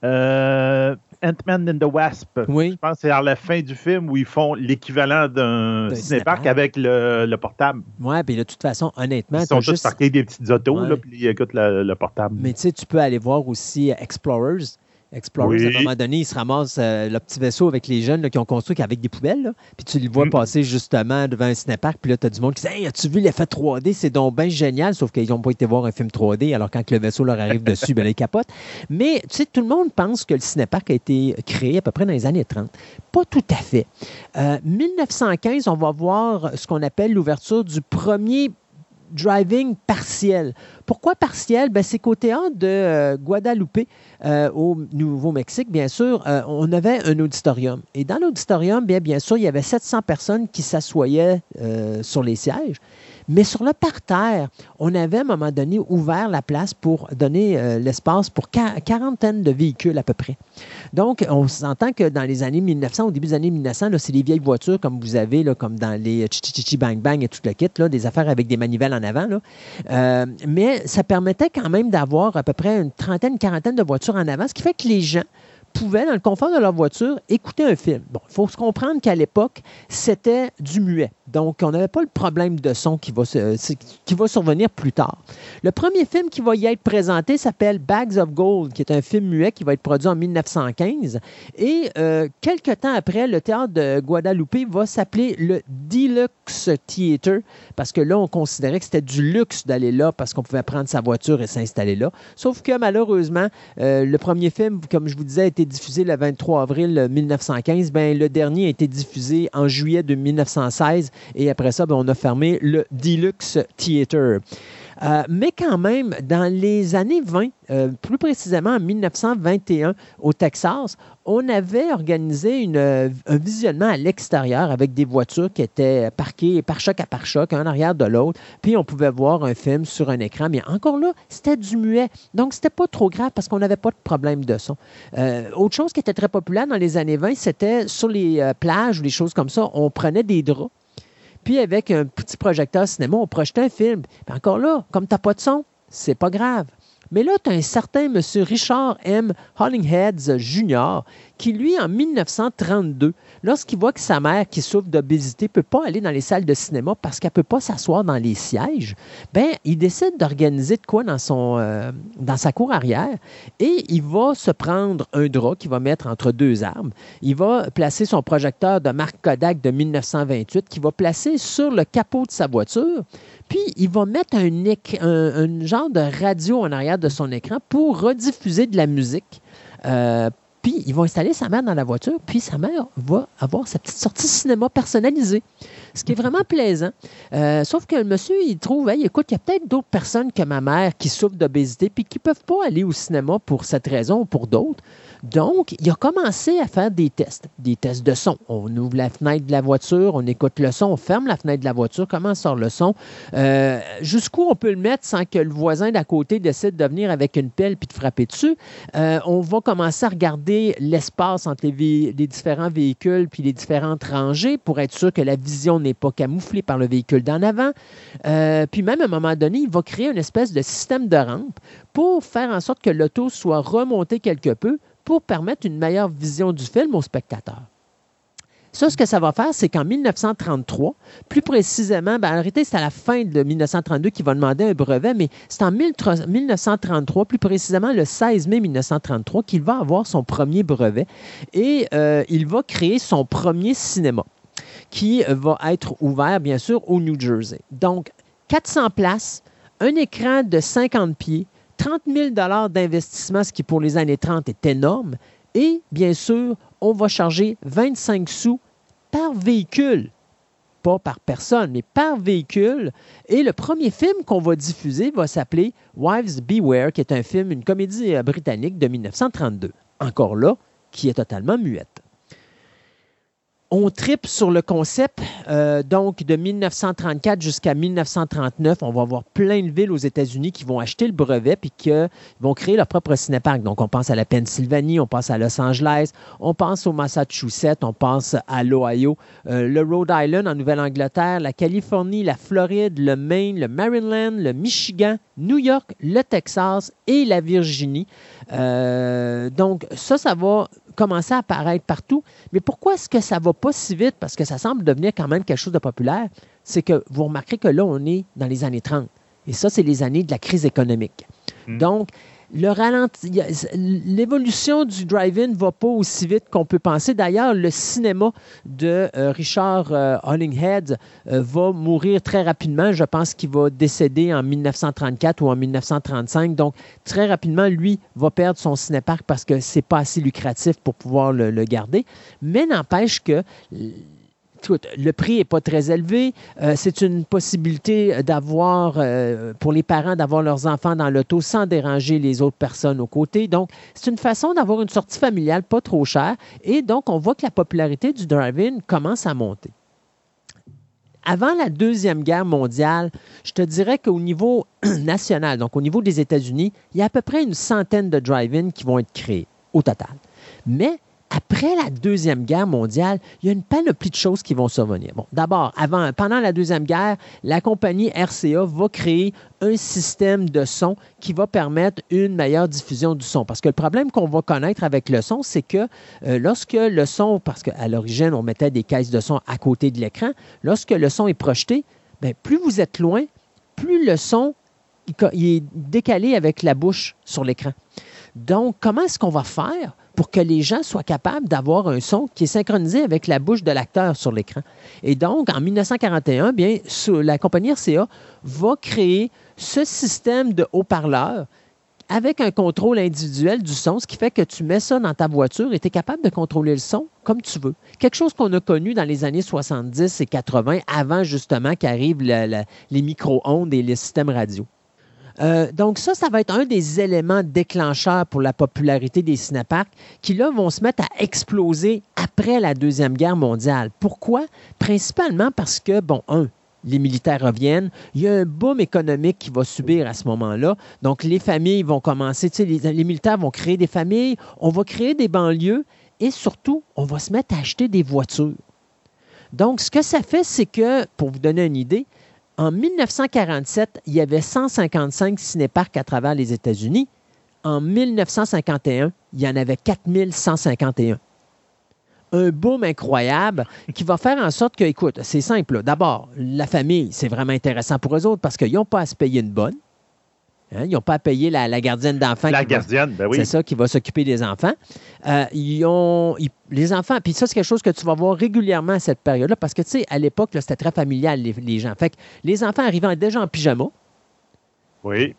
Euh, Ant-Man and the Wasp. Oui. Je pense que c'est à la fin du film où ils font l'équivalent d'un cinépark avec le, portable. Oui, puis de toute façon, honnêtement. Ils sont tous parqués des petites autos, là, puis ils écoutent le portable. Mais tu sais, tu peux aller voir aussi Explorers. Explorers, à un moment donné, ils se ramassent euh, le petit vaisseau avec les jeunes qui ont construit avec des poubelles. puis tu les vois mm. passer justement devant un cinépark. Puis là, tu as du monde qui dit Hey, as-tu vu l'effet 3D C'est donc bien génial. Sauf qu'ils n'ont pas été voir un film 3D. Alors, quand le vaisseau leur arrive dessus, ben, ils capotent. Mais tu sais, tout le monde pense que le cinépark a été créé à peu près dans les années 30. Pas tout à fait. Euh, 1915, on va voir ce qu'on appelle l'ouverture du premier driving partiel. Pourquoi partiel? Ben, c'est qu'au théâtre de euh, Guadalupe, euh, au Nouveau-Mexique, bien sûr, euh, on avait un auditorium. Et dans l'auditorium, bien, bien sûr, il y avait 700 personnes qui s'assoyaient sur les sièges. Mais sur le parterre, on avait à un moment donné ouvert la place pour donner l'espace pour quarantaine de véhicules à peu près. Donc, on s'entend que dans les années 1900, au début des années 1900, c'est des vieilles voitures comme vous avez, comme dans les Chichichi Bang Bang et tout le kit, des affaires avec des manivelles en avant. Là. mais ça permettait quand même d'avoir à peu près une trentaine, quarantaine de voitures en avant, ce qui fait que les gens pouvaient, dans le confort de leur voiture, écouter un film. Bon, il faut se comprendre qu'à l'époque, c'était du muet. Donc, on n'avait pas le problème de son qui va, qui va survenir plus tard. Le premier film qui va y être présenté s'appelle Bags of Gold, qui est un film muet qui va être produit en 1915. Et euh, quelques temps après, le théâtre de Guadalupe va s'appeler le Deluxe Theater, parce que là, on considérait que c'était du luxe d'aller là, parce qu'on pouvait prendre sa voiture et s'installer là. Sauf que malheureusement, euh, le premier film, comme je vous disais, a été diffusé le 23 avril 1915. Ben, le dernier a été diffusé en juillet de 1916 et après ça, ben, on a fermé le Deluxe Theater. Euh, mais quand même, dans les années 20, euh, plus précisément en 1921 au Texas, on avait organisé un visionnement à l'extérieur avec des voitures qui étaient parquées par choc à par choc, un arrière de l'autre, puis on pouvait voir un film sur un écran. Mais encore là, c'était du muet. Donc, c'était pas trop grave parce qu'on n'avait pas de problème de son. Euh, autre chose qui était très populaire dans les années 20, c'était sur les plages ou des choses comme ça, on prenait des draps puis avec un petit projecteur cinéma, on projetait un film. Puis encore là, comme tu n'as pas de son, c'est pas grave. Mais là, tu as un certain M. Richard M. Hollingheads Jr. qui, lui, en 1932, lorsqu'il voit que sa mère, qui souffre d'obésité, ne peut pas aller dans les salles de cinéma parce qu'elle ne peut pas s'asseoir dans les sièges, ben, il décide d'organiser de quoi dans, son, euh, dans sa cour arrière et il va se prendre un drap qu'il va mettre entre deux arbres. Il va placer son projecteur de marque Kodak de 1928 qu'il va placer sur le capot de sa voiture. Puis, il va mettre un, un, genre de radio en arrière de son écran pour rediffuser de la musique. Euh, puis, ils vont installer sa mère dans la voiture, puis sa mère va avoir sa petite sortie cinéma personnalisée, ce qui est vraiment plaisant. Euh, sauf que le monsieur, il trouve, écoute, il y a peut-être d'autres personnes que ma mère qui souffrent d'obésité, puis qui ne peuvent pas aller au cinéma pour cette raison ou pour d'autres. Donc, il a commencé à faire des tests, des tests de son. On ouvre la fenêtre de la voiture, on écoute le son, on ferme la fenêtre de la voiture, comment sort le son, euh, jusqu'où on peut le mettre sans que le voisin d'à côté décide de venir avec une pelle puis de frapper dessus? Euh, on va commencer à regarder garder l'espace entre les, les, différents véhicules puis les différentes rangées pour être sûr que la vision n'est pas camouflée par le véhicule d'en avant. Euh, puis même à un moment donné, il va créer une espèce de système de rampe pour faire en sorte que l'auto soit remontée quelque peu pour permettre une meilleure vision du film au spectateur. Ça, ce que ça va faire, c'est qu'en 1933, plus précisément, ben, en réalité, c'est à la fin de 1932 qu'il va demander un brevet, mais c'est en 1933, plus précisément le 16 mai 1933, qu'il va avoir son premier brevet et euh, il va créer son premier cinéma qui va être ouvert, bien sûr, au New Jersey. Donc, 400 places, un écran de 50 pieds, 30 000 d'investissement, ce qui pour les années 30 est énorme, et bien sûr, on va charger 25 sous par véhicule. Pas par personne, mais par véhicule. Et le premier film qu'on va diffuser va s'appeler Wives Beware, qui est un film, une comédie euh, britannique de 1932. Encore là, qui est totalement muette on tripe sur le concept. Euh, donc, de 1934 jusqu'à 1939, on va avoir plein de villes aux États-Unis qui vont acheter le brevet puis qui vont créer leur propre cinépark. Donc, on pense à la Pennsylvanie, on pense à Los Angeles, on pense au Massachusetts, on pense à l'Ohio, euh, le Rhode Island en Nouvelle-Angleterre, la Californie, la Floride, le Maine, le Maryland, le Michigan, New York, le Texas et la Virginie. Euh, donc, ça, ça va commencer à apparaître partout. Mais pourquoi est-ce que ça ne va pas si vite? Parce que ça semble devenir quand même quelque chose de populaire. C'est que vous remarquerez que là, on est dans les années 30. Et ça, c'est les années de la crise économique. Hmm. Donc, le ralenti, l'évolution du drive-in va pas aussi vite qu'on peut penser. D'ailleurs, le cinéma de euh, Richard euh, Hollinghead euh, va mourir très rapidement. Je pense qu'il va décéder en 1934 ou en 1935. Donc, très rapidement, lui va perdre son cinépark parce que c'est pas assez lucratif pour pouvoir le garder. Mais n'empêche que le prix n'est pas très élevé. Euh, c'est une possibilité d'avoir, euh, pour les parents, d'avoir leurs enfants dans l'auto sans déranger les autres personnes aux côtés. Donc, c'est une façon d'avoir une sortie familiale pas trop chère. Et donc, on voit que la popularité du drive-in commence à monter. Avant la Deuxième Guerre mondiale, je te dirais qu'au niveau national, donc au niveau des États-Unis, il y a à peu près une centaine de drive-in qui vont être créés au total. Mais après la Deuxième Guerre mondiale, il y a une panoplie de choses qui vont survenir. Bon, d'abord, pendant la Deuxième Guerre, la compagnie RCA va créer un système de son qui va permettre une meilleure diffusion du son. Parce que le problème qu'on va connaître avec le son, c'est que euh, lorsque le son, parce qu'à l'origine, on mettait des caisses de son à côté de l'écran, lorsque le son est projeté, bien, plus vous êtes loin, plus le son est décalé avec la bouche sur l'écran. Donc, comment est-ce qu'on va faire pour que les gens soient capables d'avoir un son qui est synchronisé avec la bouche de l'acteur sur l'écran? Et donc, en 1941, bien, la compagnie RCA va créer ce système de haut-parleurs avec un contrôle individuel du son, ce qui fait que tu mets ça dans ta voiture et tu es capable de contrôler le son comme tu veux. Quelque chose qu'on a connu dans les années 70 et 80, avant justement qu'arrivent les micro-ondes et les systèmes radio. Euh, donc ça, ça va être un des éléments déclencheurs pour la popularité des cinéparks qui, là, vont se mettre à exploser après la Deuxième Guerre mondiale. Pourquoi? Principalement parce que, bon, un, les militaires reviennent. Il y a un boom économique qui va subir à ce moment-là. Donc, les familles vont commencer, tu sais, les, militaires vont créer des familles, on va créer des banlieues et surtout, on va se mettre à acheter des voitures. Donc, ce que ça fait, c'est que, pour vous donner une idée, en 1947, il y avait 155 cinéparks à travers les États-Unis. En 1951, il y en avait 4151 un boom incroyable qui va faire en sorte que, écoute, c'est simple. D'abord, la famille, c'est vraiment intéressant pour eux autres parce qu'ils n'ont pas à se payer une bonne. Hein, ils n'ont pas à payer la, gardienne d'enfants. La gardienne, ben oui. C'est ça qui va s'occuper des enfants. Euh, ils ont, les enfants, puis ça, c'est quelque chose que tu vas voir régulièrement à cette période-là, parce que, tu sais, à l'époque, c'était très familial, les, gens. Fait que les enfants arrivaient déjà en pyjama. Oui.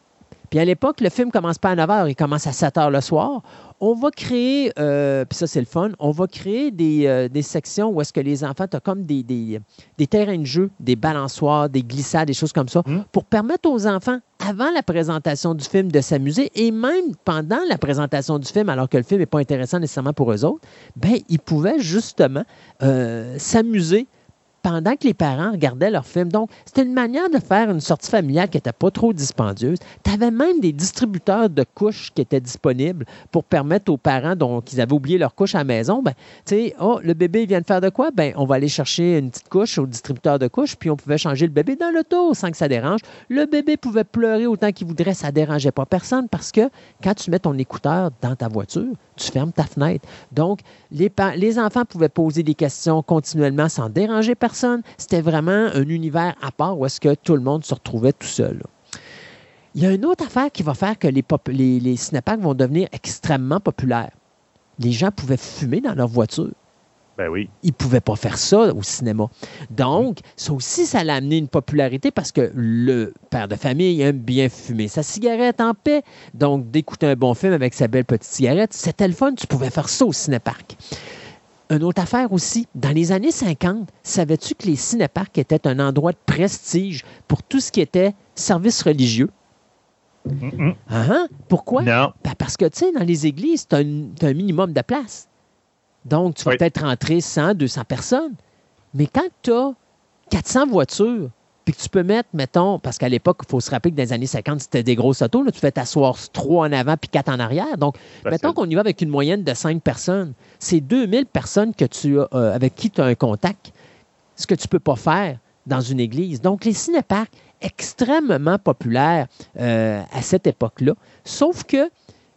Puis à l'époque, le film commence pas à 9 h, il commence à 7 h le soir on va créer, euh, puis ça c'est le fun, on va créer des, euh, sections où est-ce que les enfants, tu as comme des, des, terrains de jeu, des balançoires, des glissades, des choses comme ça, hmm. pour permettre aux enfants, avant la présentation du film, de s'amuser et même pendant la présentation du film, alors que le film n'est pas intéressant nécessairement pour eux autres, ben ils pouvaient justement euh, s'amuser pendant que les parents regardaient leur film. Donc, c'était une manière de faire une sortie familiale qui n'était pas trop dispendieuse. Tu avais même des distributeurs de couches qui étaient disponibles pour permettre aux parents dont ils avaient oublié leur couche à la maison, ben, tu sais, oh, le bébé vient de faire de quoi? Ben, on va aller chercher une petite couche au distributeur de couches, puis on pouvait changer le bébé dans l'auto sans que ça dérange. Le bébé pouvait pleurer autant qu'il voudrait, ça ne dérangeait pas personne parce que quand tu mets ton écouteur dans ta voiture, tu fermes ta fenêtre. Donc, les, enfants pouvaient poser des questions continuellement sans déranger personne. C'était vraiment un univers à part où est-ce que tout le monde se retrouvait tout seul. Il y a une autre affaire qui va faire que les, les, les vont devenir extrêmement populaires. Les gens pouvaient fumer dans leur voiture. Ben oui. Ils ne pouvaient pas faire ça au cinéma. Donc, ça aussi, ça l'a amené une popularité parce que le père de famille aime bien fumer sa cigarette en paix. Donc, d'écouter un bon film avec sa belle petite cigarette, c'était le fun. Tu pouvais faire ça au cinéparc. Une autre affaire aussi, dans les années 50, savais-tu que les cinéparcs étaient un endroit de prestige pour tout ce qui était service religieux? Ah, hein? Pourquoi? Non. Ben, parce que, tu sais, dans les églises, tu as, un minimum de place. Donc, tu vas peut-être rentrer 100, 200 personnes. Mais quand tu as 400 voitures, puis que tu peux mettre, mettons, parce qu'à l'époque, il faut se rappeler que dans les années 50, c'était des grosses autos, là, tu fais t'asseoir 3 en avant puis 4 en arrière. Donc, mettons qu'on y va avec une moyenne de 5 personnes. C'est 2000 personnes que tu as, euh, avec qui tu as un contact, ce que tu ne peux pas faire dans une église. Donc, les cinéparcs, extrêmement populaires euh, à cette époque-là, sauf que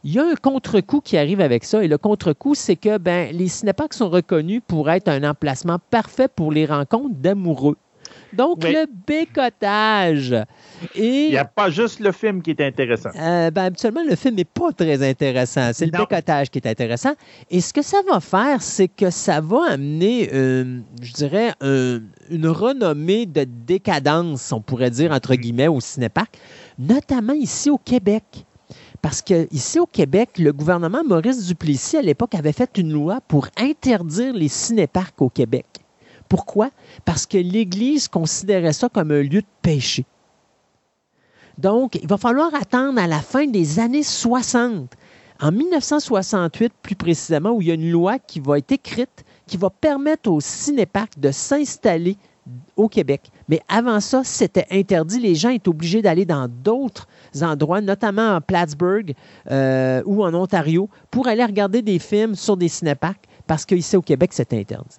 il y a un contre-coup qui arrive avec ça. Et le contre-coup, c'est que ben, les cinéparks sont reconnus pour être un emplacement parfait pour les rencontres d'amoureux. Donc, le bécotage. Et, Il n'y a pas juste le film qui est intéressant. Euh, ben, habituellement, le film n'est pas très intéressant. C'est le bécotage qui est intéressant. Et ce que ça va faire, c'est que ça va amener, euh, je dirais, une renommée de décadence, on pourrait dire, entre guillemets, au cinépark, notamment ici au Québec. Parce qu'ici au Québec, le gouvernement Maurice Duplessis, à l'époque, avait fait une loi pour interdire les cinéparcs au Québec. Pourquoi? Parce que l'Église considérait ça comme un lieu de péché. Donc, il va falloir attendre à la fin des années 60, en 1968 plus précisément, où il y a une loi qui va être écrite, qui va permettre aux cinéparcs de s'installer au Québec. Mais avant ça, c'était interdit. Les gens étaient obligés d'aller dans d'autres endroits, notamment en Plattsburgh euh, ou en Ontario, pour aller regarder des films sur des cinéparks, parce qu'ici au Québec, c'était interdit.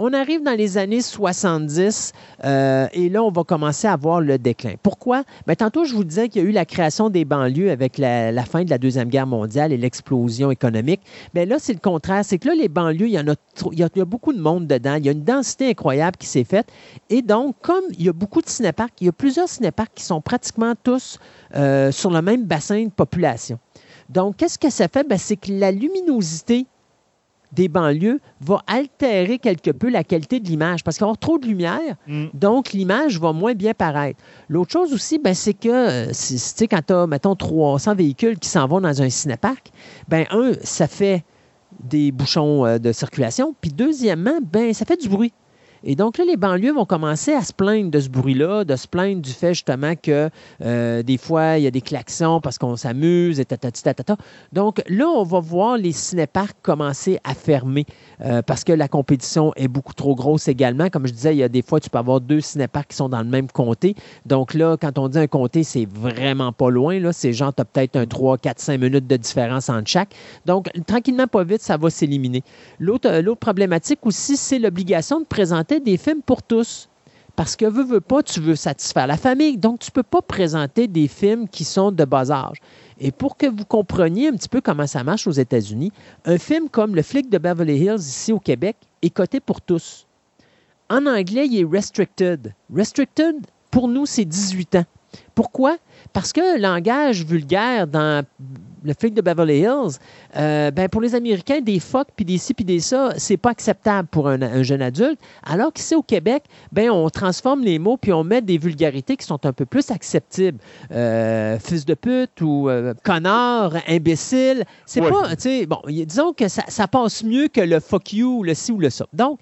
On arrive dans les années 70 euh, et là, on va commencer à voir le déclin. Pourquoi? Bien, tantôt, je vous disais qu'il y a eu la création des banlieues avec la, fin de la Deuxième Guerre mondiale et l'explosion économique. Bien là, c'est le contraire. C'est que là, les banlieues, il y, en a, il, y a, beaucoup de monde dedans. Il y a une densité incroyable qui s'est faite. Et donc, comme il y a beaucoup de cinéparks, il y a plusieurs cinéparks qui sont pratiquement tous euh, sur le même bassin de population. Donc, qu'est-ce que ça fait? Ben, c'est que la luminosité des banlieues va altérer quelque peu la qualité de l'image parce qu'il va y avoir trop de lumière, mm. donc l'image va moins bien paraître. L'autre chose aussi, ben, c'est que euh, sais, quand tu as, mettons, 300 véhicules qui s'en vont dans un cinéparc, ben, un, ça fait des bouchons euh, de circulation, puis deuxièmement, ben, ça fait du bruit. Et donc là, les banlieues vont commencer à se plaindre de ce bruit-là, de se plaindre du fait justement que euh, des fois, il y a des klaxons parce qu'on s'amuse et tatati tatata. Donc là, on va voir les cinéparcs commencer à fermer euh, parce que la compétition est beaucoup trop grosse également. Comme je disais, il y a des fois, tu peux avoir deux cinéparcs qui sont dans le même comté. Donc là, quand on dit un comté, c'est vraiment pas loin. Là. C'est genre, tu as peut-être un 3, 4, 5 minutes de différence entre chaque. Donc, tranquillement, pas vite, ça va s'éliminer. L'autre euh, problématique aussi, c'est l'obligation de présenter des films pour tous. Parce que veux, veux pas, tu veux satisfaire la famille. Donc, tu ne peux pas présenter des films qui sont de bas âge. Et pour que vous compreniez un petit peu comment ça marche aux États-Unis, un film comme Le flic de Beverly Hills ici au Québec est coté pour tous. En anglais, il est restricted. Restricted, pour nous, c'est 18 ans. Pourquoi? Parce que le langage vulgaire dans le flic de Beverly Hills, euh, ben pour les Américains, des fuck, puis des ci, puis des ça, c'est pas acceptable pour un, jeune adulte. Alors qu'ici au Québec, ben on transforme les mots, puis on met des vulgarités qui sont un peu plus acceptables. Euh, fils de pute ou euh, connard, imbécile. C'est pas, tu sais, bon, disons que ça, ça, passe mieux que le fuck you, le ci ou le ça. Donc,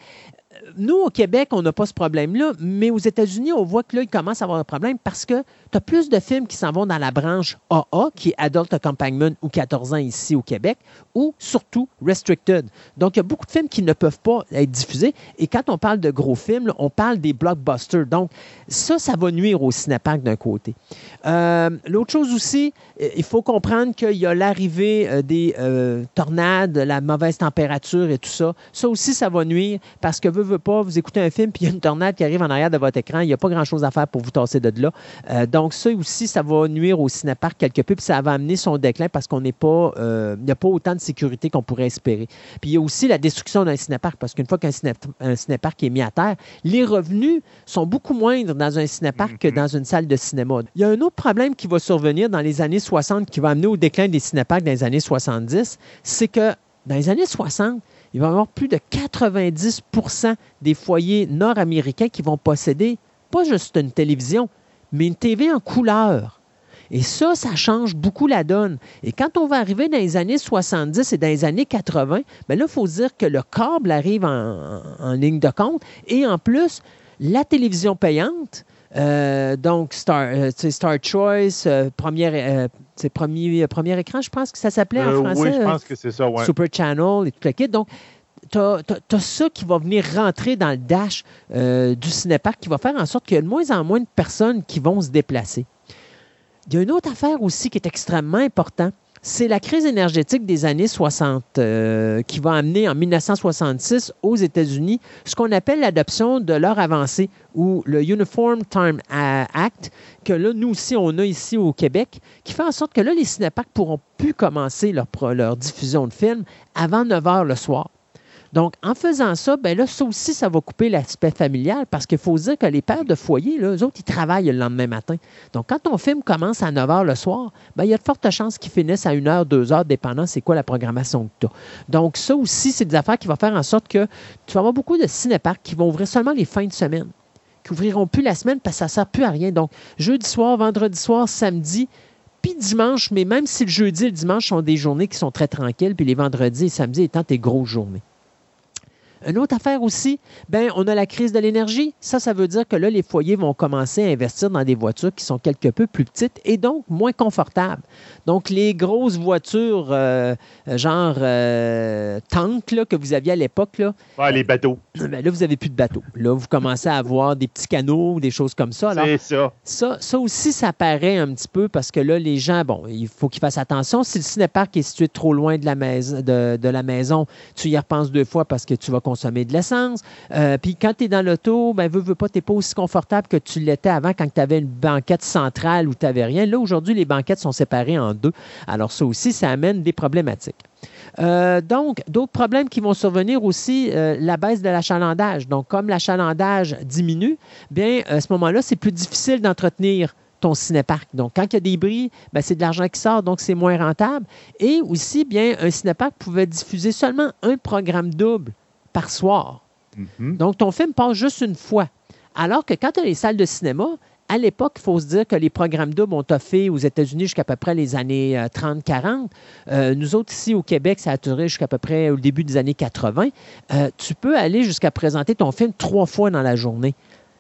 nous, au Québec, on n'a pas ce problème-là, mais aux États-Unis, on voit que là, il commence à avoir un problème parce que tu as plus de films qui s'en vont dans la branche AA, qui est Adult Accompaniment ou 14 ans ici au Québec, ou surtout Restricted. Donc, il y a beaucoup de films qui ne peuvent pas être diffusés. Et quand on parle de gros films, on parle des blockbusters. Donc, ça, ça va nuire au cinépark d'un côté. Euh, l'autre chose aussi, euh, il faut comprendre qu'il y a l'arrivée euh, des tornades, la mauvaise température et tout ça. Ça aussi, ça va nuire parce que, pas, vous écoutez un film puis il y a une tornade qui arrive en arrière de votre écran, il n'y a pas grand-chose à faire pour vous tasser de là. donc, ça aussi, ça va nuire au cinépark quelque peu puis ça va amener son déclin parce qu'on n'est pas, il n'y a pas autant de sécurité qu'on pourrait espérer. Puis il y a aussi la destruction d'un cinépark parce qu'une fois qu'un cinépark est mis à terre, les revenus sont beaucoup moindres dans un cinépark que mhm. dans une salle de cinéma. Il y a un autre problème qui va survenir dans les années 60 qui va amener au déclin des cinéparks dans les années 70, c'est que dans les années 60, il va y avoir plus de 90% des foyers nord-américains qui vont posséder pas juste une télévision, mais une TV en couleur. Et ça, ça change beaucoup la donne. Et quand on va arriver dans les années 70 et dans les années 80, bien là, il faut dire que le câble arrive en, ligne de compte. Et en plus, la télévision payante, euh, donc Star, euh, Star Choice, euh, premier, premier écran, je pense que ça s'appelait en français. Oui, je pense que c'est ça, ouais. Super Channel et tout le kit. Donc, tu as, ça qui va venir rentrer dans le dash du cinépark qui va faire en sorte qu'il y a de moins en moins de personnes qui vont se déplacer. Il y a une autre affaire aussi qui est extrêmement importante. C'est la crise énergétique des années 60 euh, qui va amener en 1966 aux États-Unis ce qu'on appelle l'adoption de l'heure avancée ou le Uniform Time Act, que là, nous aussi, on a ici au Québec, qui fait en sorte que là, les cinéparks pourront plus commencer leur, leur diffusion de films avant 9 heures le soir. Donc, en faisant ça, ben là, ça aussi, ça va couper l'aspect familial parce qu'il faut dire que les pères de foyer, là, eux autres, ils travaillent le lendemain matin. Donc, quand ton film commence à 9 h le soir, ben, il y a de fortes chances qu'il finisse à 1 h, 2 h, dépendant c'est quoi la programmation que tu as. Donc, ça aussi, c'est des affaires qui vont faire en sorte que tu vas avoir beaucoup de cinéparks qui vont ouvrir seulement les fins de semaine, qui ouvriront plus la semaine parce que ça ne sert plus à rien. Donc, jeudi soir, vendredi soir, samedi, puis dimanche, mais même si le jeudi et le dimanche sont des journées qui sont très tranquilles, puis les vendredis et samedis étant tes grosses journées. Une autre affaire aussi, ben, on a la crise de l'énergie. Ça, ça veut dire que là, les foyers vont commencer à investir dans des voitures qui sont quelque peu plus petites et donc moins confortables. Donc, les grosses voitures, euh, genre euh, tank là, que vous aviez à l'époque. Là, les bateaux. Ben, là, vous n'avez plus de bateaux. Là, vous commencez à avoir des petits canaux, ou des choses comme ça. C'est ça. ça. Ça aussi, ça paraît un petit peu parce que là, les gens, bon, il faut qu'ils fassent attention. Si le cinépark est situé trop loin de la, maison, de, de la maison, tu y repenses deux fois parce que tu vas consommer de l'essence. Euh, puis quand tu es dans l'auto, ben, veux, veux pas, tu pas aussi confortable que tu l'étais avant quand tu avais une banquette centrale où tu n'avais rien. Là, aujourd'hui, les banquettes sont séparées en deux. Alors, ça aussi, ça amène des problématiques. Euh, donc, d'autres problèmes qui vont survenir aussi, euh, la baisse de l'achalandage. Donc, comme l'achalandage diminue, bien, à ce moment-là, c'est plus difficile d'entretenir ton cinépark. Donc, quand il y a des bris, ben, c'est de l'argent qui sort, donc c'est moins rentable. Et aussi, bien, un cinépark pouvait diffuser seulement un programme double par soir. Mhm. Donc, ton film passe juste une fois. Alors que quand tu as les salles de cinéma, à l'époque, il faut se dire que les programmes doubles ont fait aux États-Unis jusqu'à peu près les années 30-40. Euh, euh, nous autres, ici au Québec, ça a duré jusqu'à peu près au début des années 80. Euh, tu peux aller jusqu'à présenter ton film trois fois dans la journée.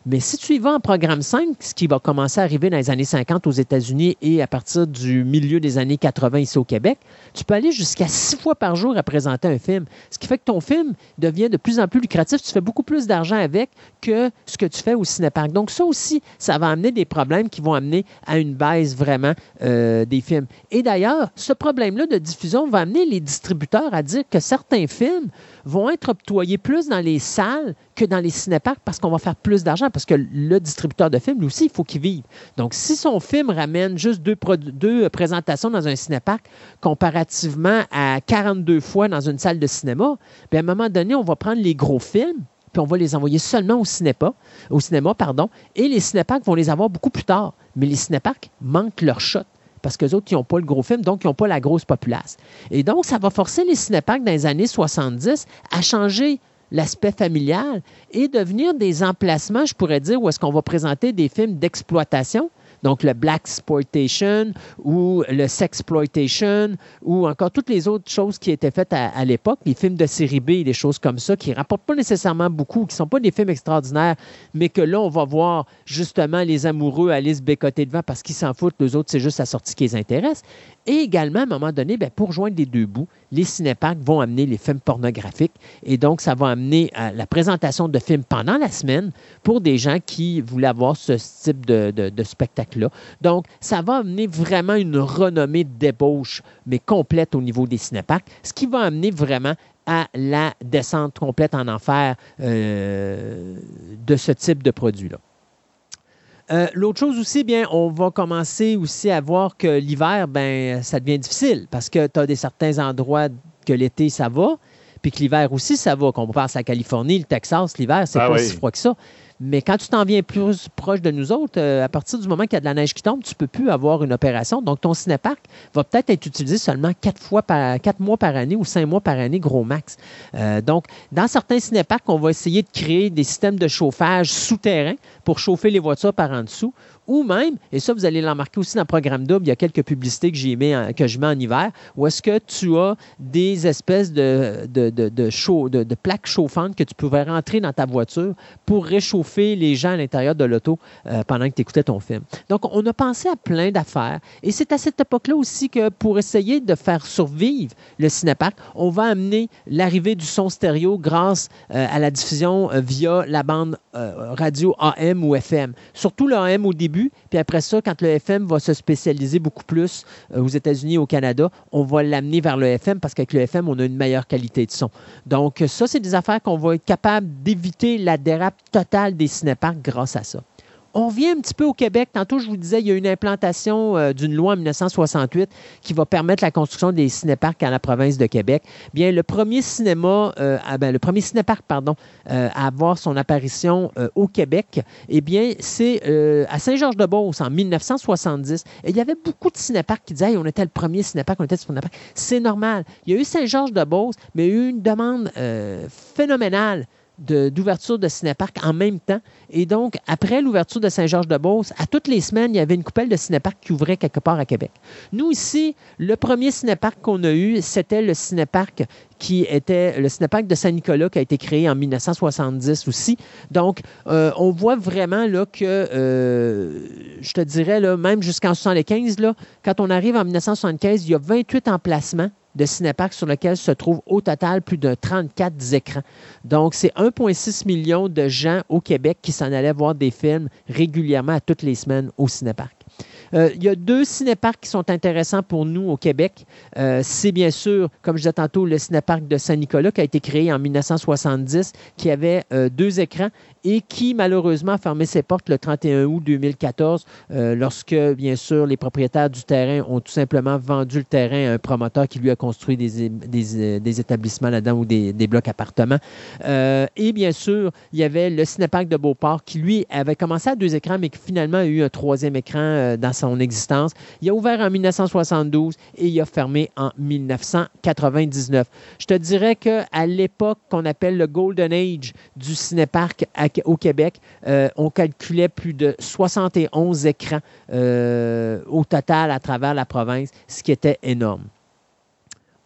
Mais si tu y vas en programme 5, ce qui va commencer à arriver dans les années 50 aux États-Unis et à partir du milieu des années 80 ici au Québec, tu peux aller jusqu'à six fois par jour à présenter un film. Ce qui fait que ton film devient de plus en plus lucratif. Tu fais beaucoup plus d'argent avec que ce que tu fais au cinépark. Donc ça aussi, ça va amener des problèmes qui vont amener à une baisse vraiment euh, des films. Et d'ailleurs, ce problème-là de diffusion va amener les distributeurs à dire que certains films vont être octroyés plus dans les salles que dans les cinéparks parce qu'on va faire plus d'argent, parce que le distributeur de films, lui aussi, il faut qu'il vive. Donc, si son film ramène juste deux, deux présentations dans un cinépark comparativement à 42 fois dans une salle de cinéma, bien, à un moment donné, on va prendre les gros films, puis on va les envoyer seulement au cinéma, au cinéma pardon, et les cinéparks vont les avoir beaucoup plus tard. Mais les cinéparks manquent leur shot parce que les autres, ils n'ont pas le gros film, donc ils n'ont pas la grosse populace. Et donc, ça va forcer les cinéparks dans les années 70 à changer l'aspect familial et devenir des emplacements, je pourrais dire, où est-ce qu'on va présenter des films d'exploitation, Donc, le Black Exploitation ou le Sexploitation ou encore toutes les autres choses qui étaient faites à, l'époque, les films de série B, des choses comme ça, qui ne rapportent pas nécessairement beaucoup, qui ne sont pas des films extraordinaires, mais que là, on va voir justement les amoureux aller se bécoter devant parce qu'ils s'en foutent, les autres, c'est juste la sortie qui les intéresse. Et également, à un moment donné, ben, pour joindre les deux bouts, les cinéparks vont amener les films pornographiques et donc ça va amener à la présentation de films pendant la semaine pour des gens qui voulaient avoir ce type de, de Donc, ça va amener vraiment une renommée débauche, mais complète au niveau des cinéparks, ce qui va amener vraiment à la descente complète en enfer euh, de ce type de produit-là. Euh, l'autre chose aussi, bien, on va commencer aussi à voir que l'hiver, ben, ça devient difficile parce que tu as des certains endroits que l'été, ça va, puis que l'hiver aussi, ça va. Qu'on passe à la Californie, le Texas, l'hiver, c'est ah pas si froid que ça. Mais quand tu t'en viens plus proche de nous autres, euh, à partir du moment qu'il y a de la neige qui tombe, tu ne peux plus avoir une opération. Donc, ton cinépark va peut-être être utilisé seulement quatre, fois par, quatre mois par année ou cinq mois par année, gros max. Euh, donc, dans certains cinéparks, on va essayer de créer des systèmes de chauffage souterrains pour chauffer les voitures par en dessous ou même, et ça, vous allez l'emmarquer aussi dans le programme double, il y a quelques publicités que, j'ai mis que je mets en hiver, où est-ce que tu as des espèces de, de, de, de, plaques chauffantes que tu pouvais rentrer dans ta voiture pour réchauffer les gens à l'intérieur de l'auto euh, pendant que tu écoutais ton film. Donc, on a pensé à plein d'affaires. Et c'est à cette époque-là aussi que pour essayer de faire survivre le cinépark, on va amener l'arrivée du son stéréo grâce euh, à la diffusion euh, via la bande radio AM ou FM. Surtout le AM au début puis après ça, quand le FM va se spécialiser beaucoup plus euh, aux États-Unis au Canada, on va l'amener vers le FM parce qu'avec le FM, on a une meilleure qualité de son. Donc, ça, c'est des affaires qu'on va être capable d'éviter la dérape totale des cinéparks grâce à ça. On revient un petit peu au Québec. Tantôt, je vous disais, il y a une implantation euh, d'une loi en 1968 qui va permettre la construction des cinéparks dans la province de Québec. Bien, le premier cinéma, euh, ben, le premier cinépark, pardon, euh, à avoir son apparition au Québec, eh bien, c'est à Saint-Georges-de-Beauce en 1970. Et il y avait beaucoup de cinéparks qui disaient, on était le premier cinépark, on était le cinépark. C'est normal. Il y a eu Saint-Georges-de-Beauce, mais il y a eu une demande phénoménale d'ouverture de, cinépark en même temps. Et donc, après l'ouverture de Saint-Georges-de-Beauce, à toutes les semaines, il y avait une coupelle de cinépark qui ouvrait quelque part à Québec. Nous, ici, le premier cinépark qu'on a eu, c'était le cinépark qui était le cinépark de Saint-Nicolas qui a été créé en 1970 aussi. Donc, euh, on voit vraiment là, que, euh, je te dirais, là, même jusqu'en 1975, là, quand on arrive en 1975, il y a 28 emplacements de cinéparks sur lequel se trouvent au total plus de 34 écrans. Donc, c'est 1,6 million de gens au Québec qui s'en allaient voir des films régulièrement à toutes les semaines au cinépark. Euh, il y a deux cinéparks qui sont intéressants pour nous au Québec. Euh, c'est bien sûr, comme je disais tantôt, le cinépark de Saint-Nicolas qui a été créé en 1970, qui avait euh, deux écrans et qui malheureusement fermé ses portes le 31 août 2014 lorsque, bien sûr, les propriétaires du terrain ont tout simplement vendu le terrain à un promoteur qui lui a construit des, des, établissements là-dedans ou des, blocs appartements. et bien sûr, il y avait le cinépark de Beauport qui, lui, avait commencé à deux écrans, mais qui finalement a eu un troisième écran dans son existence. Il a ouvert en 1972 et il a fermé en 1999. Je te dirais qu'à l'époque qu'on appelle le Golden Age du cinépark au Québec, euh, on calculait plus de 71 écrans euh, au total à travers la province, ce qui était énorme.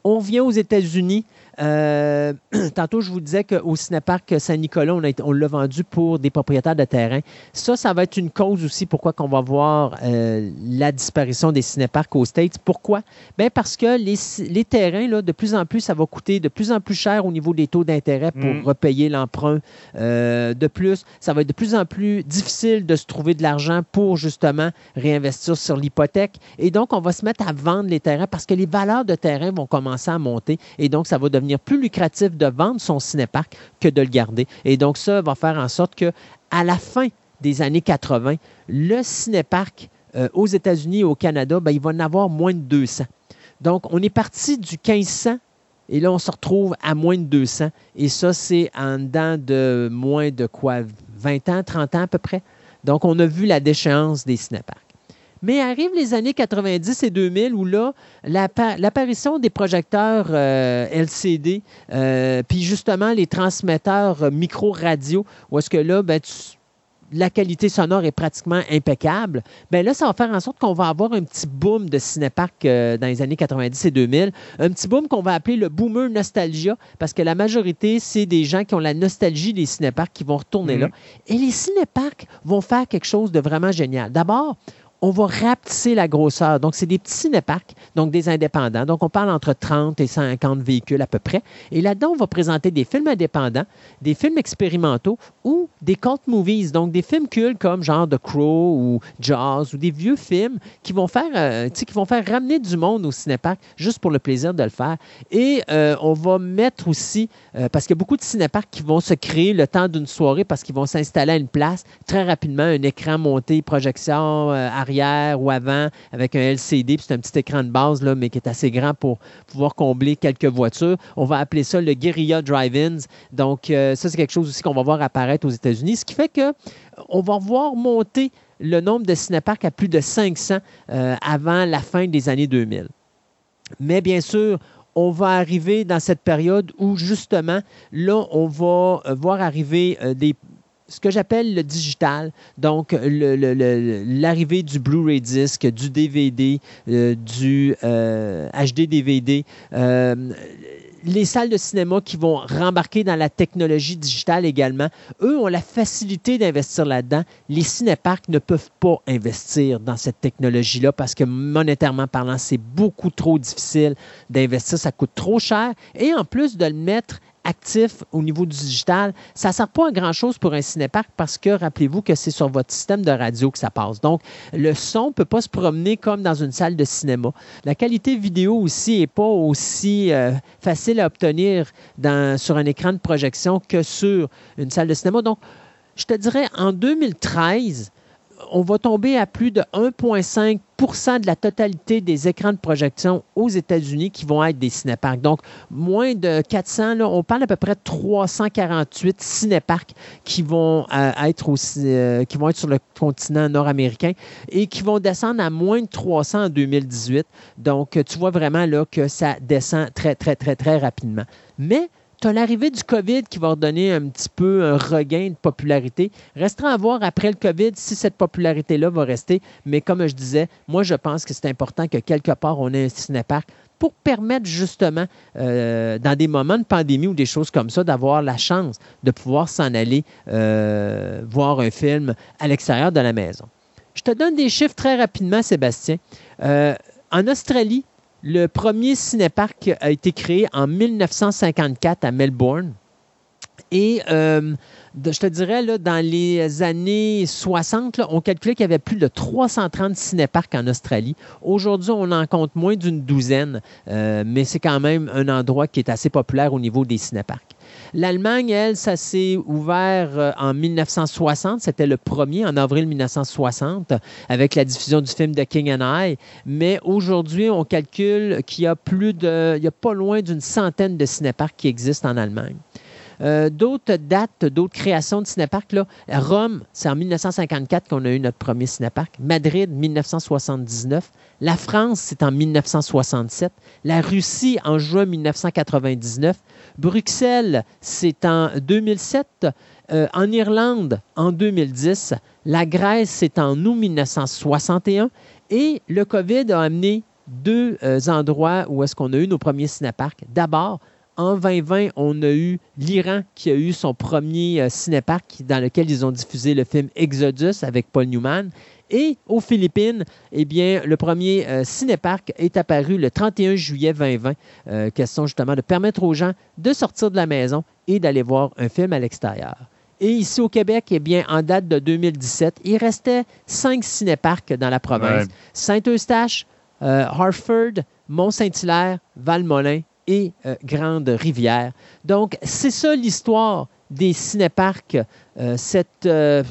On vient aux États-Unis euh, tantôt, je vous disais qu'au Cinéparc Saint-Nicolas, on, on l'a vendu pour des propriétaires de terrain. Ça, ça va être une cause aussi pourquoi qu'on va voir euh, la disparition des cinéparcs aux States. Pourquoi? Bien parce que les, terrains, là, de plus en plus, ça va coûter de plus en plus cher au niveau des taux d'intérêt pour mm. repayer l'emprunt. Euh, de plus, ça va être de plus en plus difficile de se trouver de l'argent pour justement réinvestir sur l'hypothèque. Et donc, on va se mettre à vendre les terrains parce que les valeurs de terrain vont commencer à monter. Et donc, ça va devenir plus lucratif de vendre son cinépark que de le garder. Et donc, ça va faire en sorte que à la fin des années 80, le cinépark euh, aux États-Unis et au Canada, ben, il va en avoir moins de 200. Donc, on est parti du 1500 et là, on se retrouve à moins de 200. Et ça, c'est en dedans de moins de quoi? 20 ans, 30 ans à peu près? Donc, on a vu la déchéance des cinéparks. Mais arrivent les années 90 et 2000 où là, l'apparition des projecteurs euh, LCD, euh, puis justement les transmetteurs micro-radio, où est-ce que là, ben, la qualité sonore est pratiquement impeccable, ben là, ça va faire en sorte qu'on va avoir un petit boom de cinépark euh, dans les années 90 et 2000. Un petit boom qu'on va appeler le boomer nostalgia, parce que la majorité, c'est des gens qui ont la nostalgie des cinéparks qui vont retourner là. Mhm. Et les cinéparks vont faire quelque chose de vraiment génial. D'abord, on va rapetisser la grosseur. Donc, c'est des petits cinéparks, donc des indépendants. Donc, on parle entre 30 et 50 véhicules à peu près. Et là-dedans, on va présenter des films indépendants, des films expérimentaux ou des cult movies, donc des films cultes comme genre The Crow ou Jaws ou des vieux films qui vont faire, euh, qui vont faire ramener du monde au cinépark juste pour le plaisir de le faire. Et euh, on va mettre aussi, euh, parce qu'il y a beaucoup de cinéparks qui vont se créer le temps d'une soirée parce qu'ils vont s'installer à une place très rapidement, un écran monté, projection ou avant avec un LCD, puis c'est un petit écran de base, là, mais qui est assez grand pour pouvoir combler quelques voitures. On va appeler ça le Guerrilla Drive-Ins. Donc, euh, ça, c'est quelque chose aussi qu'on va voir apparaître aux États-Unis, ce qui fait que on va voir monter le nombre de cinéparks à plus de 500 euh, avant la fin des années 2000. Mais bien sûr, on va arriver dans cette période où justement, là, on va euh, voir arriver des, ce que j'appelle le digital, donc l'arrivée du Blu-ray disc, du DVD, euh, du HD DVD, euh, les salles de cinéma qui vont rembarquer dans la technologie digitale également, eux ont la facilité d'investir là-dedans. Les cinéparks ne peuvent pas investir dans cette technologie-là parce que monétairement parlant, c'est beaucoup trop difficile d'investir, ça coûte trop cher. Et en plus de le mettre actif au niveau digital, ça ne sert pas à grand-chose pour un cinépark parce que rappelez-vous que c'est sur votre système de radio que ça passe. Donc, le son ne peut pas se promener comme dans une salle de cinéma. La qualité vidéo aussi n'est pas aussi euh, facile à obtenir sur un écran de projection que sur une salle de cinéma. Donc, je te dirais, en 2013, on va tomber à plus de 1,5 de la totalité des écrans de projection aux États-Unis qui vont être des cinéparks. Donc, moins de 400, là, on parle à peu près de 348 cinéparks qui vont, euh, être euh, qui vont être sur le continent nord-américain et qui vont descendre à moins de 300 en 2018. Donc, tu vois vraiment là, que ça descend très, très, très, très rapidement. Mais tu l'arrivée du COVID qui va redonner un petit peu un regain de popularité. Restera à voir après le COVID si cette popularité-là va rester. Mais comme je disais, moi, je pense que c'est important que quelque part, on ait un cinépark pour permettre justement, euh, dans des moments de pandémie ou des choses comme ça, d'avoir la chance de pouvoir s'en aller euh, voir un film à l'extérieur de la maison. Je te donne des chiffres très rapidement, Sébastien. Euh, en Australie, le premier cinépark a été créé en 1954 à Melbourne. Et euh, je te dirais, dans les années 60, on calculait qu'il y avait plus de 330 cinéparks en Australie. Aujourd'hui, on en compte moins d'une douzaine, euh, mais c'est quand même un endroit qui est assez populaire au niveau des cinéparks. L'Allemagne, elle, ça s'est ouvert euh, en 1960. C'était le premier, en avril 1960, avec la diffusion du film The King and I. Mais aujourd'hui, on calcule qu'il y a plus de, il y a pas loin d'une centaine de cinéparks qui existent en Allemagne. Euh, d'autres dates, d'autres créations de cinéparks, là, Rome, c'est en 1954 qu'on a eu notre premier cinépark. Madrid, 1979. La France, c'est en 1967. La Russie, en juin 1999. Bruxelles, c'est en 2007. Euh, en Irlande, en 2010. La Grèce, c'est en août 1961. Et le COVID a amené deux euh, endroits où est-ce qu'on a eu nos premiers cinéparks. D'abord, en 2020, on a eu l'Iran qui a eu son premier euh, cinépark dans lequel ils ont diffusé le film Exodus avec Paul Newman. Et aux Philippines, eh bien, le premier euh, cinépark est apparu le 31 juillet 2020. Euh, question justement de permettre aux gens de sortir de la maison et d'aller voir un film à l'extérieur. Et ici au Québec, eh bien, en date de 2017, il restait cinq cinéparks dans la province. Saint-Eustache, Hartford, Mont-Saint-Hilaire, Valmolin et euh, Grande Rivière. Donc, c'est ça l'histoire des cinéparks, euh, cette, euh,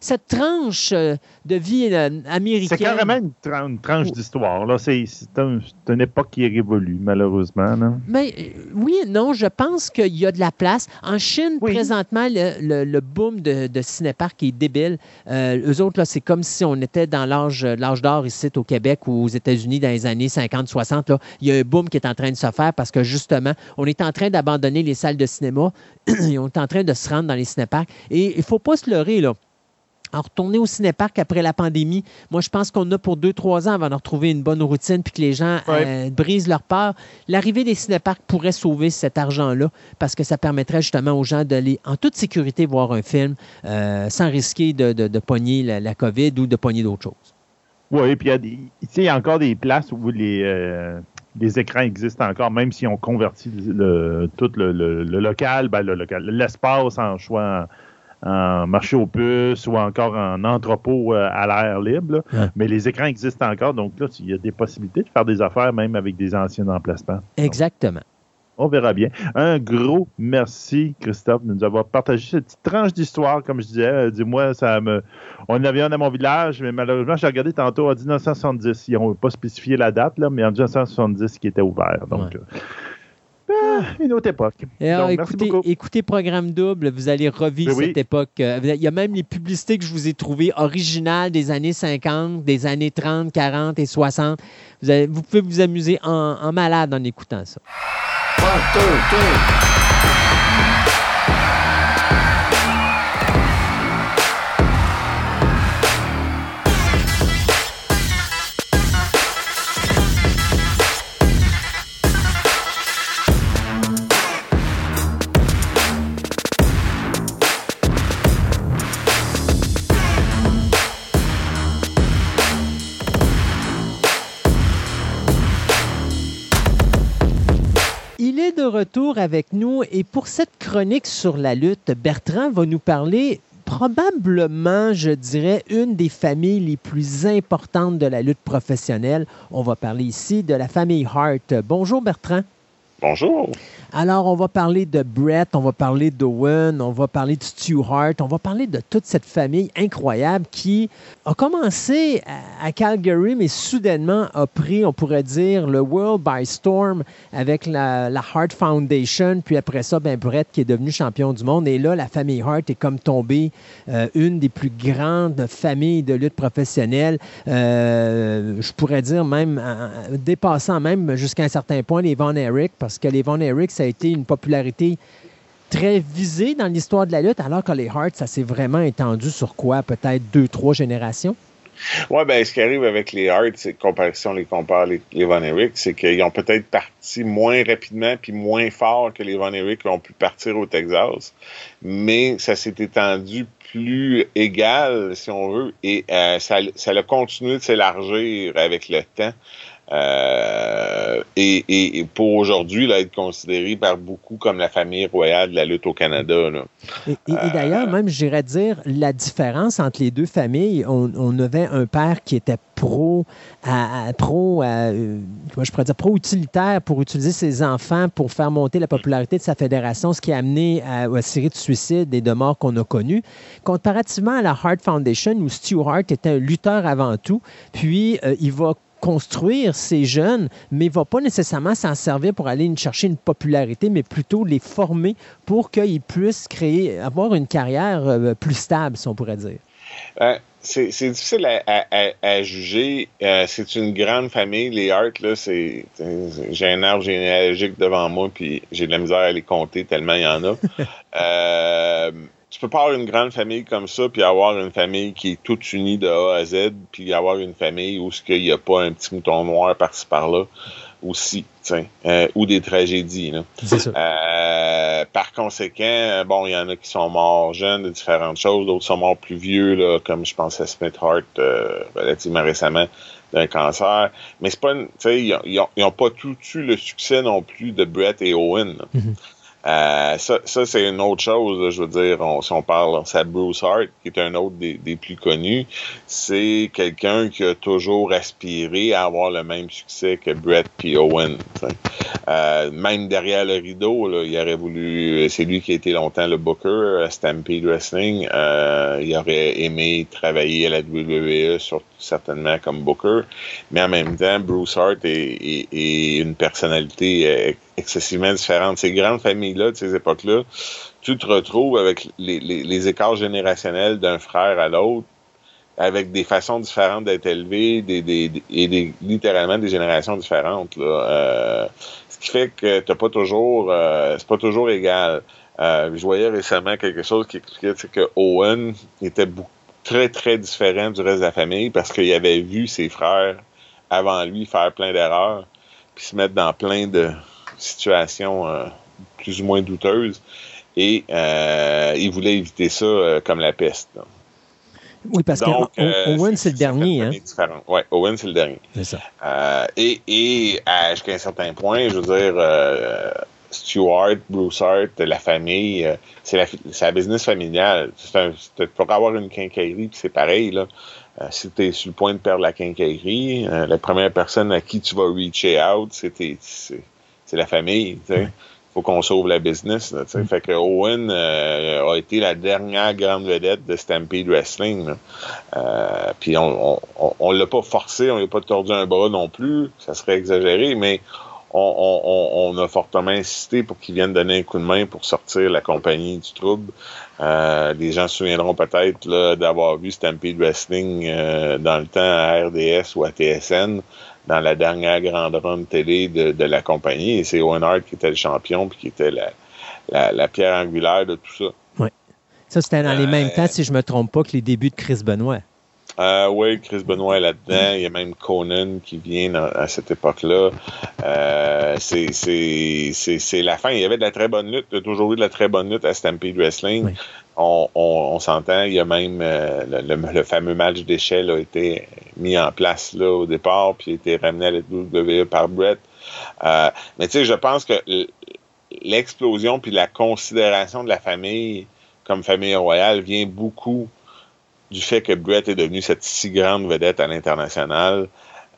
cette tranche de vie américaine. C'est carrément une, tranche d'histoire. C'est une époque qui est révolue, malheureusement. Mais oui non, je pense qu'il y a de la place. En Chine, présentement, le, boom de, de cinépark est débile. eux autres, c'est comme si on était dans l'âge d'or ici au Québec ou aux États-Unis dans les années 50-60. Il y a un boom qui est en train de se faire parce que justement, on est en train d'abandonner les salles de cinéma et on est en train de se rendre dans les cinéparks. Et il ne faut pas se leurrer, là en retourner au cinéparc après la pandémie, moi, je pense qu'on a pour deux, trois ans avant de retrouver une bonne routine puis que les gens euh, brisent leur peur. L'arrivée des cinéparcs pourrait sauver cet argent-là parce que ça permettrait justement aux gens d'aller en toute sécurité voir un film euh, sans risquer de, de, pogner la, COVID ou de pogner d'autres choses. Oui, puis il y, a encore des places où les, euh, les écrans existent encore, même si on convertit le, tout le, local, ben, le local, l'espace en choix en marché aux puces ou encore en entrepôt euh, à l'air libre. Mais les écrans existent encore, donc là, il y a des possibilités de faire des affaires même avec des anciens emplacements. Exactement. on verra bien. Un gros merci, Christophe, de nous avoir partagé cette petite tranche d'histoire, comme je disais. Euh, dis-moi, ça me. On avait un à mon village, mais malheureusement, j'ai regardé tantôt en 1970. Ils n'ont pas spécifié la date, là, mais en 1970 qui était ouvert. Donc, euh, une autre époque. écoutez, Programme Double, vous allez revivre cette époque. Euh, il y a même les publicités que je vous ai trouvées originales des années 50, des années 30, 40 et 60. Vous, pouvez vous amuser en, malade en écoutant ça. de retour avec nous et pour cette chronique sur la lutte, Bertrand va nous parler probablement, je dirais, une des familles les plus importantes de la lutte professionnelle. On va parler ici de la famille Hart. Bonjour Bertrand. Bonjour. Alors, on va parler de Brett, on va parler d'Owen, on va parler de Stu Hart, on va parler de toute cette famille incroyable qui a commencé à Calgary, mais soudainement a pris, on pourrait dire, le World by Storm avec la, Hart Foundation. Puis après ça, ben, Brett qui est devenu champion du monde. Et là, la famille Hart est comme tombée euh, une des plus grandes familles de lutte professionnelle. Euh, je pourrais dire même, dépassant même jusqu'à un certain point les Von Erich, parce que les Von Erich, ça a été une popularité très visée dans l'histoire de la lutte, alors que les Hearts, ça s'est vraiment étendu sur quoi? Peut-être deux, trois générations? Oui, ben, ce qui arrive avec les Hearts, c'est si on les compare les, les Von Erich, c'est qu'ils ont peut-être parti moins rapidement puis moins fort que les Von Erich ont pu partir au Texas, mais ça s'est étendu plus égal, si on veut, et euh, ça, ça a continué de s'élargir avec le temps. Euh, et, pour aujourd'hui, être considéré par beaucoup comme la famille royale de la lutte au Canada. Et, d'ailleurs, euh, même, j'irais dire, la différence entre les deux familles, on, avait un père qui était pro, à, pro, euh, je pourrais dire, pro-utilitaire pour utiliser ses enfants pour faire monter la popularité de sa fédération, ce qui a amené à, la série de suicides et de morts qu'on a connues. Comparativement à la Hart Foundation, où Stu Hart était un lutteur avant tout, puis il va construire ces jeunes, mais ne va pas nécessairement s'en servir pour aller chercher une popularité, mais plutôt les former pour qu'ils puissent créer, avoir une carrière euh, plus stable, si on pourrait dire. Euh, c'est difficile à, juger. Euh, c'est une grande famille. Les Hart, là, c'est. J'ai un arbre généalogique devant moi, puis j'ai de la misère à les compter tellement il y en a. tu peux pas avoir une grande famille comme ça, puis avoir une famille qui est toute unie de A à Z, puis avoir une famille où il n'y a pas un petit mouton noir par-ci par-là aussi, euh, ou des tragédies. Là. Euh, par conséquent, bon, il y en a qui sont morts jeunes de différentes choses, d'autres sont morts plus vieux, là, comme je pense à Smith Hart euh, relativement récemment d'un cancer. Mais c'est pas, tu sais, ils n'ont pas tout eu le succès non plus de Brett et Owen. Euh, ça, c'est une autre chose, je veux dire, si on parle, c'est Bruce Hart, qui est un autre des, plus connus, c'est quelqu'un qui a toujours aspiré à avoir le même succès que Brett P. Owen. Euh, même derrière le rideau, il aurait voulu, c'est lui qui a été longtemps le booker à Stampede Wrestling, euh, il aurait aimé travailler à la WWE, certainement comme booker, mais en même temps, Bruce Hart est, une personnalité excessivement différentes. Ces grandes familles-là, de ces époques-là, tu te retrouves avec les, écarts générationnels d'un frère à l'autre, avec des façons différentes d'être élevé, des, et des, littéralement des générations différentes. Euh, ce qui fait que t'as pas toujours, euh, c'est pas toujours égal. Euh, je voyais récemment quelque chose qui expliquait que Owen était beaucoup très, très différent du reste de la famille parce qu'il avait vu ses frères avant lui faire plein d'erreurs, puis se mettre dans plein de situations euh, plus ou moins douteuses. Et euh, il voulait éviter ça euh, comme la peste. Oui, parce que Owen, c'est le dernier. Hein? Oui, Owen, c'est le dernier. C'est ça. et, et jusqu'à un certain point, je veux dire, Stuart, Broussard, la famille, c'est la, la, business familiale. Pour avoir une quincaillerie, c'est pareil. Là. Euh, si tu es sur le point de perdre la quincaillerie, euh, la première personne à qui tu vas reacher out, c'est la famille. Il faut qu'on sauve la business. Là, mm. Fait que Owen euh, a été la dernière grande vedette de Stampede Wrestling. Puis on, on, on, l'a pas forcé, on lui a pas tordu un bras non plus. Ça serait exagéré, mais on, a fortement insisté pour qu'il vienne donner un coup de main pour sortir la compagnie du trouble. Euh, les gens se souviendront peut-être d'avoir vu Stampede Wrestling euh, dans le temps à RDS ou à TSN dans la dernière grande run télé de, la compagnie. Et c'est Owen Hart qui était le champion puis qui était la, pierre angulaire de tout ça. Oui. Ça, c'était dans les mêmes euh, temps, si je me trompe pas, que les débuts de Chris Benoit. Euh, oui, Chris Benoit est là-dedans. Il y a même Conan qui vient à cette époque-là. Euh, c'est la fin. Il y avait de la très bonne lutte. Il y a toujours eu de la très bonne lutte à Stampede Wrestling. On, on, s'entend. Il y a même euh, le, fameux match d'échelle a été mis en place là au départ, puis a été ramené à la WWE par Brett. Euh, mais tu sais, je pense que l'explosion puis la considération de la famille comme famille royale vient beaucoup du fait que Brett est devenu cette si grande vedette à l'international.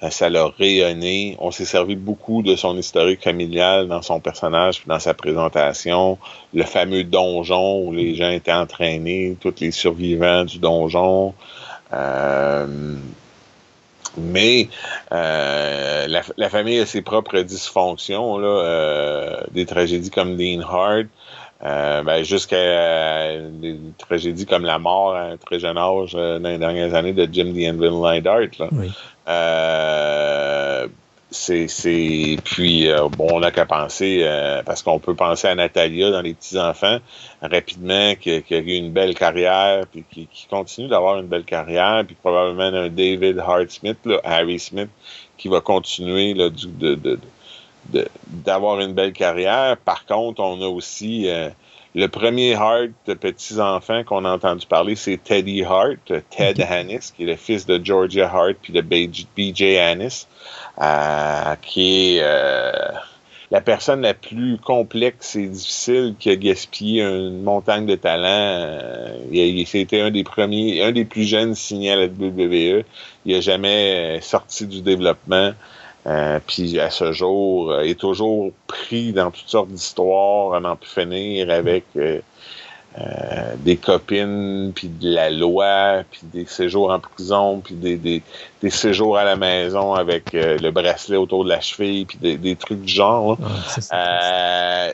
Euh, ça l'a rayonné. On s'est servi beaucoup de son historique familial dans son personnage, dans sa présentation. Le fameux donjon où les gens étaient entraînés, tous les survivants du donjon. Euh, mais euh, la, famille a ses propres dysfonctions, là, des tragédies comme Dean Hart, euh, ben, jusqu'à euh, des tragédies comme la mort à un très jeune âge euh, dans les dernières années de Jim The Anvil Neidhart. Euh, c'est, c'est puis bon on n'a qu'à penser parce qu'on peut penser à Natalia dans les petits enfants rapidement qui, qui, a eu une belle carrière puis qui, qui continue d'avoir une belle carrière puis probablement un David Hart Smith là, Harry Smith qui va continuer là, du, de, de d'avoir une belle carrière. Par contre, on a aussi euh, le premier Hart de petits-enfants qu'on a entendu parler, c'est Teddy Hart, Ted Hannis, qui est le fils de Georgia Hart puis de BJ Hannis, euh, qui est euh, la personne la plus complexe et difficile qui a gaspillé une montagne de talent. il, c'était un des premiers, un des plus jeunes signés à la WWE. Il n'a jamais sorti du développement. Euh, puis à ce jour, euh, est toujours pris dans toutes sortes d'histoires, à n'en plus finir avec euh, des copines, puis de la loi, puis des séjours en prison, puis des, des, des séjours à la maison avec le bracelet autour de la cheville, puis des, des trucs du genre.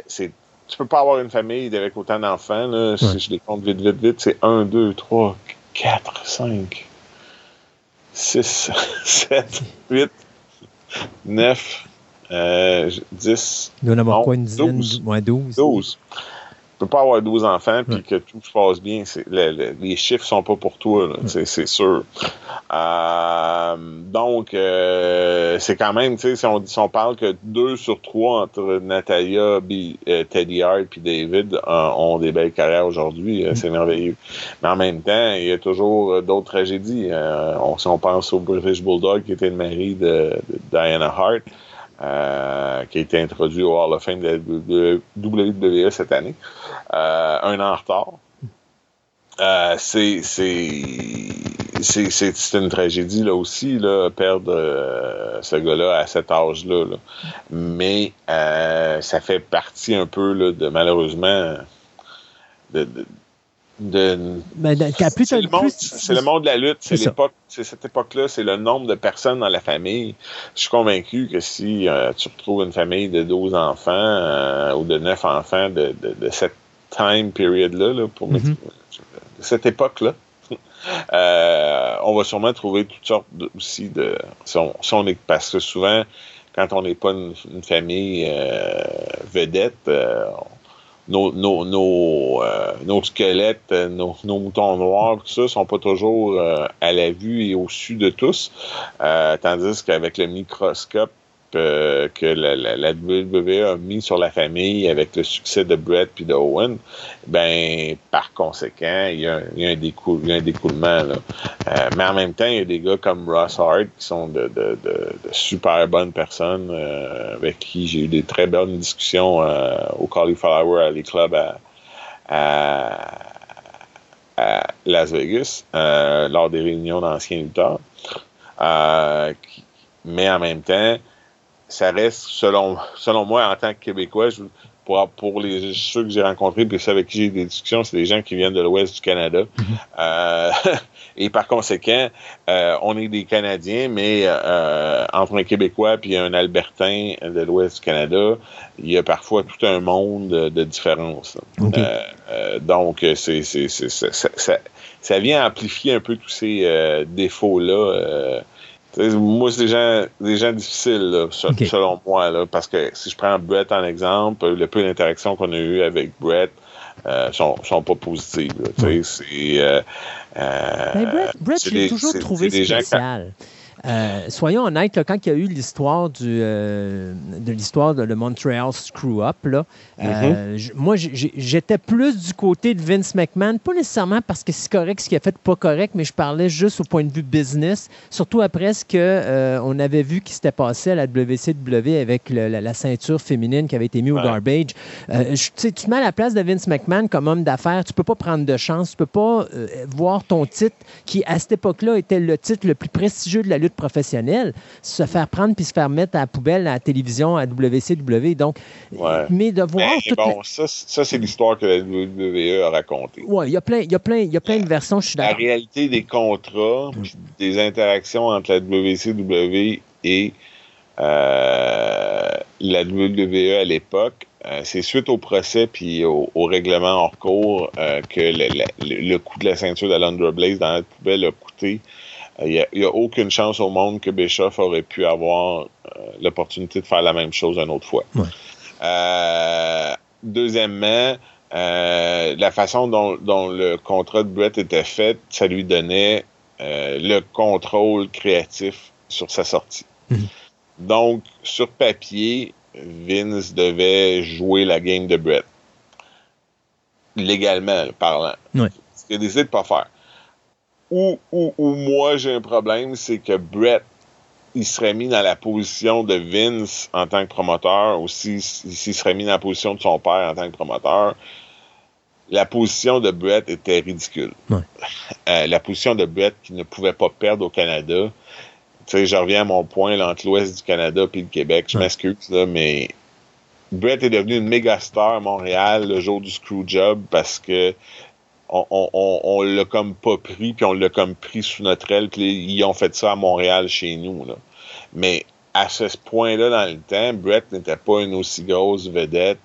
c'est tu peux pas avoir une famille avec autant d'enfants. Si je les compte vite, vite, vite, c'est 1, 2, 3, 4, 5, 6, 7, 8, 9, euh, 10. Il doit en avoir quoi, une dizaine, 12. 12. 12 tu peux pas avoir 12 enfants puis que tout se passe bien. les chiffres sont pas pour toi, c'est sûr. Euh, donc, euh, c'est quand même, tu sais, si on, si on parle que 2 sur 3 entre Natalia, euh, Teddy Hart puis David ont des belles carrières aujourd'hui, mm. c'est merveilleux. Mais en même temps, il y a toujours d'autres tragédies. On, si on pense au British Bulldog qui était le mari de, de Diana Hart, euh, qui a été introduit au Hall of Fame de WWE cette année, euh, un an en retard. Euh, c'est c'est une tragédie là aussi là perdre euh, ce gars-là à cet âge-là mais ça fait partie un peu là, de malheureusement de ben, c'est le, monde de la lutte, c'est l'époque, c'est cette époque-là, c'est le nombre de personnes dans la famille. Je suis convaincu que si euh, tu retrouves une famille de 12 enfants euh, ou de 9 enfants de, de, cette time period-là, pour mm-hmm. de cette époque-là, euh, on va sûrement trouver toutes sortes aussi de. Si on, est, parce que souvent, quand on n'est pas une, famille vedette, nos, nos, nos, euh, nos squelettes, nos, nos, moutons noirs, tout ça, sont pas toujours à la vue et au su de tous. tandis qu'avec le microscope, que la, WWE a mis sur la famille avec le succès de Brett puis de Owen, ben par conséquent, il y a, il y a, un, découlement. Là. Euh, mais en même temps, il y a des gars comme Ross Hart qui sont de, super bonnes personnes euh, avec qui j'ai eu des très bonnes discussions euh, au Cauliflower Alley Club à, à, à Las Vegas lors des réunions d'anciens lutteurs. mais en même temps, ça reste, selon, selon moi, en tant que Québécois, je, pour, pour les, ceux que j'ai rencontrés puis ceux avec qui j'ai des discussions, c'est des gens qui viennent de l'ouest du Canada. Mhm. euh, et par conséquent, euh, on est des Canadiens, mais euh, entre un Québécois puis un Albertain de l'ouest du Canada, il y a parfois tout un monde de, différence. Euh, euh, donc, c'est, c'est, ça, ça, ça, vient amplifier un peu tous ces défauts-là moi, c'est des gens, des gens difficiles, selon moi, là, parce que si je prends Brett en exemple, le peu d'interactions qu'on a eues avec Brett euh, sont, sont pas positives. c'est, euh, euh, ben, Brett, je l'ai toujours trouvé spécial. Euh, soyons honnêtes, quand il y a eu l'histoire du euh, de l'histoire de le Montreal Screw Up, là, euh, mm-hmm. moi j'étais plus du côté de Vince McMahon, pas nécessairement parce que c'est correct ce qu'il a fait, pas correct, mais je parlais juste au point de vue business, surtout après ce que on avait vu qui s'était passé à la WCW avec la, ceinture féminine qui avait été mise au garbage. tu te mets à la place de Vince McMahon comme homme d'affaires, tu peux pas prendre de chance, tu peux pas voir ton titre qui à cette époque-là était le titre le plus prestigieux de la lutte professionnelle, se faire prendre puis se faire mettre à la poubelle à la télévision, à WCW. Donc, mais de voir. bon, ça, ça c'est l'histoire que la WWE a racontée. Oui, il y a plein, il y a plein, il y a plein de versions, je suis d'accord. La réalité des contrats, des interactions entre la WCW et euh, la WWE à l'époque, euh, c'est suite au procès puis au, règlement hors cours euh, que le, le, coût de la ceinture de Blaze dans la poubelle a coûté il n'y a, aucune chance au monde que Bischoff aurait pu avoir euh, l'opportunité de faire la même chose une autre fois. Euh, deuxièmement, euh, la façon dont, le contrat de Brett était fait, ça lui donnait le contrôle créatif sur sa sortie. Mhm. Donc, sur papier, Vince devait jouer la game de Brett. Légalement parlant. Ce qu'il a décidé de pas faire où, où, où moi j'ai un problème, c'est que Brett, il serait mis dans la position de Vince en tant que promoteur, ou s'il serait mis dans la position de son père en tant que promoteur, la position de Brett était ridicule. Euh, la position de Brett qui ne pouvait pas perdre au Canada. Tu sais, je reviens à mon point là, entre l'Ouest du Canada et le Québec. Je m'excuse, là, mais Brett est devenu une méga star à Montréal le jour du Screwjob parce que on, on, on, l'a comme pas pris, puis on l'a comme pris sous notre aile, puis ils ont fait ça à Montréal chez nous. Là. Mais à ce point-là dans le temps, Brett n'était pas une aussi grosse vedette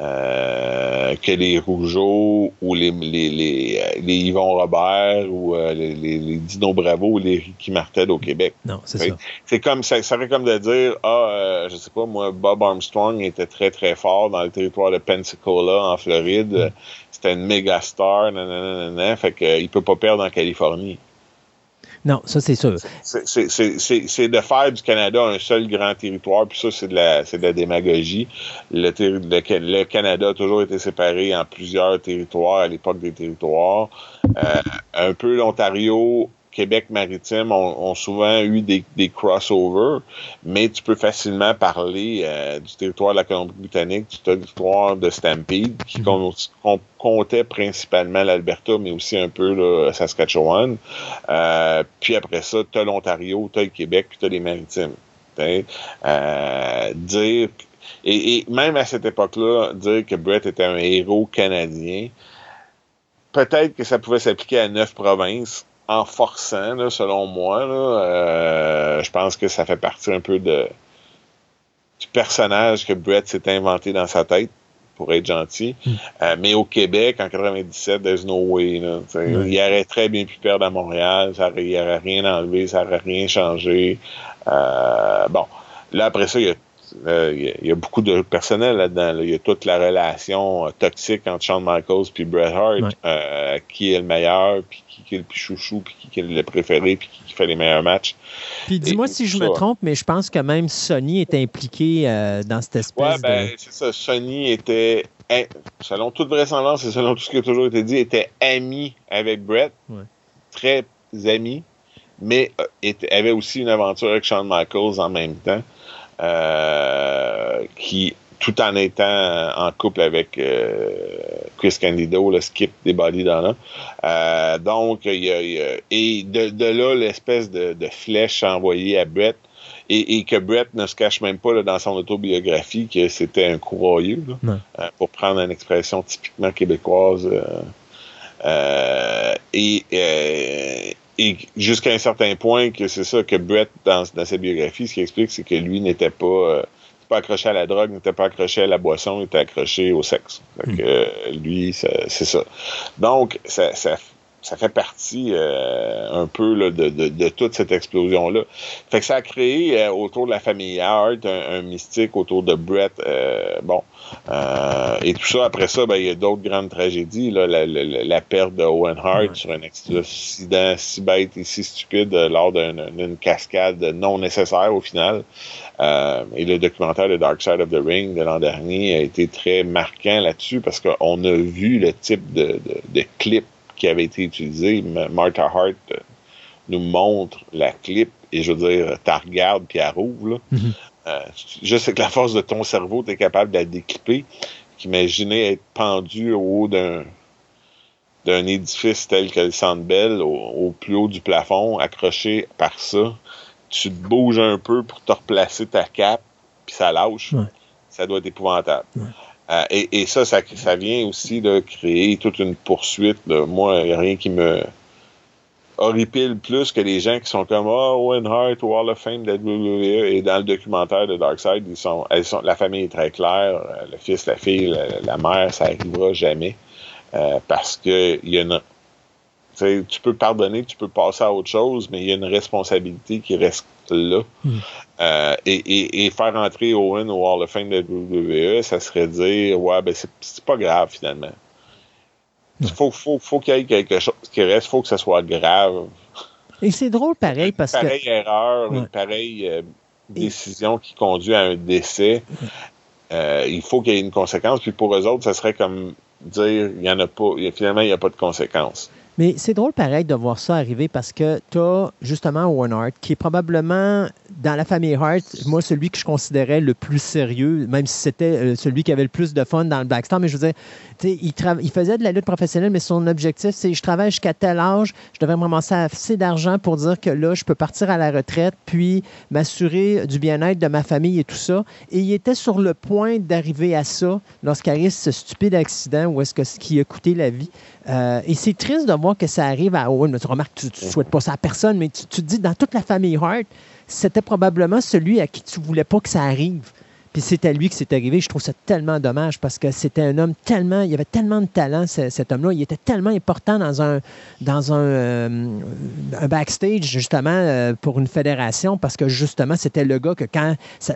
euh, que les Rougeaux ou les, les, les, les Yvon Robert ou euh, les, les, Dino Bravo ou les Ricky Martel au Québec. Non, c'est ça. C'est comme, ça serait comme de dire, ah, euh, je sais pas, moi, Bob Armstrong était très, très fort dans le territoire de Pensacola, en Floride. Mm c'était une méga star, nanana, fait qu'il peut pas perdre en Californie. Non, ça c'est sûr. C'est de faire du Canada un seul grand territoire, puis ça c'est de la de la démagogie. Le, le, Canada a toujours été séparé en plusieurs territoires à l'époque des territoires. Euh, un peu l'Ontario Québec-Maritime ont, souvent eu des, des, crossovers, mais tu peux facilement parler euh, du territoire de la Colombie-Britannique, du territoire de Stampede, qui mhm. comptait principalement l'Alberta, mais aussi un peu le Saskatchewan. Euh, puis après ça, tu as l'Ontario, tu as le Québec, puis tu as les Maritimes. Euh, dire et, et, même à cette époque-là, dire que Brett était un héros canadien, peut-être que ça pouvait s'appliquer à neuf provinces, en forçant, selon moi. Euh, je pense que ça fait partie un peu de du personnage que Brett s'est inventé dans sa tête pour être gentil. Hmm. Euh, mais au Québec, en 97, there's no way. Il aurait très bien pu perdre à Montréal, ça il n'aurait rien enlevé, ça n'aurait rien changé. Euh, bon, là après ça, il y a il y, a beaucoup de personnel là-dedans. Il y a toute la relation toxique entre Shawn Michaels puis Bret Hart, qui est le meilleur, puis qui est le plus chouchou, puis qui est le préféré, puis qui fait les meilleurs matchs. Puis dis-moi si je me trompe, mais je pense que même Sony est impliqué dans cette espèce ouais, ben, c'est ça. Sony était selon toute vraisemblance et selon tout ce qui a toujours été dit, était ami avec Brett. Très ami. Mais euh, avait aussi une aventure avec Shawn Michaels en même temps. Euh, qui, tout en étant en couple avec euh, Chris Candido, le skip des Body Donna. donc, il y a, et de, là, l'espèce de, de, flèche envoyée à Brett et, que Brett ne se cache même pas dans son autobiographie que c'était un courroyeux, euh, pour prendre une expression typiquement québécoise. Euh, euh, et, jusqu'à un certain point que c'est ça que Brett, dans, dans sa biographie, ce qui explique, c'est que lui n'était pas pas accroché à la drogue, n'était pas accroché à la boisson, il était accroché au sexe. Hmm. lui, c'est ça. Donc, ça, ça, ça fait partie euh, un peu là, de, de, de, toute cette explosion-là. Fait que ça a créé euh, autour de la famille Hart un, mystique autour de Brett. Euh, et tout ça, après ça, ben, il y a d'autres grandes tragédies. Là, la, la, perte de Owen Hart sur un accident si bête et si stupide lors d'une cascade non nécessaire au final. et le documentaire de Dark Side of the Ring de l'an dernier a été très marquant là-dessus parce qu'on a vu le type de, de, de clip qui avait été utilisé. Martha Hart euh, nous montre la clip et je veux dire, tu regardes puis elle rouvre. Mm-hmm. Euh, juste avec la force de ton cerveau, tu es capable de la déclipper. Imaginez être pendu au haut d'un d'un édifice tel que le Centre Bell, au, plus haut du plafond, accroché par ça. Tu te bouges un peu pour te replacer ta cape, puis ça lâche. Ça doit être épouvantable. Euh, et, ça, ça, vient aussi de créer toute une poursuite. Moi, n'y a rien qui me horripile plus que les gens qui sont comme oh, Owen Hart, Wall of Fame de WWE. Et dans le documentaire de Darkseid, ils sont, elles sont, la famille est très claire. Euh, le fils, la fille, la, mère, ça n'arrivera jamais. Euh, parce que il y a une, tu peux pardonner, tu peux passer à autre chose, mais il y a une responsabilité qui reste là. Hmm. Euh, et, faire entrer Owen au Hall of Fame de WWE, ça serait dire ouais, ben c'est pas grave finalement. Il faut, faut, qu'il y ait quelque chose qui reste, il faut que ça soit grave. Et c'est drôle pareil parce que. Une pareille erreur, une pareille euh, décision qui conduit à un décès, euh, il faut qu'il y ait une conséquence. Puis pour eux autres, ça serait comme dire il y en a pas, finalement, il n'y a pas de conséquence. Mais c'est drôle pareil de voir ça arriver parce que tu justement Owen Hart, qui est probablement dans la famille Hart, moi, celui que je considérais le plus sérieux, même si c'était euh, celui qui avait le plus de fun dans le Blackstar. Mais je veux dire, il, il faisait de la lutte professionnelle, mais son objectif, c'est je travaille jusqu'à tel âge, je devrais me ramasser assez d'argent pour dire que là, je peux partir à la retraite, puis m'assurer du bien-être de ma famille et tout ça. Et il était sur le point d'arriver à ça lorsqu'arrive ce stupide accident où est-ce que ce qui a coûté la vie. Euh, et c'est triste de voir que ça arrive à Owen. Tu remarques, tu ne souhaites pas ça à personne, mais tu, te dis, dans toute la famille Hart, c'était probablement celui à qui tu voulais pas que ça arrive. Puis c'est à lui que c'est arrivé. Je trouve ça tellement dommage parce que c'était un homme tellement, il avait tellement de talent, cet homme-là. Il était tellement important dans un, dans un, euh, backstage, justement, euh, pour une fédération parce que justement, c'était le gars que quand ça,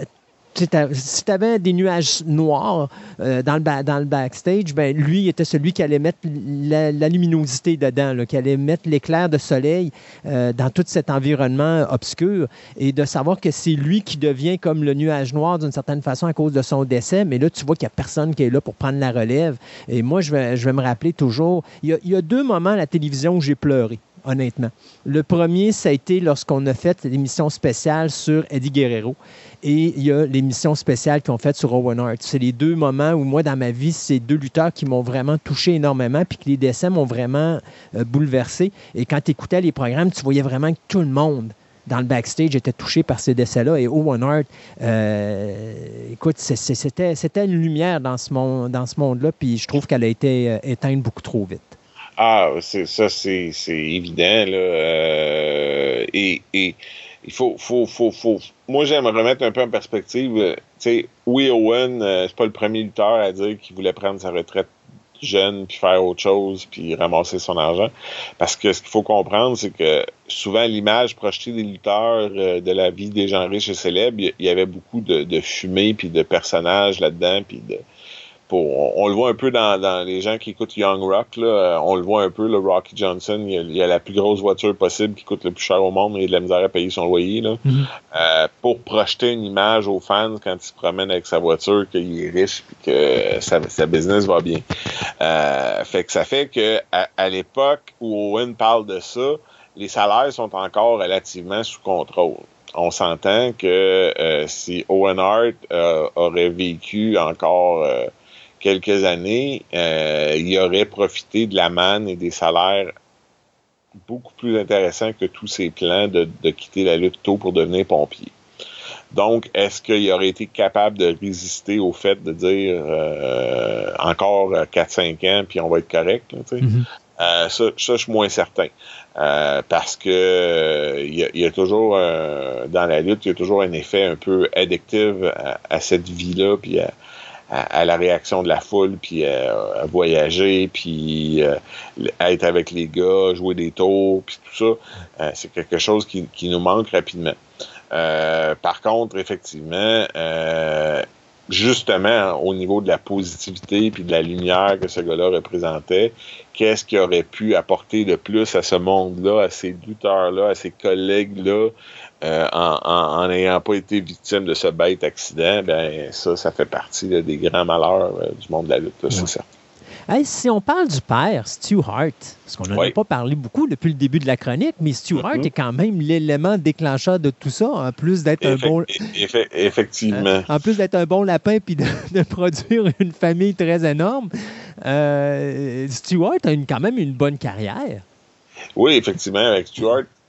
si tu avais des nuages noirs euh, dans, le backstage, ben, lui était celui qui allait mettre la, luminosité dedans, qui allait mettre l'éclair de soleil euh, dans tout cet environnement obscur. Et de savoir que c'est lui qui devient comme le nuage noir d'une certaine façon à cause de son décès, mais là, tu vois qu'il n'y a personne qui est là pour prendre la relève. Et moi, je vais, je vais me rappeler toujours, il y, a, il y a deux moments à la télévision où j'ai pleuré honnêtement. Le premier, ça a été lorsqu'on a fait l'émission spéciale sur Eddie Guerrero. Et il y a l'émission spéciale qu'ils ont faite sur Owen Hart. C'est les deux moments où moi, dans ma vie, c'est deux lutteurs qui m'ont vraiment touché énormément, puis que les décès m'ont vraiment euh, bouleversé. Et quand tu écoutais les programmes, tu voyais vraiment que tout le monde dans le backstage était touché par ces décès-là. Et Owen Hart, euh, écoute, c'était, une lumière dans ce, monde, dans ce monde-là, puis je trouve qu'elle a été euh, éteinte beaucoup trop vite. Ah, c'est, ça, c'est, évident. Là, et, et il faut, faut, faut, faut. Moi, j'aime remettre un peu en perspective. Euh, sais, oui, Owen, euh, c'est pas le premier lutteur à dire qu'il voulait prendre sa retraite jeune, puis faire autre chose, puis ramasser son argent. Parce que ce qu'il faut comprendre, c'est que souvent, l'image projetée des lutteurs euh, de la vie des gens riches et célèbres, il y, avait beaucoup de, de fumée, puis de personnages là-dedans, puis de on, le voit un peu dans, les gens qui écoutent Young Rock, là, euh, on le voit un peu, le Rocky Johnson, il y, a, la plus grosse voiture possible qui coûte le plus cher au monde et de la misère à payer son loyer, là, mm-hmm. euh, pour projeter une image aux fans quand il se promène avec sa voiture, qu'il est riche et que sa, business va bien. Euh, fait que ça fait que à, l'époque où Owen parle de ça, les salaires sont encore relativement sous contrôle on s'entend que si Owen Hart aurait vécu encore quelques années, euh, il aurait profité de la manne et des salaires beaucoup plus intéressants que tous ses plans de, quitter la lutte tôt pour devenir pompier. Donc, est-ce qu'il aurait été capable de résister au fait de dire euh, encore 4-5 ans, puis on va être correct? Mm-hmm. Euh, ça, je suis moins certain. parce que il y, a toujours dans la lutte, il y a toujours un effet un peu addictif à, à cette vie-là, puis à, à, la réaction de la foule, puis euh, à voyager, puis euh, être avec les gars, jouer des tours, puis tout ça, euh, c'est quelque chose qui, qui, nous manque rapidement. par contre, effectivement, justement, au niveau de la positivité puis de la lumière que ce gars-là représentait, qu'est-ce qu'il aurait pu apporter de plus à ce monde-là, à ces lutteurs-là, à ces collègues-là, euh, en n'ayant pas été victime de ce bête accident, ben ça, ça fait partie des grands malheurs euh, du monde de la lutte, c'est si on parle du père, Stu Hart, parce qu'on n'en a pas parlé beaucoup depuis le début de la chronique, mais Stu Hart mm-hmm. est quand même l'élément déclencheur de tout ça, en plus d'être un bon. effectivement. Euh, en plus d'être un bon lapin puis de, produire une famille très énorme, euh, Stewart a une, quand même une bonne carrière. Oui, effectivement, avec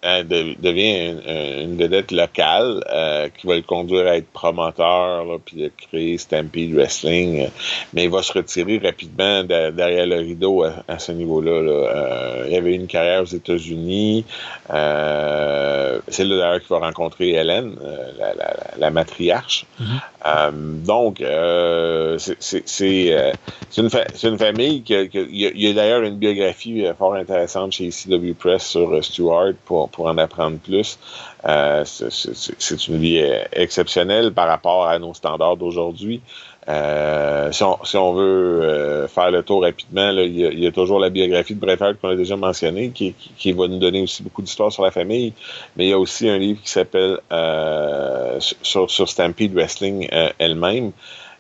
Stewart, devient une, vedette locale euh, qui va le conduire à être promoteur, là, puis de créer Stampede Wrestling. Euh, mais il va se retirer rapidement derrière le rideau à, ce niveau-là. Euh, il avait une carrière aux États-Unis. c'est là d'ailleurs qu'il va rencontrer Hélène, la, matriarche. Mm-hmm. donc, c'est une, une, famille qui, il y a, d'ailleurs une biographie fort intéressante chez CW Press sur Stuart pour pour, en apprendre plus. Euh, c'est une vie euh, exceptionnelle par rapport à nos standards d'aujourd'hui. Euh, si, on, veut faire le tour rapidement, il, y a, toujours la biographie de Bret Hart qu'on a déjà mentionné, qui, va nous donner aussi beaucoup d'histoires sur la famille. Mais il y a aussi un livre qui s'appelle sur, sur Stampede Wrestling elle-même.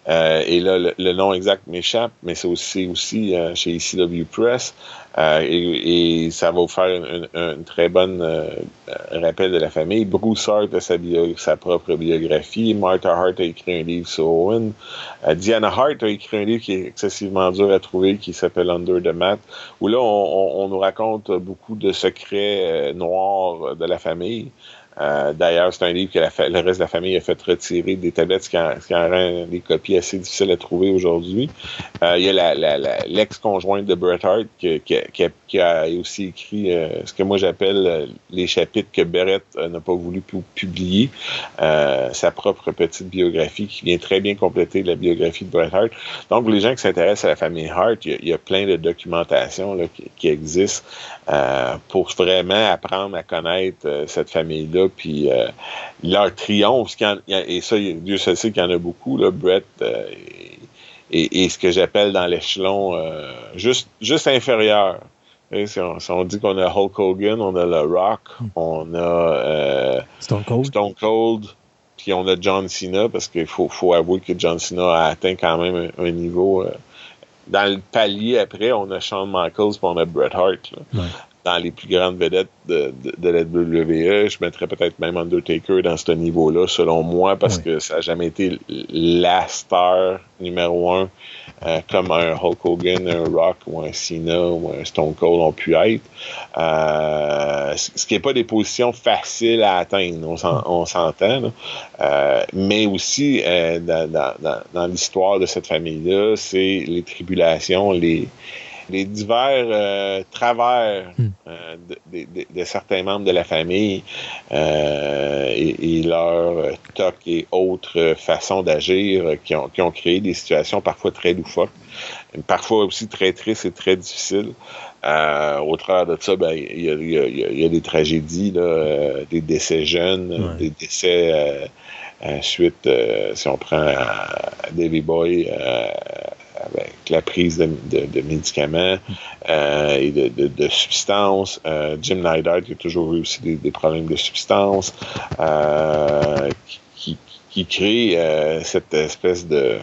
Euh, et là, le, nom exact m'échappe, mais c'est aussi, aussi euh, chez ECW Press. Euh, et, ça va vous faire une, très bonne rappel de la famille. Bruce Hart a sa, sa, propre biographie. Martha Hart a écrit un livre sur Owen. Diana Hart a écrit un livre qui est excessivement dur à trouver, qui s'appelle Under the Mat, où là, on nous raconte beaucoup de secrets noirs de la famille. Euh, d'ailleurs, c'est un livre que le reste de la famille a fait retirer des tablettes, ce qui en, rend les copies assez difficiles à trouver aujourd'hui. Euh, il y a l'ex-conjointe de Bret Hart qui, a, aussi écrit euh, ce que moi j'appelle les chapitres que Bret n'a pas voulu publier, sa propre petite biographie qui vient très bien compléter la biographie de Bret Hart. Donc, les gens qui s'intéressent à la famille Hart, il y a, plein de documentation qui existe pour vraiment apprendre à connaître cette famille-là puis euh, leur triomphe, et ça, Dieu sait qu'il y en a beaucoup, là, Brett, euh, et, ce que j'appelle dans l'échelon euh, juste, juste inférieur. si, on, dit qu'on a Hulk Hogan, on a le Rock, hmm. on a Stone Cold, Stone Cold puis on a John Cena, parce qu'il faut, faut avouer que John Cena a atteint quand même un, niveau dans le palier après, on a Shawn Michaels puis on a Bret Hart dans les plus grandes vedettes de, de, la WWE. Je mettrais peut-être même Undertaker dans ce niveau-là, selon moi, parce que ça n'a jamais été la star numéro un euh, comme un Hulk Hogan, un Rock ou un Cena ou un Stone Cold ont pu être. Euh, ce qui n'est pas des positions faciles à atteindre, on s'entend. Euh, mais aussi, dans, dans l'histoire de cette famille-là, c'est les tribulations, les les divers euh, travers Hmm. euh, de, de- de- certains membres de la famille euh, et, et leur toc et autres façons d'agir qui ont, qui ont créé des situations parfois très loufoques, parfois aussi très tristes et très difficiles. Euh, au travers de ça, ben, il y, a, il y a- y a- y a des tragédies, là, euh, des décès jeunes, Ouais. des décès euh, ensuite, euh, si on prend euh, Davy Boy euh, avec la prise de, médicaments euh, et de, substances, euh, Jim Neidhart qui a toujours eu aussi des, problèmes de substances, euh, qui, qui, crée cette espèce de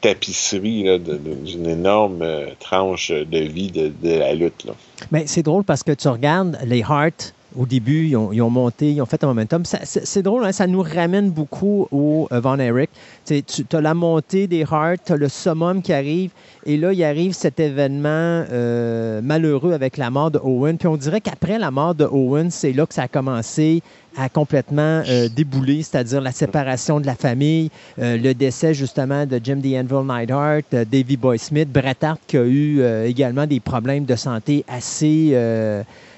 tapisserie d'une énorme tranche de vie de, la lutte. Mais c'est drôle parce que tu regardes les Hearts. Au début, ils ont, monté, ils ont fait un momentum. C'est drôle, hein, ça nous ramène beaucoup au euh, Von Erich. Tu as la montée des Hearts, tu as le summum qui arrive, et là, il arrive cet événement euh, malheureux avec la mort de Owen. Puis on dirait qu'après la mort de Owen, c'est là que ça a commencé à complètement euh, débouler, c'est-à-dire la séparation de la famille, euh, le décès justement de Jim The Anvil Davy Boy Smith, Bret Hart qui a eu également des problèmes de santé assez,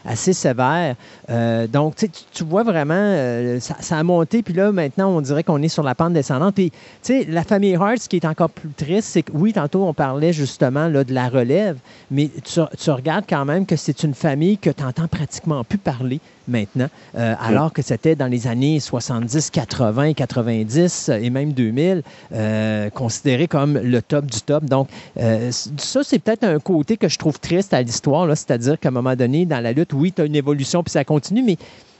assez sévères. Euh, donc, tu, vois vraiment, euh, ça, ça a monté, puis là, maintenant, on dirait qu'on est sur la pente descendante. Puis, tu sais, la famille Hart, ce qui est encore plus triste, c'est que, oui, tantôt, on parlait justement là, de la relève, mais tu, tu regardes quand même que c'est une famille que tu n'entends pratiquement plus parler maintenant, euh, alors que c'était dans les années 70, 80, 90 et même 2000, euh, considéré comme le top du top. Donc, euh, ça, c'est peut-être un côté que je trouve triste à l'histoire, là, c'est-à-dire qu'à un moment donné, dans la lutte, oui, tu as une évolution, puis ça continue, mais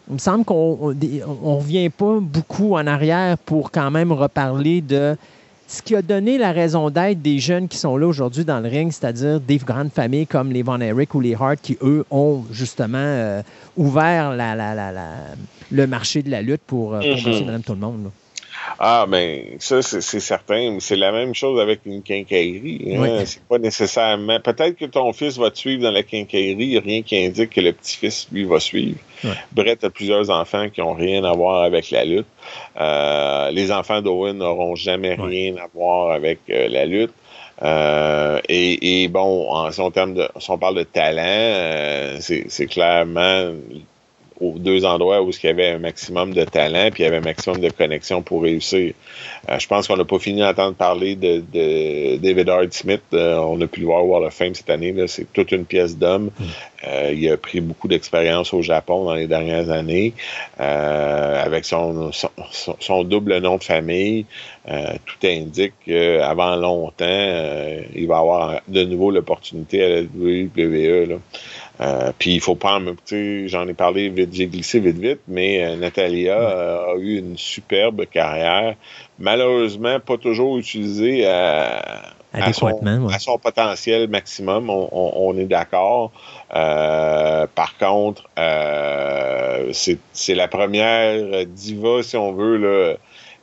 il me semble qu'on ne revient pas beaucoup en arrière pour quand même reparler de ce qui a donné la raison d'être des jeunes qui sont là aujourd'hui dans le ring, c'est-à-dire des grandes familles comme les Von Erich ou les Hart qui, eux, ont justement euh, ouvert la- la- la- la- le marché de la lutte pour, euh, pour Mhm. monsieur madame tout le monde. là. Ah, ben, ça, c'est certain. C'est la même chose avec une quincaillerie. Hein? Oui. C'est pas nécessairement. Peut-être que ton fils va te suivre dans la quincaillerie, rien qui indique que le petit-fils, lui, va suivre. Brett a plusieurs enfants qui ont rien à voir avec la lutte. Euh, les enfants d'Owen n'auront jamais rien à voir avec euh, la lutte. Euh, et, et bon, en, si, on terme de, si on parle de talent, euh, c'est clairement aux deux endroits où il y avait un maximum de talent puis il y avait un maximum de connexion pour réussir. Euh, je pense qu'on n'a pas fini d'entendre parler de, de David Hart Smith. Euh, on a pu le voir au Wall of Fame cette année. C'est toute une pièce d'homme. Euh, il a pris beaucoup d'expérience au Japon dans les dernières années avec son, son, son- son double nom de famille. Tout indique qu'avant longtemps, il va avoir de nouveau l'opportunité à la WWE. Là. Euh, puis il faut sais, j'en ai parlé vite, j'ai glissé vite vite, mais euh, Natalia euh, a eu une superbe carrière, malheureusement pas toujours utilisée à, à son, Adéquatement, ouais. à son potentiel maximum, on, on- on est d'accord. Par contre, c'est c'est la première diva, si on veut, là,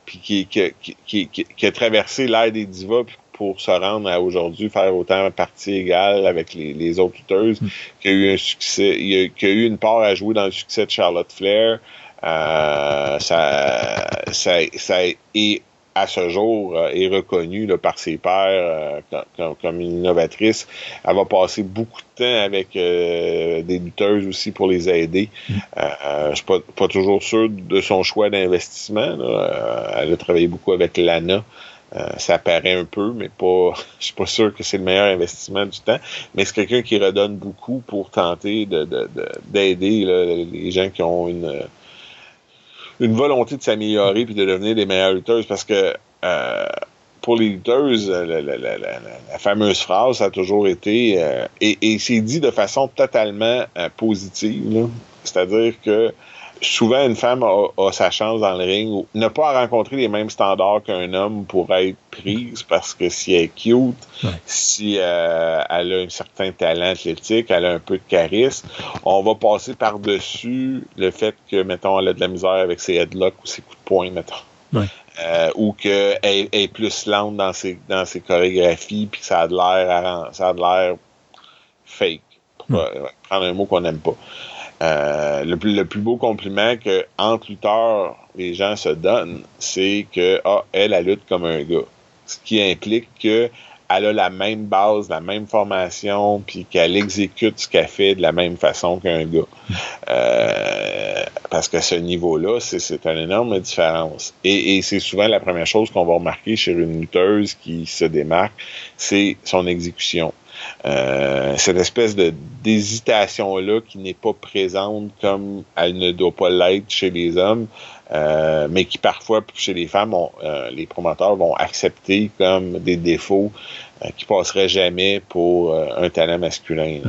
puis qui, qui, qui, qui, qui- qui a traversé l'ère des divas puis pour se rendre à aujourd'hui faire autant partie égale avec les, les autres lutteuses, qui a eu un succès, il y a- qui a eu une part à jouer dans le succès de Charlotte Flair. Euh, ça, ça, ça est à ce jour euh, est reconnue là, par ses pairs euh, comme, une innovatrice. Elle va passer beaucoup de temps avec euh, des lutteuses aussi pour les aider. Euh, euh, je suis pas, pas toujours sûr de son choix d'investissement. là. Elle a travaillé beaucoup avec Lana. Euh, ça paraît un peu, mais pas. Je suis pas sûr que c'est le meilleur investissement du temps. Mais c'est quelqu'un qui redonne beaucoup pour tenter de, de- de- d'aider les gens qui ont une une volonté de s'améliorer puis de devenir des meilleures lutteuses parce que euh, pour les lutteuses, la, la- la- la- fameuse phrase a toujours été euh, et, et c'est dit de façon totalement euh, positive. C'est-à-dire que souvent une femme a, a sa chance dans le ring ou n'a pas rencontrer les mêmes standards qu'un homme pour être prise parce que si elle est cute, Ouais. si euh, elle a un certain talent athlétique, elle a un peu de charisme, on va passer par-dessus le fait que, mettons, elle a de la misère avec ses headlocks ou ses coups de poing, mettons. Ouais. Euh, ou qu'elle elle est plus lente dans ses, dans ses chorégraphies, puis que ça a de l'air arran- ça a de l'air fake. Pour Ouais. prendre un mot qu'on n'aime pas. Euh, le, plus, le plus beau compliment que entre lutteurs, les gens se donnent, c'est que ah, elle, lutte comme un gars. Ce qui implique que elle a la même base, la même formation, puis qu'elle exécute ce qu'elle fait de la même façon qu'un gars. Euh, parce qu'à ce niveau-là, c'est une énorme différence. Et, et c'est souvent la première chose qu'on va remarquer chez une lutteuse qui se démarque, c'est son exécution. Euh, cette espèce de d'hésitation-là qui n'est pas présente comme elle ne doit pas l'être chez les hommes, euh, mais qui parfois, chez les femmes, euh, les promoteurs vont accepter comme des défauts qui passeraient jamais pour un talent masculin.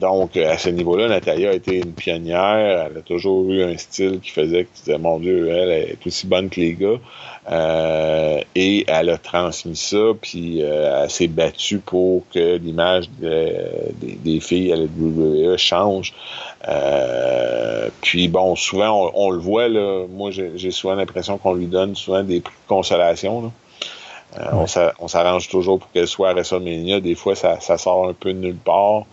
Donc, à ce niveau-là, Natalia a été une pionnière. Elle a toujours eu un style qui faisait que tu disais, mon Dieu, elle est aussi bonne que les gars. et elle a transmis ça, puis elle s'est battue pour que l'image des filles à la WWE change. Euh, puis bon, souvent on, le voit là. Moi, j'ai souvent l'impression qu'on lui donne souvent des prix. Euh, On s'arrange toujours pour qu'elle soit à WrestleMania. Des fois, ça, ça, sort un peu de nulle part.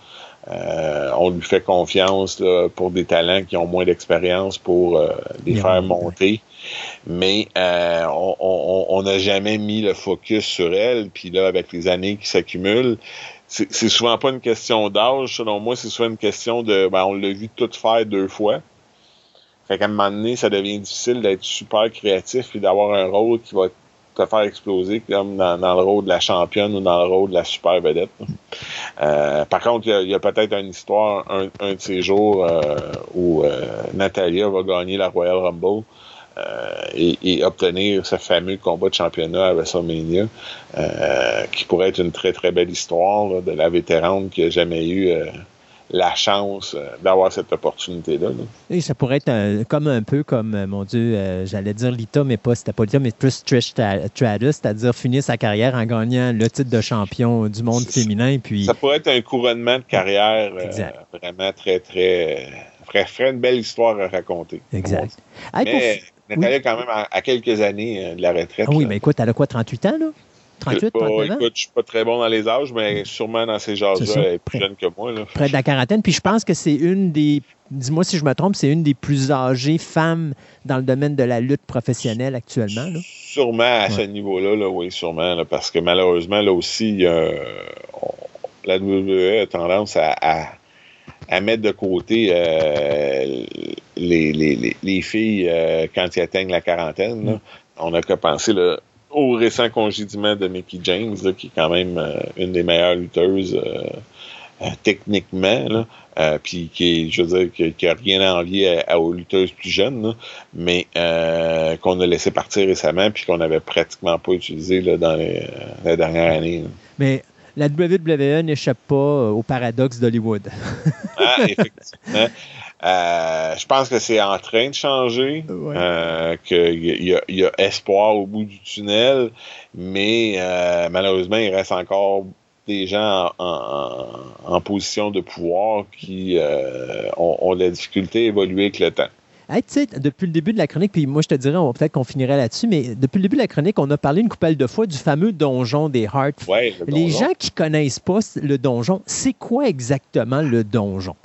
Euh, on lui fait confiance là, pour des talents qui ont moins d'expérience pour euh, les faire monter. Mais euh, on n'a jamais mis le focus sur elle. Puis là, avec les années qui s'accumulent, c'est souvent pas une question d'âge, selon moi, c'est souvent une question de ben, on l'a vu tout faire deux fois. Fait qu'à un moment donné, ça devient difficile d'être super créatif et d'avoir un rôle qui va faire exploser comme dans, le rôle de la championne ou dans le rôle de la super vedette. Euh, par contre, il y a, peut-être une histoire, un, de ces jours euh, où euh, Natalia va gagner la Royal Rumble. Et, obtenir ce fameux combat de championnat à WrestleMania, qui pourrait être une très très belle histoire de la vétérane qui a jamais eu la chance d'avoir cette opportunité-là. Et ça pourrait être comme un peu comme, mon Dieu, j'allais dire Lita, mais pas, c'était pas Lita, mais plus Trish Stratus, c'est-à-dire finir sa carrière en gagnant le titre de champion du monde féminin. Puis... Ça pourrait être un couronnement de carrière vraiment très, très... ferait, une belle histoire à raconter. Exact. Nathalie, quand même, à, quelques années euh, de la retraite. Ah oui, mais écoute, elle a quoi, 38 ans, là? 38, pas, écoute, je suis pas très bon dans les âges, mais sûrement dans ces âges-là, elle est plus jeune que moi. Là. Près de la quarantaine. Puis je pense que c'est une des, dis-moi si je me trompe, c'est une des plus âgées femmes dans le domaine de la lutte professionnelle actuellement. Là. Sûrement à ce niveau-là, là, oui, sûrement. parce que malheureusement, là aussi, la WWE a tendance à à mettre de côté euh, les, les, les, filles euh, quand ils atteignent la quarantaine. Là. Mm. On n'a qu'à penser là, au récent congédiement de Mickey James, là, qui est quand même euh, une des meilleures lutteuses techniquement, là, puis qui est, je veux dire, qui, a rien à envier aux lutteuses plus jeunes, mais qu'on a laissé partir récemment, puis qu'on n'avait pratiquement pas utilisé là, dans les, la dernière année. Mais la WWE n'échappe pas euh, au paradoxe d'Hollywood. ah, effectivement. Euh, je pense que c'est en train de changer, euh, qu'il y, y, a espoir au bout du tunnel, mais malheureusement, il reste encore des gens en, position de pouvoir qui ont, ont, de la difficulté à évoluer avec le temps depuis le début de la chronique, puis moi je te dirais, peut-être qu'on finirait là-dessus, mais depuis le début de la chronique, on a parlé une couple de fois du fameux donjon des Hearts. Les gens qui connaissent pas le donjon, c'est quoi exactement le donjon?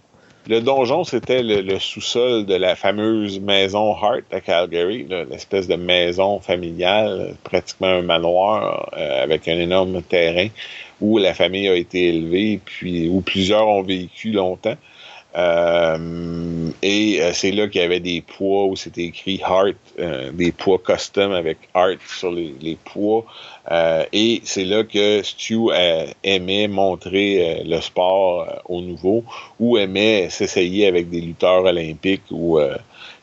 Le donjon, c'était le, sous-sol de la fameuse maison Hart à Calgary, l'espèce de maison familiale, pratiquement un manoir euh, avec un énorme terrain où la famille a été élevée, puis où plusieurs ont vécu longtemps. Euh, et euh, c'est là qu'il y avait des poids où c'était écrit Heart, euh, des poids custom avec Heart sur les, les poids. et c'est là que Stu aimait montrer le sport au nouveau ou aimait s'essayer avec des lutteurs olympiques ou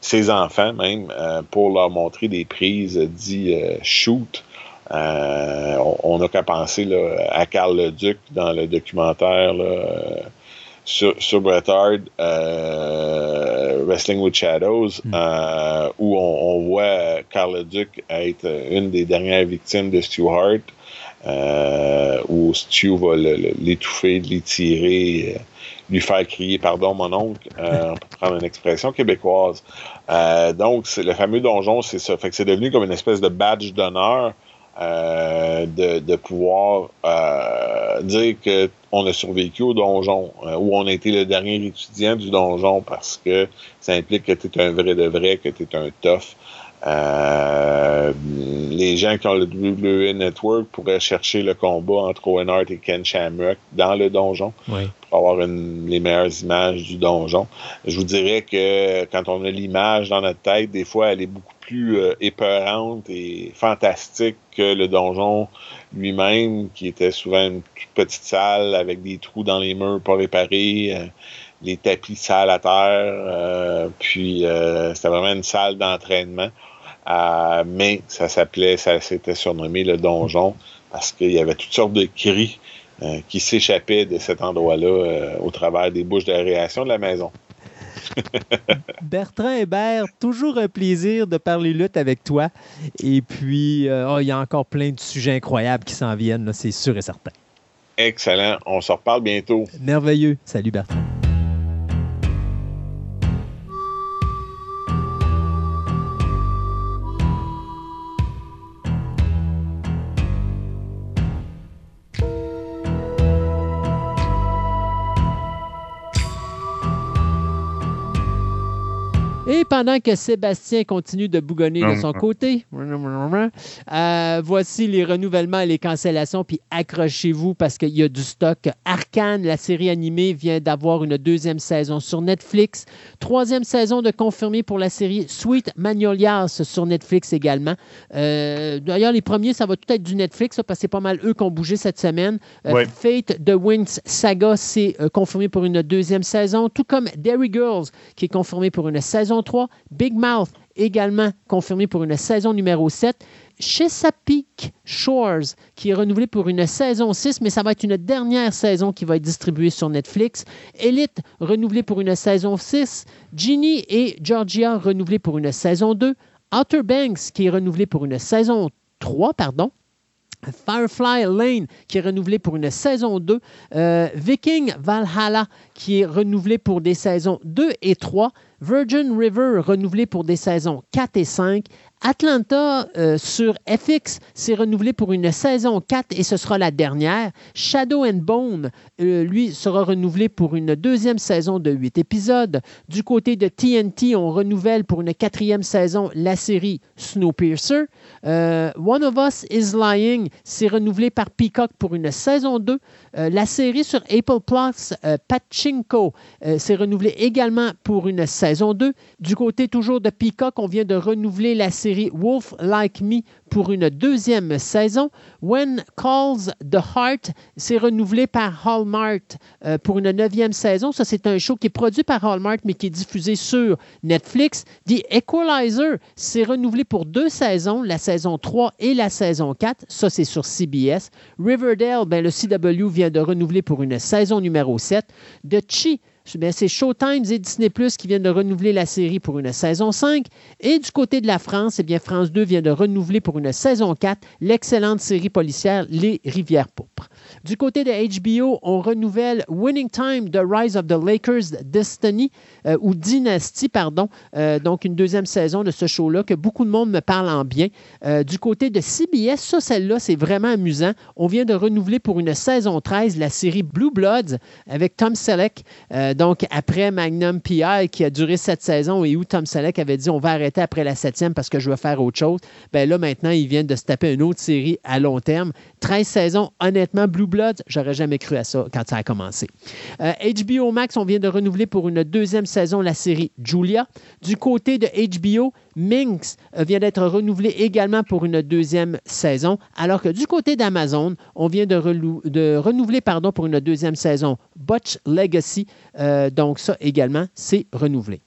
ses enfants même pour leur montrer des prises dit shoot. on n'a qu'à penser là, à Carl Leduc dans le documentaire là, sur, sur Bret Hart, euh, Wrestling with Shadows, hmm. euh, où on, voit Carl Duke être une des dernières victimes de Stu Hart, euh, où Stu va l'étouffer, l'étirer, lui faire crier pardon mon oncle, on peut prendre une expression québécoise. donc le fameux donjon, c'est ça. Fait que c'est devenu comme une espèce de badge d'honneur euh, de, pouvoir euh, dire qu'on a survécu au donjon euh, ou on a été le dernier étudiant du donjon parce que ça implique que tu es un vrai de vrai, que tu es un tough. les les gens qui ont le WWE Network pourraient chercher le combat entre Owen Hart et Ken Shamrock dans le donjon pour avoir les meilleures images du donjon. Je vous dirais que quand on a l'image dans notre tête, des fois, elle est beaucoup plus euh, épeurante et fantastique que le donjon lui-même, qui était souvent une petite salle avec des trous dans les murs pas réparés. Euh, les tapis sales à terre, euh, puis c'était vraiment une salle d'entraînement. Mais ça s'appelait, ça s'était surnommé le donjon parce qu'il y avait toutes sortes de cris qui s'échappaient de cet endroit-là au travers des bouches d'aération de la maison. Bertrand Hébert, toujours un plaisir de parler lutte avec toi. Et puis, oh, il y a encore plein de sujets incroyables qui s'en viennent, c'est sûr et certain. Excellent. On se reparle bientôt. Merveilleux. Salut Bertrand. Pendant que Sébastien continue de bougonner de son côté, euh, voici les renouvellements et les cancellations. Puis accrochez-vous parce qu'il y a du stock. Arcane, la série animée, vient d'avoir une deuxième saison sur Netflix. Troisième saison de confirmé pour la série Sweet Magnolias sur Netflix également. Euh, d'ailleurs, les premiers, ça va tout être du Netflix parce que c'est pas mal eux qui ont bougé cette semaine. Euh, Fate The Winds Saga, c'est confirmé pour une deuxième saison. Tout comme Dairy Girls, qui est confirmé pour une saison 3. Big Mouth, également confirmé pour une saison numéro 7. Chesapeake Shores, qui est renouvelé pour une saison 6, mais ça va être une dernière saison qui va être distribuée sur Netflix. Elite, renouvelé pour une saison 6. Ginny et Georgia, renouvelés pour une saison 2. Outer Banks, qui est renouvelé pour une saison 3, pardon. Firefly Lane, qui est renouvelé pour une saison 2. Euh, Viking Valhalla, qui est renouvelé pour des saisons 2 et 3. Virgin River, renouvelé pour des saisons 4 et 5. Atlanta euh, sur FX s'est renouvelé pour une saison 4 et ce sera la dernière. Shadow and Bone, euh, lui, sera renouvelé pour une deuxième saison de 8 épisodes. Du côté de TNT, on renouvelle pour une quatrième saison la série Snowpiercer. Euh, One of Us is Lying s'est renouvelé par Peacock pour une saison 2. la série sur Apple Plus, Pachinko, s'est renouvelée également pour une saison 2. Du côté toujours de Peacock, on vient de renouveler la série Wolf Like Me pour une deuxième saison. When Calls the Heart s'est renouvelé par Hallmark euh, pour une neuvième saison. Ça, c'est un show qui est produit par Hallmark, mais qui est diffusé sur Netflix. The Equalizer s'est renouvelé pour deux saisons, la saison 3 et la saison 4. Ça, c'est sur CBS. Riverdale, ben, le CW vient de renouveler pour une saison numéro 7. The Chi c'est Showtime et Disney Plus qui viennent de renouveler la série pour une saison 5. Et du côté de la France, eh bien, France 2 vient de renouveler pour une saison 4 l'excellente série policière Les Rivières Pourpres. Du côté de HBO, on renouvelle Winning Time, The Rise of the Lakers Destiny, euh, ou Dynasty, pardon. Euh, donc, une deuxième saison de ce show-là que beaucoup de monde me parle en bien. Euh, du côté de CBS, ça, celle-là, c'est vraiment amusant. On vient de renouveler pour une saison 13 la série Blue Bloods avec Tom Selleck. Donc, après Magnum PI, qui a duré sept saisons et où Tom Selleck avait dit on va arrêter après la septième parce que je veux faire autre chose. Ben là, maintenant, ils viennent de se taper une autre série à long terme. 13 saisons, honnêtement, Blue Bloods, j'aurais jamais cru à ça quand ça a commencé. HBO Max, on vient de renouveler pour une deuxième saison la série Julia. Du côté de HBO, Minx euh, vient d'être renouvelé également pour une deuxième saison, alors que du côté d'Amazon, on vient de, renouveler pardon, pour une deuxième saison Butch Legacy. Euh, donc ça également, c'est renouvelé.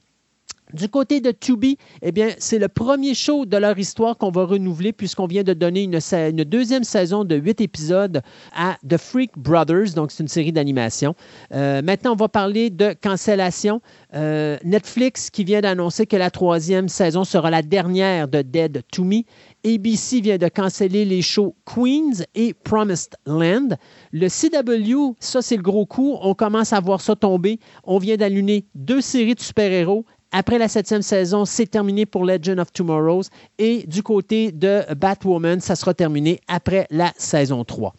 Du côté de Tubi, eh bien, c'est le premier show de leur histoire qu'on va renouveler puisqu'on vient de donner une, deuxième saison de huit épisodes à The Freak Brothers, donc c'est une série d'animation. Euh, maintenant, on va parler de cancellation. Euh, Netflix qui vient d'annoncer que la troisième saison sera la dernière de Dead to Me. ABC vient de canceller les shows Queens et Promised Land. Le CW, ça c'est le gros coup, on commence à voir ça tomber. On vient d'allumer deux séries de super-héros après la septième saison, c'est terminé pour Legend of Tomorrows. Et du côté de Batwoman, ça sera terminé après la saison 3.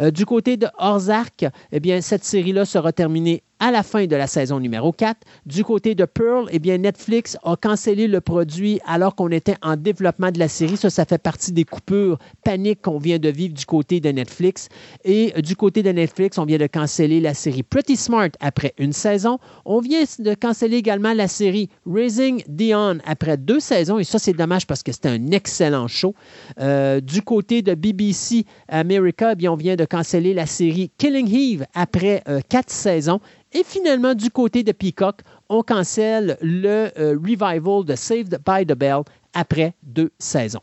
Euh, du côté de Ozark, eh bien, cette série-là sera terminée à la fin de la saison numéro 4. Du côté de Pearl, eh bien, Netflix a cancellé le produit alors qu'on était en développement de la série. Ça, ça fait partie des coupures paniques qu'on vient de vivre du côté de Netflix. Et du côté de Netflix, on vient de canceller la série Pretty Smart après une saison. On vient de canceller également la série Raising Dion après deux saisons. Et ça, c'est dommage parce que c'était un excellent show. Euh, du côté de BBC America, eh bien, on vient de canceller la série Killing Eve après euh, quatre saisons. Et finalement, du côté de Peacock, on cancelle le euh, revival de Saved by the Bell après deux saisons.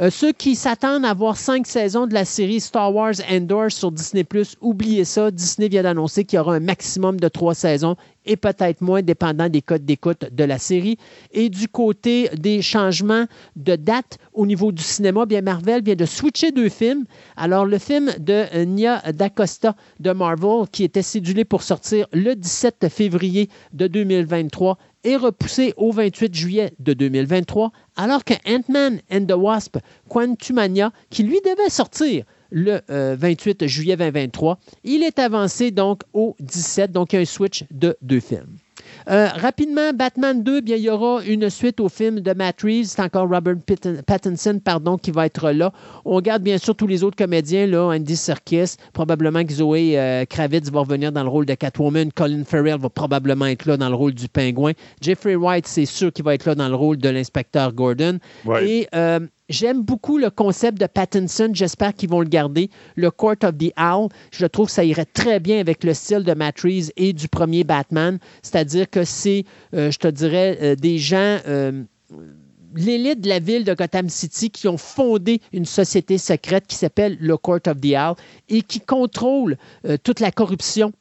Euh, ceux qui s'attendent à voir cinq saisons de la série Star Wars Endor sur Disney ⁇ oubliez ça. Disney vient d'annoncer qu'il y aura un maximum de trois saisons et peut-être moins, dépendant des codes d'écoute de la série. Et du côté des changements de date au niveau du cinéma, bien Marvel vient de switcher deux films. Alors, le film de Nia DaCosta de Marvel, qui était cédulé pour sortir le 17 février de 2023, est repoussé au 28 juillet de 2023, alors que Ant-Man and the Wasp Quantumania, qui lui devait sortir le 28 euh, juillet 2023, il est avancé donc au 17, donc un switch de deux films. Euh, rapidement, Batman 2, bien, il y aura une suite au film de Matt Reeves. C'est encore Robert Pattinson pardon, qui va être là. On garde bien sûr tous les autres comédiens, là, Andy Serkis, probablement que Zoé euh, Kravitz va revenir dans le rôle de Catwoman. Colin Farrell va probablement être là dans le rôle du pingouin. Jeffrey White, c'est sûr qu'il va être là dans le rôle de l'inspecteur Gordon. Et euh, J'aime beaucoup le concept de Pattinson. J'espère qu'ils vont le garder. Le Court of the Owl, je trouve que ça irait très bien avec le style de Matt et du premier Batman. C'est-à-dire que c'est, euh, je te dirais, euh, des gens euh, l'élite de la ville de Gotham City qui ont fondé une société secrète qui s'appelle le Court of the Owl et qui contrôle toute la corruption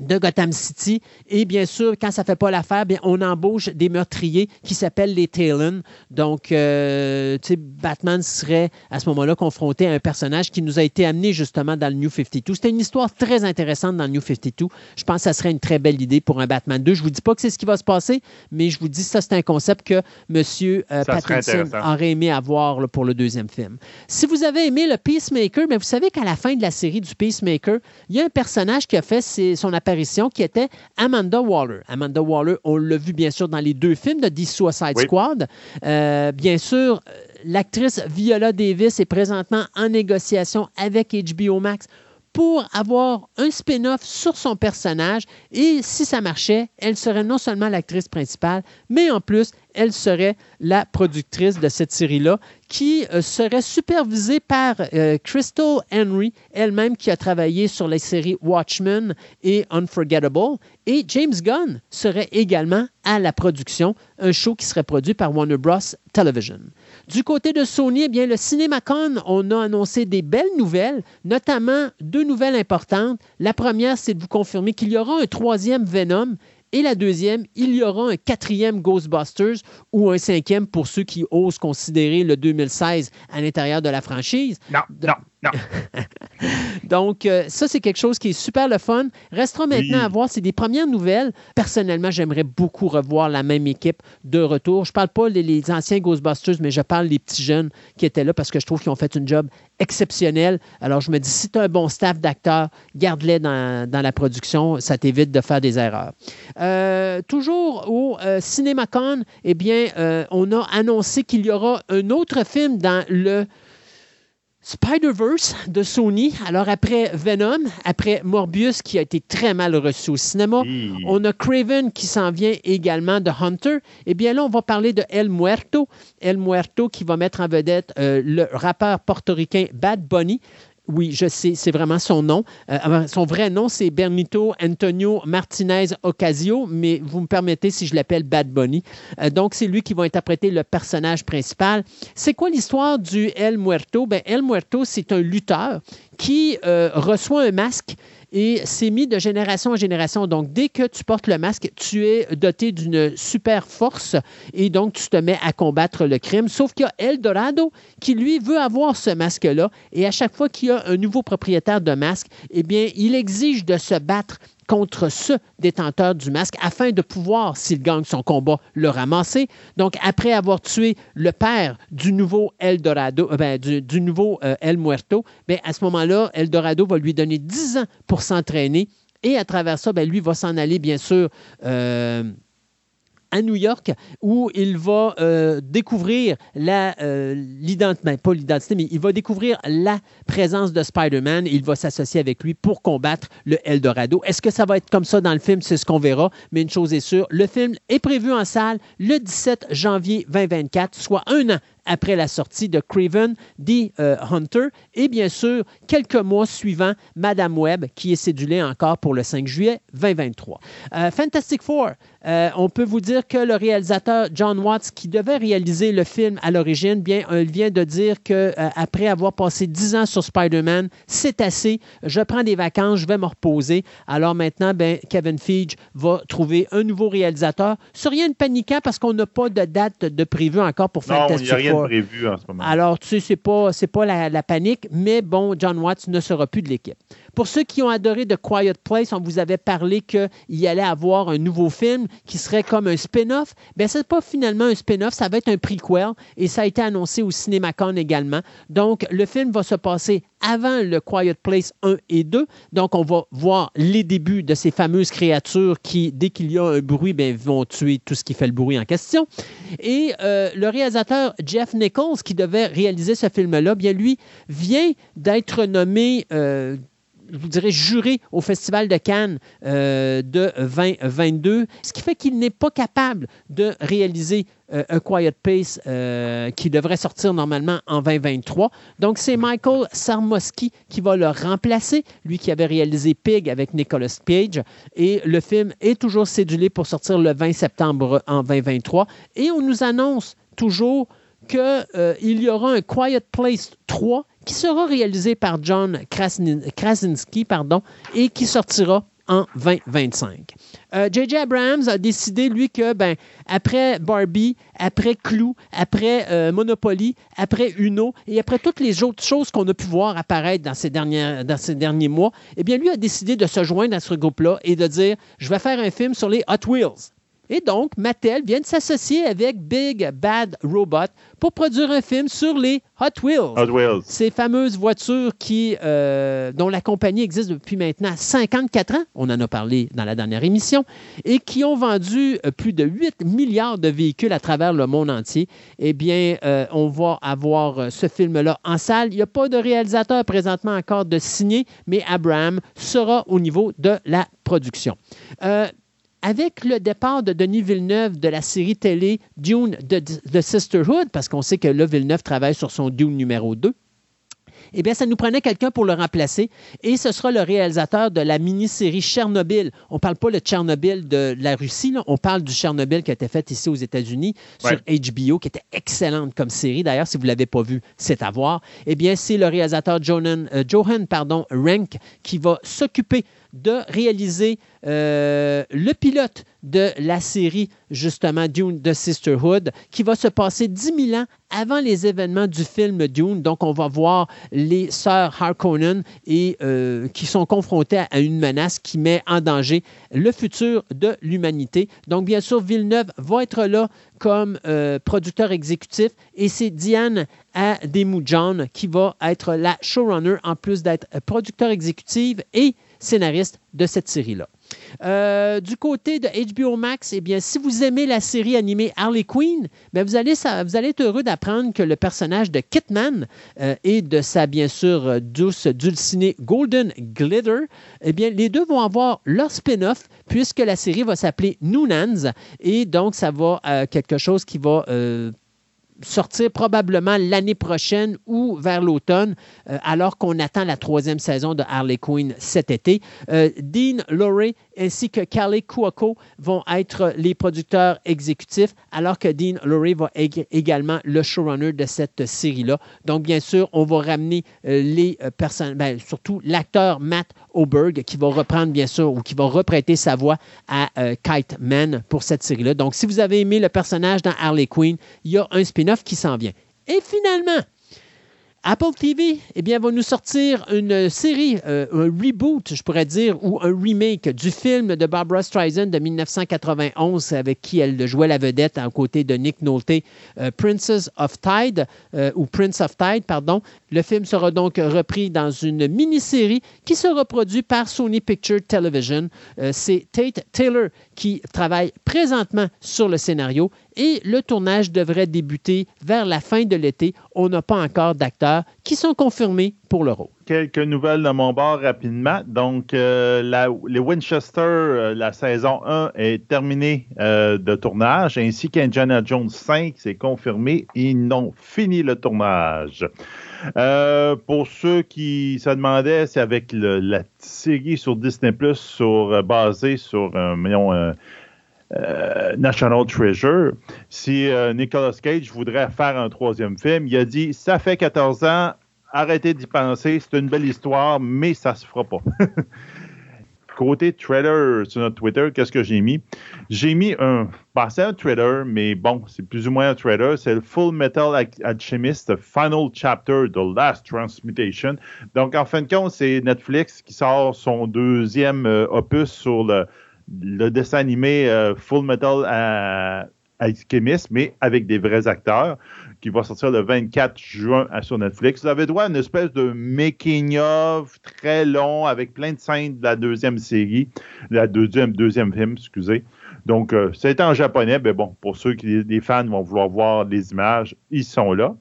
de Gotham City. Et bien sûr, quand ça ne fait pas l'affaire, on embauche des meurtriers qui s'appellent les Talon. Donc, euh, Batman serait à ce moment-là confronté à un personnage qui nous a été amené justement dans le New 52. C'était une histoire très intéressante dans le New 52. Je pense que ça serait une très belle idée pour un Batman 2. Je ne vous dis pas que c'est ce qui va se passer, mais je vous dis que ça, c'est un concept que M. Euh, Pattinson aurait aimé avoir pour le deuxième film. Si vous avez aimé le Peacemaker, mais vous savez qu'à la fin de la série du Peacemaker, il y a un personnage qui a fait son apparition qui était Amanda Waller. Amanda Waller, on l'a vu bien sûr dans les deux films de The Suicide Squad. Euh, bien sûr, l'actrice Viola Davis est présentement en négociation avec HBO Max pour avoir un spin-off sur son personnage et si ça marchait, elle serait non seulement l'actrice principale, mais en plus, elle serait la productrice de cette série-là, qui euh, serait supervisée par euh, Crystal Henry, elle-même qui a travaillé sur les séries Watchmen et Unforgettable. Et James Gunn serait également à la production, un show qui serait produit par Warner Bros. Television. Du côté de Sony, eh bien, le CinemaCon, on a annoncé des belles nouvelles, notamment deux nouvelles importantes. La première, c'est de vous confirmer qu'il y aura un troisième Venom et la deuxième, il y aura un quatrième Ghostbusters ou un cinquième pour ceux qui osent considérer le 2016 à l'intérieur de la franchise. Non, non, non. Donc, euh, ça, c'est quelque chose qui est super le fun. Restera maintenant à voir. C'est des premières nouvelles. Personnellement, j'aimerais beaucoup revoir la même équipe de retour. Je ne parle pas des anciens Ghostbusters, mais je parle des petits jeunes qui étaient là parce que je trouve qu'ils ont fait un job exceptionnel. Alors, je me dis, si tu as un bon staff d'acteurs, garde-les dans, la production. Ça t'évite de faire des erreurs. Euh, toujours au euh, CinemaCon, eh bien, on a annoncé qu'il y aura un autre film dans le Spider-Verse de Sony. Alors, après Venom, après Morbius qui a été très mal reçu au cinéma, on a Craven qui s'en vient également de Hunter. Eh bien, là, on va parler de El Muerto. El Muerto qui va mettre en vedette euh, le rappeur portoricain Bad Bunny. Oui, je sais, c'est vraiment son nom. Euh, son vrai nom, c'est Bernito Antonio Martinez Ocasio, mais vous me permettez si je l'appelle Bad Bunny. Euh, donc, c'est lui qui va interpréter le personnage principal. C'est quoi l'histoire du El Muerto? Ben, El Muerto, c'est un lutteur qui euh, reçoit un masque et c'est mis de génération en génération. Donc, dès que tu portes le masque, tu es doté d'une super force et donc tu te mets à combattre le crime. Sauf qu'il y a Eldorado qui, lui, veut avoir ce masque-là et à chaque fois qu'il y a un nouveau propriétaire de masque, eh bien, il exige de se battre contre ce détenteur du masque afin de pouvoir, s'il gagne son combat, le ramasser. Donc, après avoir tué le père du nouveau Eldorado, euh, ben, du, nouveau euh, El Muerto, ben, à ce moment-là, Eldorado va lui donner 10 ans pour s'entraîner Et à travers ça, ben, lui va s'en aller, bien sûr. Euh, à New York où il va euh, découvrir la euh, l'identité, ben, pas l'identité, mais il va découvrir la présence de Spider-Man il va s'associer avec lui pour combattre le Eldorado. Est-ce que ça va être comme ça dans le film? C'est ce qu'on verra, mais une chose est sûre, le film est prévu en salle le 17 janvier 2024, soit un an après la sortie de Craven the euh, Hunter et bien sûr quelques mois suivant Madame Web qui est cédulée encore pour le 5 juillet 2023. Fantastic Four, euh, on peut vous dire que le réalisateur John Watts, qui devait réaliser le film à l'origine, bien, il vient de dire que euh, après avoir passé dix ans sur Spider-Man, c'est assez. Je prends des vacances, je vais me reposer. Alors maintenant, ben, Kevin Feige va trouver un nouveau réalisateur. C'est rien de paniquant parce qu'on n'a pas de date de prévu encore pour Fantastic Four. De prévu en ce moment. Alors, tu sais, c'est pas, c'est pas la, la panique, mais bon, John Watts ne sera plus de l'équipe. Pour ceux qui ont adoré The Quiet Place, on vous avait parlé qu'il allait avoir un nouveau film qui serait comme un spin-off. Bien, ce n'est pas finalement un spin-off, ça va être un prequel et ça a été annoncé au CinemaCon également. Donc, le film va se passer avant le Quiet Place 1 et 2. Donc, on va voir les débuts de ces fameuses créatures qui, dès qu'il y a un bruit, bien, vont tuer tout ce qui fait le bruit en question. Et euh, le réalisateur Jeff Nichols, qui devait réaliser ce film-là, bien, lui, vient d'être nommé euh, je vous dirais, juré au Festival de Cannes euh, de 2022, ce qui fait qu'il n'est pas capable de réaliser euh, A Quiet Pace euh, qui devrait sortir normalement en 2023. Donc, c'est Michael Sarmoski qui va le remplacer, lui qui avait réalisé Pig avec Nicolas Cage. Et le film est toujours cédulé pour sortir le 20 septembre en 2023. Et on nous annonce toujours qu'il y aura un Quiet Place 3 qui sera réalisé par John Krasinski pardon, et qui sortira en 2025. J.J. Euh, Abrams a décidé, lui, que ben, après Barbie, après Clou, après euh, Monopoly, après Uno et après toutes les autres choses qu'on a pu voir apparaître dans ces, dans ces derniers mois, eh bien, lui a décidé de se joindre à ce groupe-là et de dire Je vais faire un film sur les Hot Wheels. Et donc, Mattel vient de s'associer avec Big Bad Robot pour produire un film sur les Hot Wheels. Hot Wheels. Ces fameuses voitures qui, euh, dont la compagnie existe depuis maintenant 54 ans, on en a parlé dans la dernière émission, et qui ont vendu euh, plus de 8 milliards de véhicules à travers le monde entier. Eh bien, euh, on va avoir ce film-là en salle. Il n'y a pas de réalisateur présentement encore de signé, mais Abraham sera au niveau de la production avec le départ de Denis Villeneuve de la série télé Dune de, Sisterhood, parce qu'on sait que là, Villeneuve travaille sur son Dune numéro 2, eh bien, ça nous prenait quelqu'un pour le remplacer et ce sera le réalisateur de la mini-série Tchernobyl. On ne parle pas de Tchernobyl de la Russie, on parle du Tchernobyl qui a été fait ici aux États-Unis sur HBO, qui était excellente comme série. D'ailleurs, si vous ne l'avez pas vu, c'est à voir. Eh bien, c'est le réalisateur euh, Johan pardon, Rank qui va s'occuper de réaliser euh, le pilote de la série, justement, Dune de Sisterhood, qui va se passer 10 000 ans avant les événements du film Dune. Donc, on va voir les sœurs Harkonnen euh, qui sont confrontées à une menace qui met en danger le futur de l'humanité. Donc, bien sûr, Villeneuve va être là comme euh, producteur exécutif et c'est Diane Ademoujan qui va être la showrunner en plus d'être producteur exécutive et scénariste de cette série-là. Euh, du côté de HBO Max, eh bien, si vous aimez la série animée Harley Quinn, bien, vous, allez, vous allez être heureux d'apprendre que le personnage de Kitman euh, et de sa, bien sûr, douce dulcinée Golden Glitter, eh bien, les deux vont avoir leur spin-off puisque la série va s'appeler Noonans et donc ça va euh, quelque chose qui va sortir probablement l'année prochaine ou vers l'automne, euh, alors qu'on attend la troisième saison de Harley Quinn cet été. Euh, Dean Lorey ainsi que Kelly Cuoco vont être les producteurs exécutifs, alors que Dean Lorey va être également le showrunner de cette série-là. Donc, bien sûr, on va ramener euh, les personnes, ben, surtout l'acteur Matt Oberg, qui va reprendre, bien sûr, ou qui va reprêter sa voix à Kite Man pour cette série-là. Donc, si vous avez aimé le personnage dans Harley Quinn, il y a un spin-off qui s'en vient. Et finalement, Apple TV, eh bien, va nous sortir une série, euh, un reboot, je pourrais dire, ou un remake du film de Barbara Streisand de 1991 avec qui elle jouait la vedette à côté de Nick Nolte, euh, Princess of Tide, euh, ou Prince of Tide, pardon. Le film sera donc repris dans une mini-série qui sera produite par Sony Picture Television. C'est Tate Taylor qui travaille présentement sur le scénario et le tournage devrait débuter vers la fin de l'été. On n'a pas encore d'acteurs qui sont confirmés pour le rôle. Quelques nouvelles de mon bord rapidement. Donc, euh, les Winchester, euh, la saison 1 est terminée euh, de tournage, ainsi qu'Indiana Jones 5, c'est confirmé. Ils n'ont fini le tournage. pour ceux qui se demandaient, c'est avec la série sur Disney Plus sur, basée sur euh, National Treasure. Si euh, Nicolas Cage voudrait faire un troisième film, il a dit Ça fait 14 ans, arrêtez d'y penser, c'est une belle histoire, mais ça se fera pas. Côté trailer sur notre Twitter, qu'est-ce que j'ai mis? J'ai mis un. Bah, c'est un trailer, mais bon, c'est plus ou moins un trailer. C'est le Full Metal Alchemist Final Chapter, The Last Transmutation. Donc, en fin de compte, c'est Netflix qui sort son deuxième euh, opus sur le, le dessin animé euh, Full Metal Alchemist, mais avec des vrais acteurs, qui va sortir le 24 juin sur Netflix. Vous avez droit à une espèce de making-of très long avec plein de scènes de la deuxième série, la deuxième, deuxième film, excusez. Donc, euh, c'est en japonais, mais bon, pour ceux qui, les fans vont vouloir voir les images, ils sont là.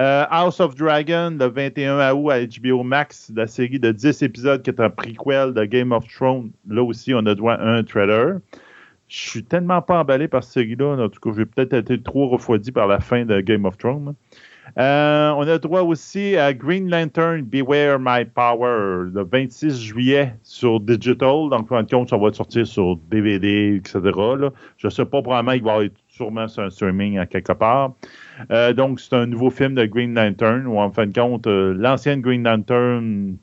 Euh, House of Dragon, le 21 août à HBO Max, la série de 10 épisodes qui est un prequel de Game of Thrones. Là aussi, on a droit à un trailer. Je suis tellement pas emballé par cette série-là. En tout cas, j'ai peut-être été trop refroidi par la fin de Game of Thrones. Euh, on a droit aussi à Green Lantern Beware My Power le 26 juillet sur Digital. Donc, en compte, ça va sortir sur DVD, etc. Je ne sais pas, probablement, il va être sûrement sur un streaming à quelque part. Euh, donc, c'est un nouveau film de Green Lantern où, en fin de compte, euh, l'ancienne Green Lantern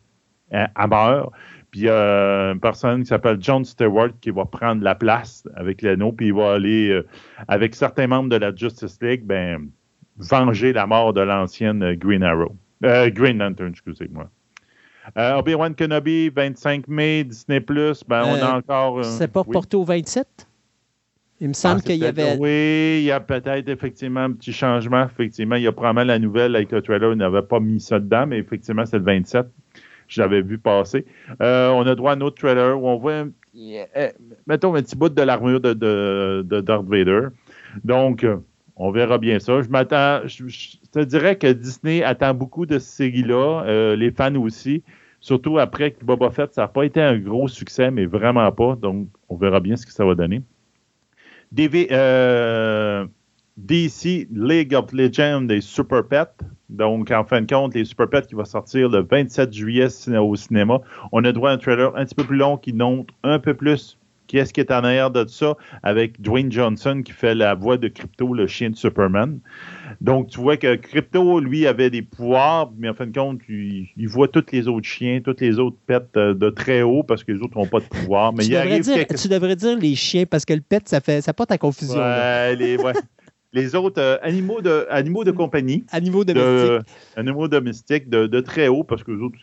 a meurt. Puis il y a une personne qui s'appelle John Stewart qui va prendre la place avec l'anneau, puis il va aller, euh, avec certains membres de la Justice League, ben, venger la mort de l'ancienne Green Arrow. Green Lantern, excusez-moi. Obi-Wan Kenobi, 25 mai, Disney+, ben, on a encore... c'est pas porté au 27? Il me semble ah, qu'il y avait. Oui, il y a peut-être effectivement un petit changement. Effectivement, il y a probablement la nouvelle avec le trailer, il n'avait pas mis ça dedans, mais effectivement, c'est le 27. Je l'avais vu passer. Euh, on a droit à un autre trailer où on voit, eh, mettons, un petit bout de l'armure de, de, Darth Vader. Donc, on verra bien ça. Je m'attends, je, te dirais que Disney attend beaucoup de ces série-là, euh, les fans aussi. Surtout après que Boba Fett, ça n'a pas été un gros succès, mais vraiment pas. Donc, on verra bien ce que ça va donner. DC euh, League of Legends des Super Pets. Donc, en fin de compte, les Super Pets qui vont sortir le 27 juillet au cinéma. On a droit à un trailer un petit peu plus long qui montre un peu plus qui est-ce qui est en arrière de ça avec Dwayne Johnson qui fait la voix de Crypto, le chien de Superman. Donc, tu vois que Crypto, lui, avait des pouvoirs, mais en fin de compte, il, voit tous les autres chiens, toutes les autres pets euh, de très haut parce que les autres n'ont pas de pouvoir. Mais tu, devrais dire, tu devrais dire les chiens parce que le pet, ça fait ça porte à confusion. Ouais, les, ouais les autres euh, animaux, de, animaux de compagnie. Animaux domestiques. animaux domestiques de, très haut, parce que les autres,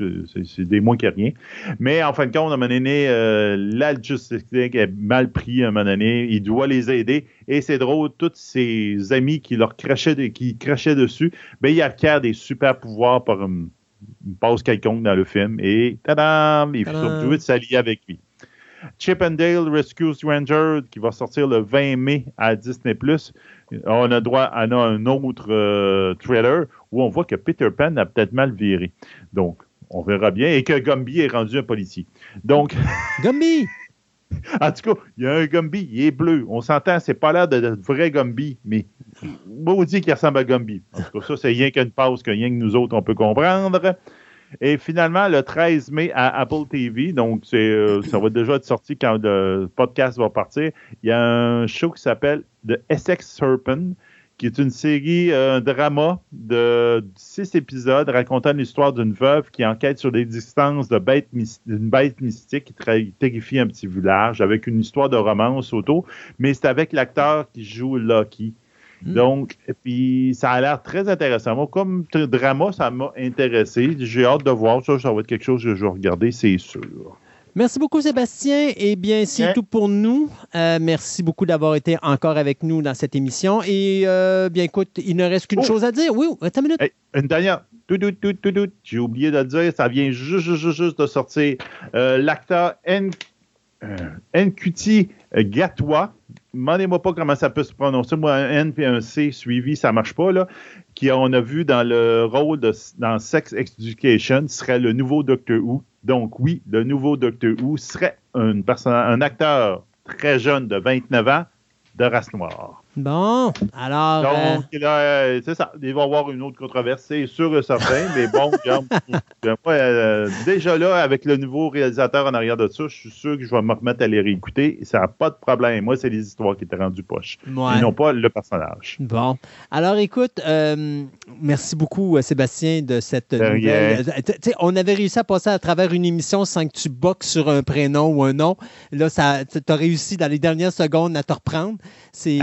c'est des moins que rien. Mais en fin de compte, à un moment donné, euh, la Justice est mal pris à un moment donné. Il doit les aider. Et c'est drôle, tous ses amis qui leur crachaient, qui crachaient dessus, ben, ils acquièrent des super pouvoirs par une, pause quelconque dans le film. Et tadam! Ils sont obligés de s'allier avec lui. Chip and Dale Rescue Ranger qui va sortir le 20 mai à Disney+. On a droit à un autre euh, trailer où on voit que Peter Pan a peut-être mal viré. Donc, on verra bien. Et que Gumby est rendu un policier. Donc. Gumby! en tout cas, il y a un Gumby, il est bleu. On s'entend, c'est pas l'air de, vrai Gumby, mais dit qu'il ressemble à Gumby. En tout cas, ça, c'est rien qu'une pause que rien que nous autres, on peut comprendre. Et finalement, le 13 mai à Apple TV, donc euh, ça va déjà être sorti quand le podcast va partir, il y a un show qui s'appelle The Essex Serpent, qui est une série, euh, drama de six épisodes racontant l'histoire d'une veuve qui enquête sur l'existence d'une bête, bête mystique qui terrifie un petit village avec une histoire de romance autour, mais c'est avec l'acteur qui joue Lucky Mm. Donc, puis ça a l'air très intéressant. Moi, comme drama, ça m'a intéressé. J'ai hâte de voir ça. Ça va être quelque chose que je vais regarder, c'est sûr. Merci beaucoup, Sébastien. Eh bien, c'est Bien. tout pour nous. Euh, merci beaucoup d'avoir été encore avec nous dans cette émission. Et euh, bien, écoute, il ne reste qu'une Oh. chose à dire. Oui, attends une minute. Hey, une dernière. Tout, tout, tout, tout, tout. J'ai oublié de le dire, ça vient juste, juste, juste, de sortir. Euh, L'acteur N... Nkuti Gatwa, demandez-moi pas comment ça peut se prononcer. Moi, un N puis un C suivi, ça marche pas, là. Qui on a vu dans le rôle dans Sex Education serait le nouveau Doctor Who. Donc, oui, le nouveau Doctor Who serait un acteur très jeune de 29 ans de race noire. Bon, alors. euh, Donc, là, euh, c'est ça. Il va y avoir une autre controverse, c'est sûr et certain. mais bon, regarde, euh, moi, euh, déjà là, avec le nouveau réalisateur en arrière de ça, je suis sûr que je vais me remettre à les réécouter. Ça n'a pas de problème. Moi, c'est les histoires qui étaient rendues poche. ouais. Et non pas le personnage. Bon. Alors, écoute, euh, merci beaucoup, euh, Sébastien, de cette nouvelle. Euh, on avait réussi à passer à travers une émission sans que tu boxes sur un prénom ou un nom. Là, tu as réussi dans les dernières secondes à te reprendre. C'est.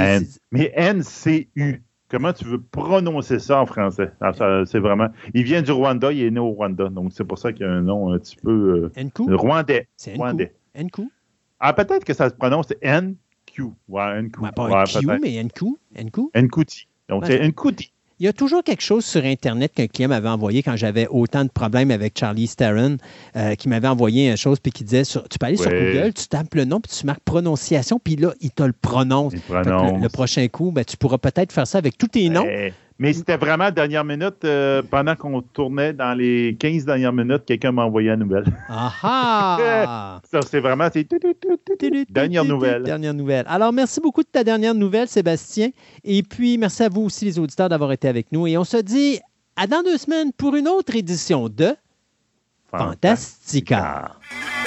N. Mais NCU, comment tu veux prononcer ça en français? Ah, c'est vraiment. Il vient du Rwanda, il est né au Rwanda. Donc, c'est pour ça qu'il y a un nom un petit peu Nku? euh, rwandais. C'est Nku. Rwandais. Nku? Ah, peut-être que ça se prononce NQ. Ouais, NQ. Ouais, pas Ouais, Q, mais Nku. Nku? Nkuti. Donc, Ouais. c'est Nkuti. Il y a toujours quelque chose sur Internet qu'un client m'avait envoyé quand j'avais autant de problèmes avec Charlie Theron, euh, qui m'avait envoyé une chose, puis qui disait sur- tu peux aller sur. Google, tu tapes le nom, puis tu marques prononciation, puis là, il te le prononce. Il Fait que prononce. le, le prochain coup, ben, tu pourras peut-être faire ça avec tous tes noms. Mais c'était vraiment dernière minute, euh, pendant qu'on tournait dans les 15 dernières minutes, quelqu'un m'a envoyé la nouvelle. Ah ah! Ça, c'est vraiment, dernière nouvelle. Dernière nouvelle. Alors, merci beaucoup de ta dernière nouvelle, Sébastien. Et puis, merci à vous aussi, les auditeurs, d'avoir été avec nous. Et on se dit à dans deux semaines pour une autre édition de Fantastica. Fantastica.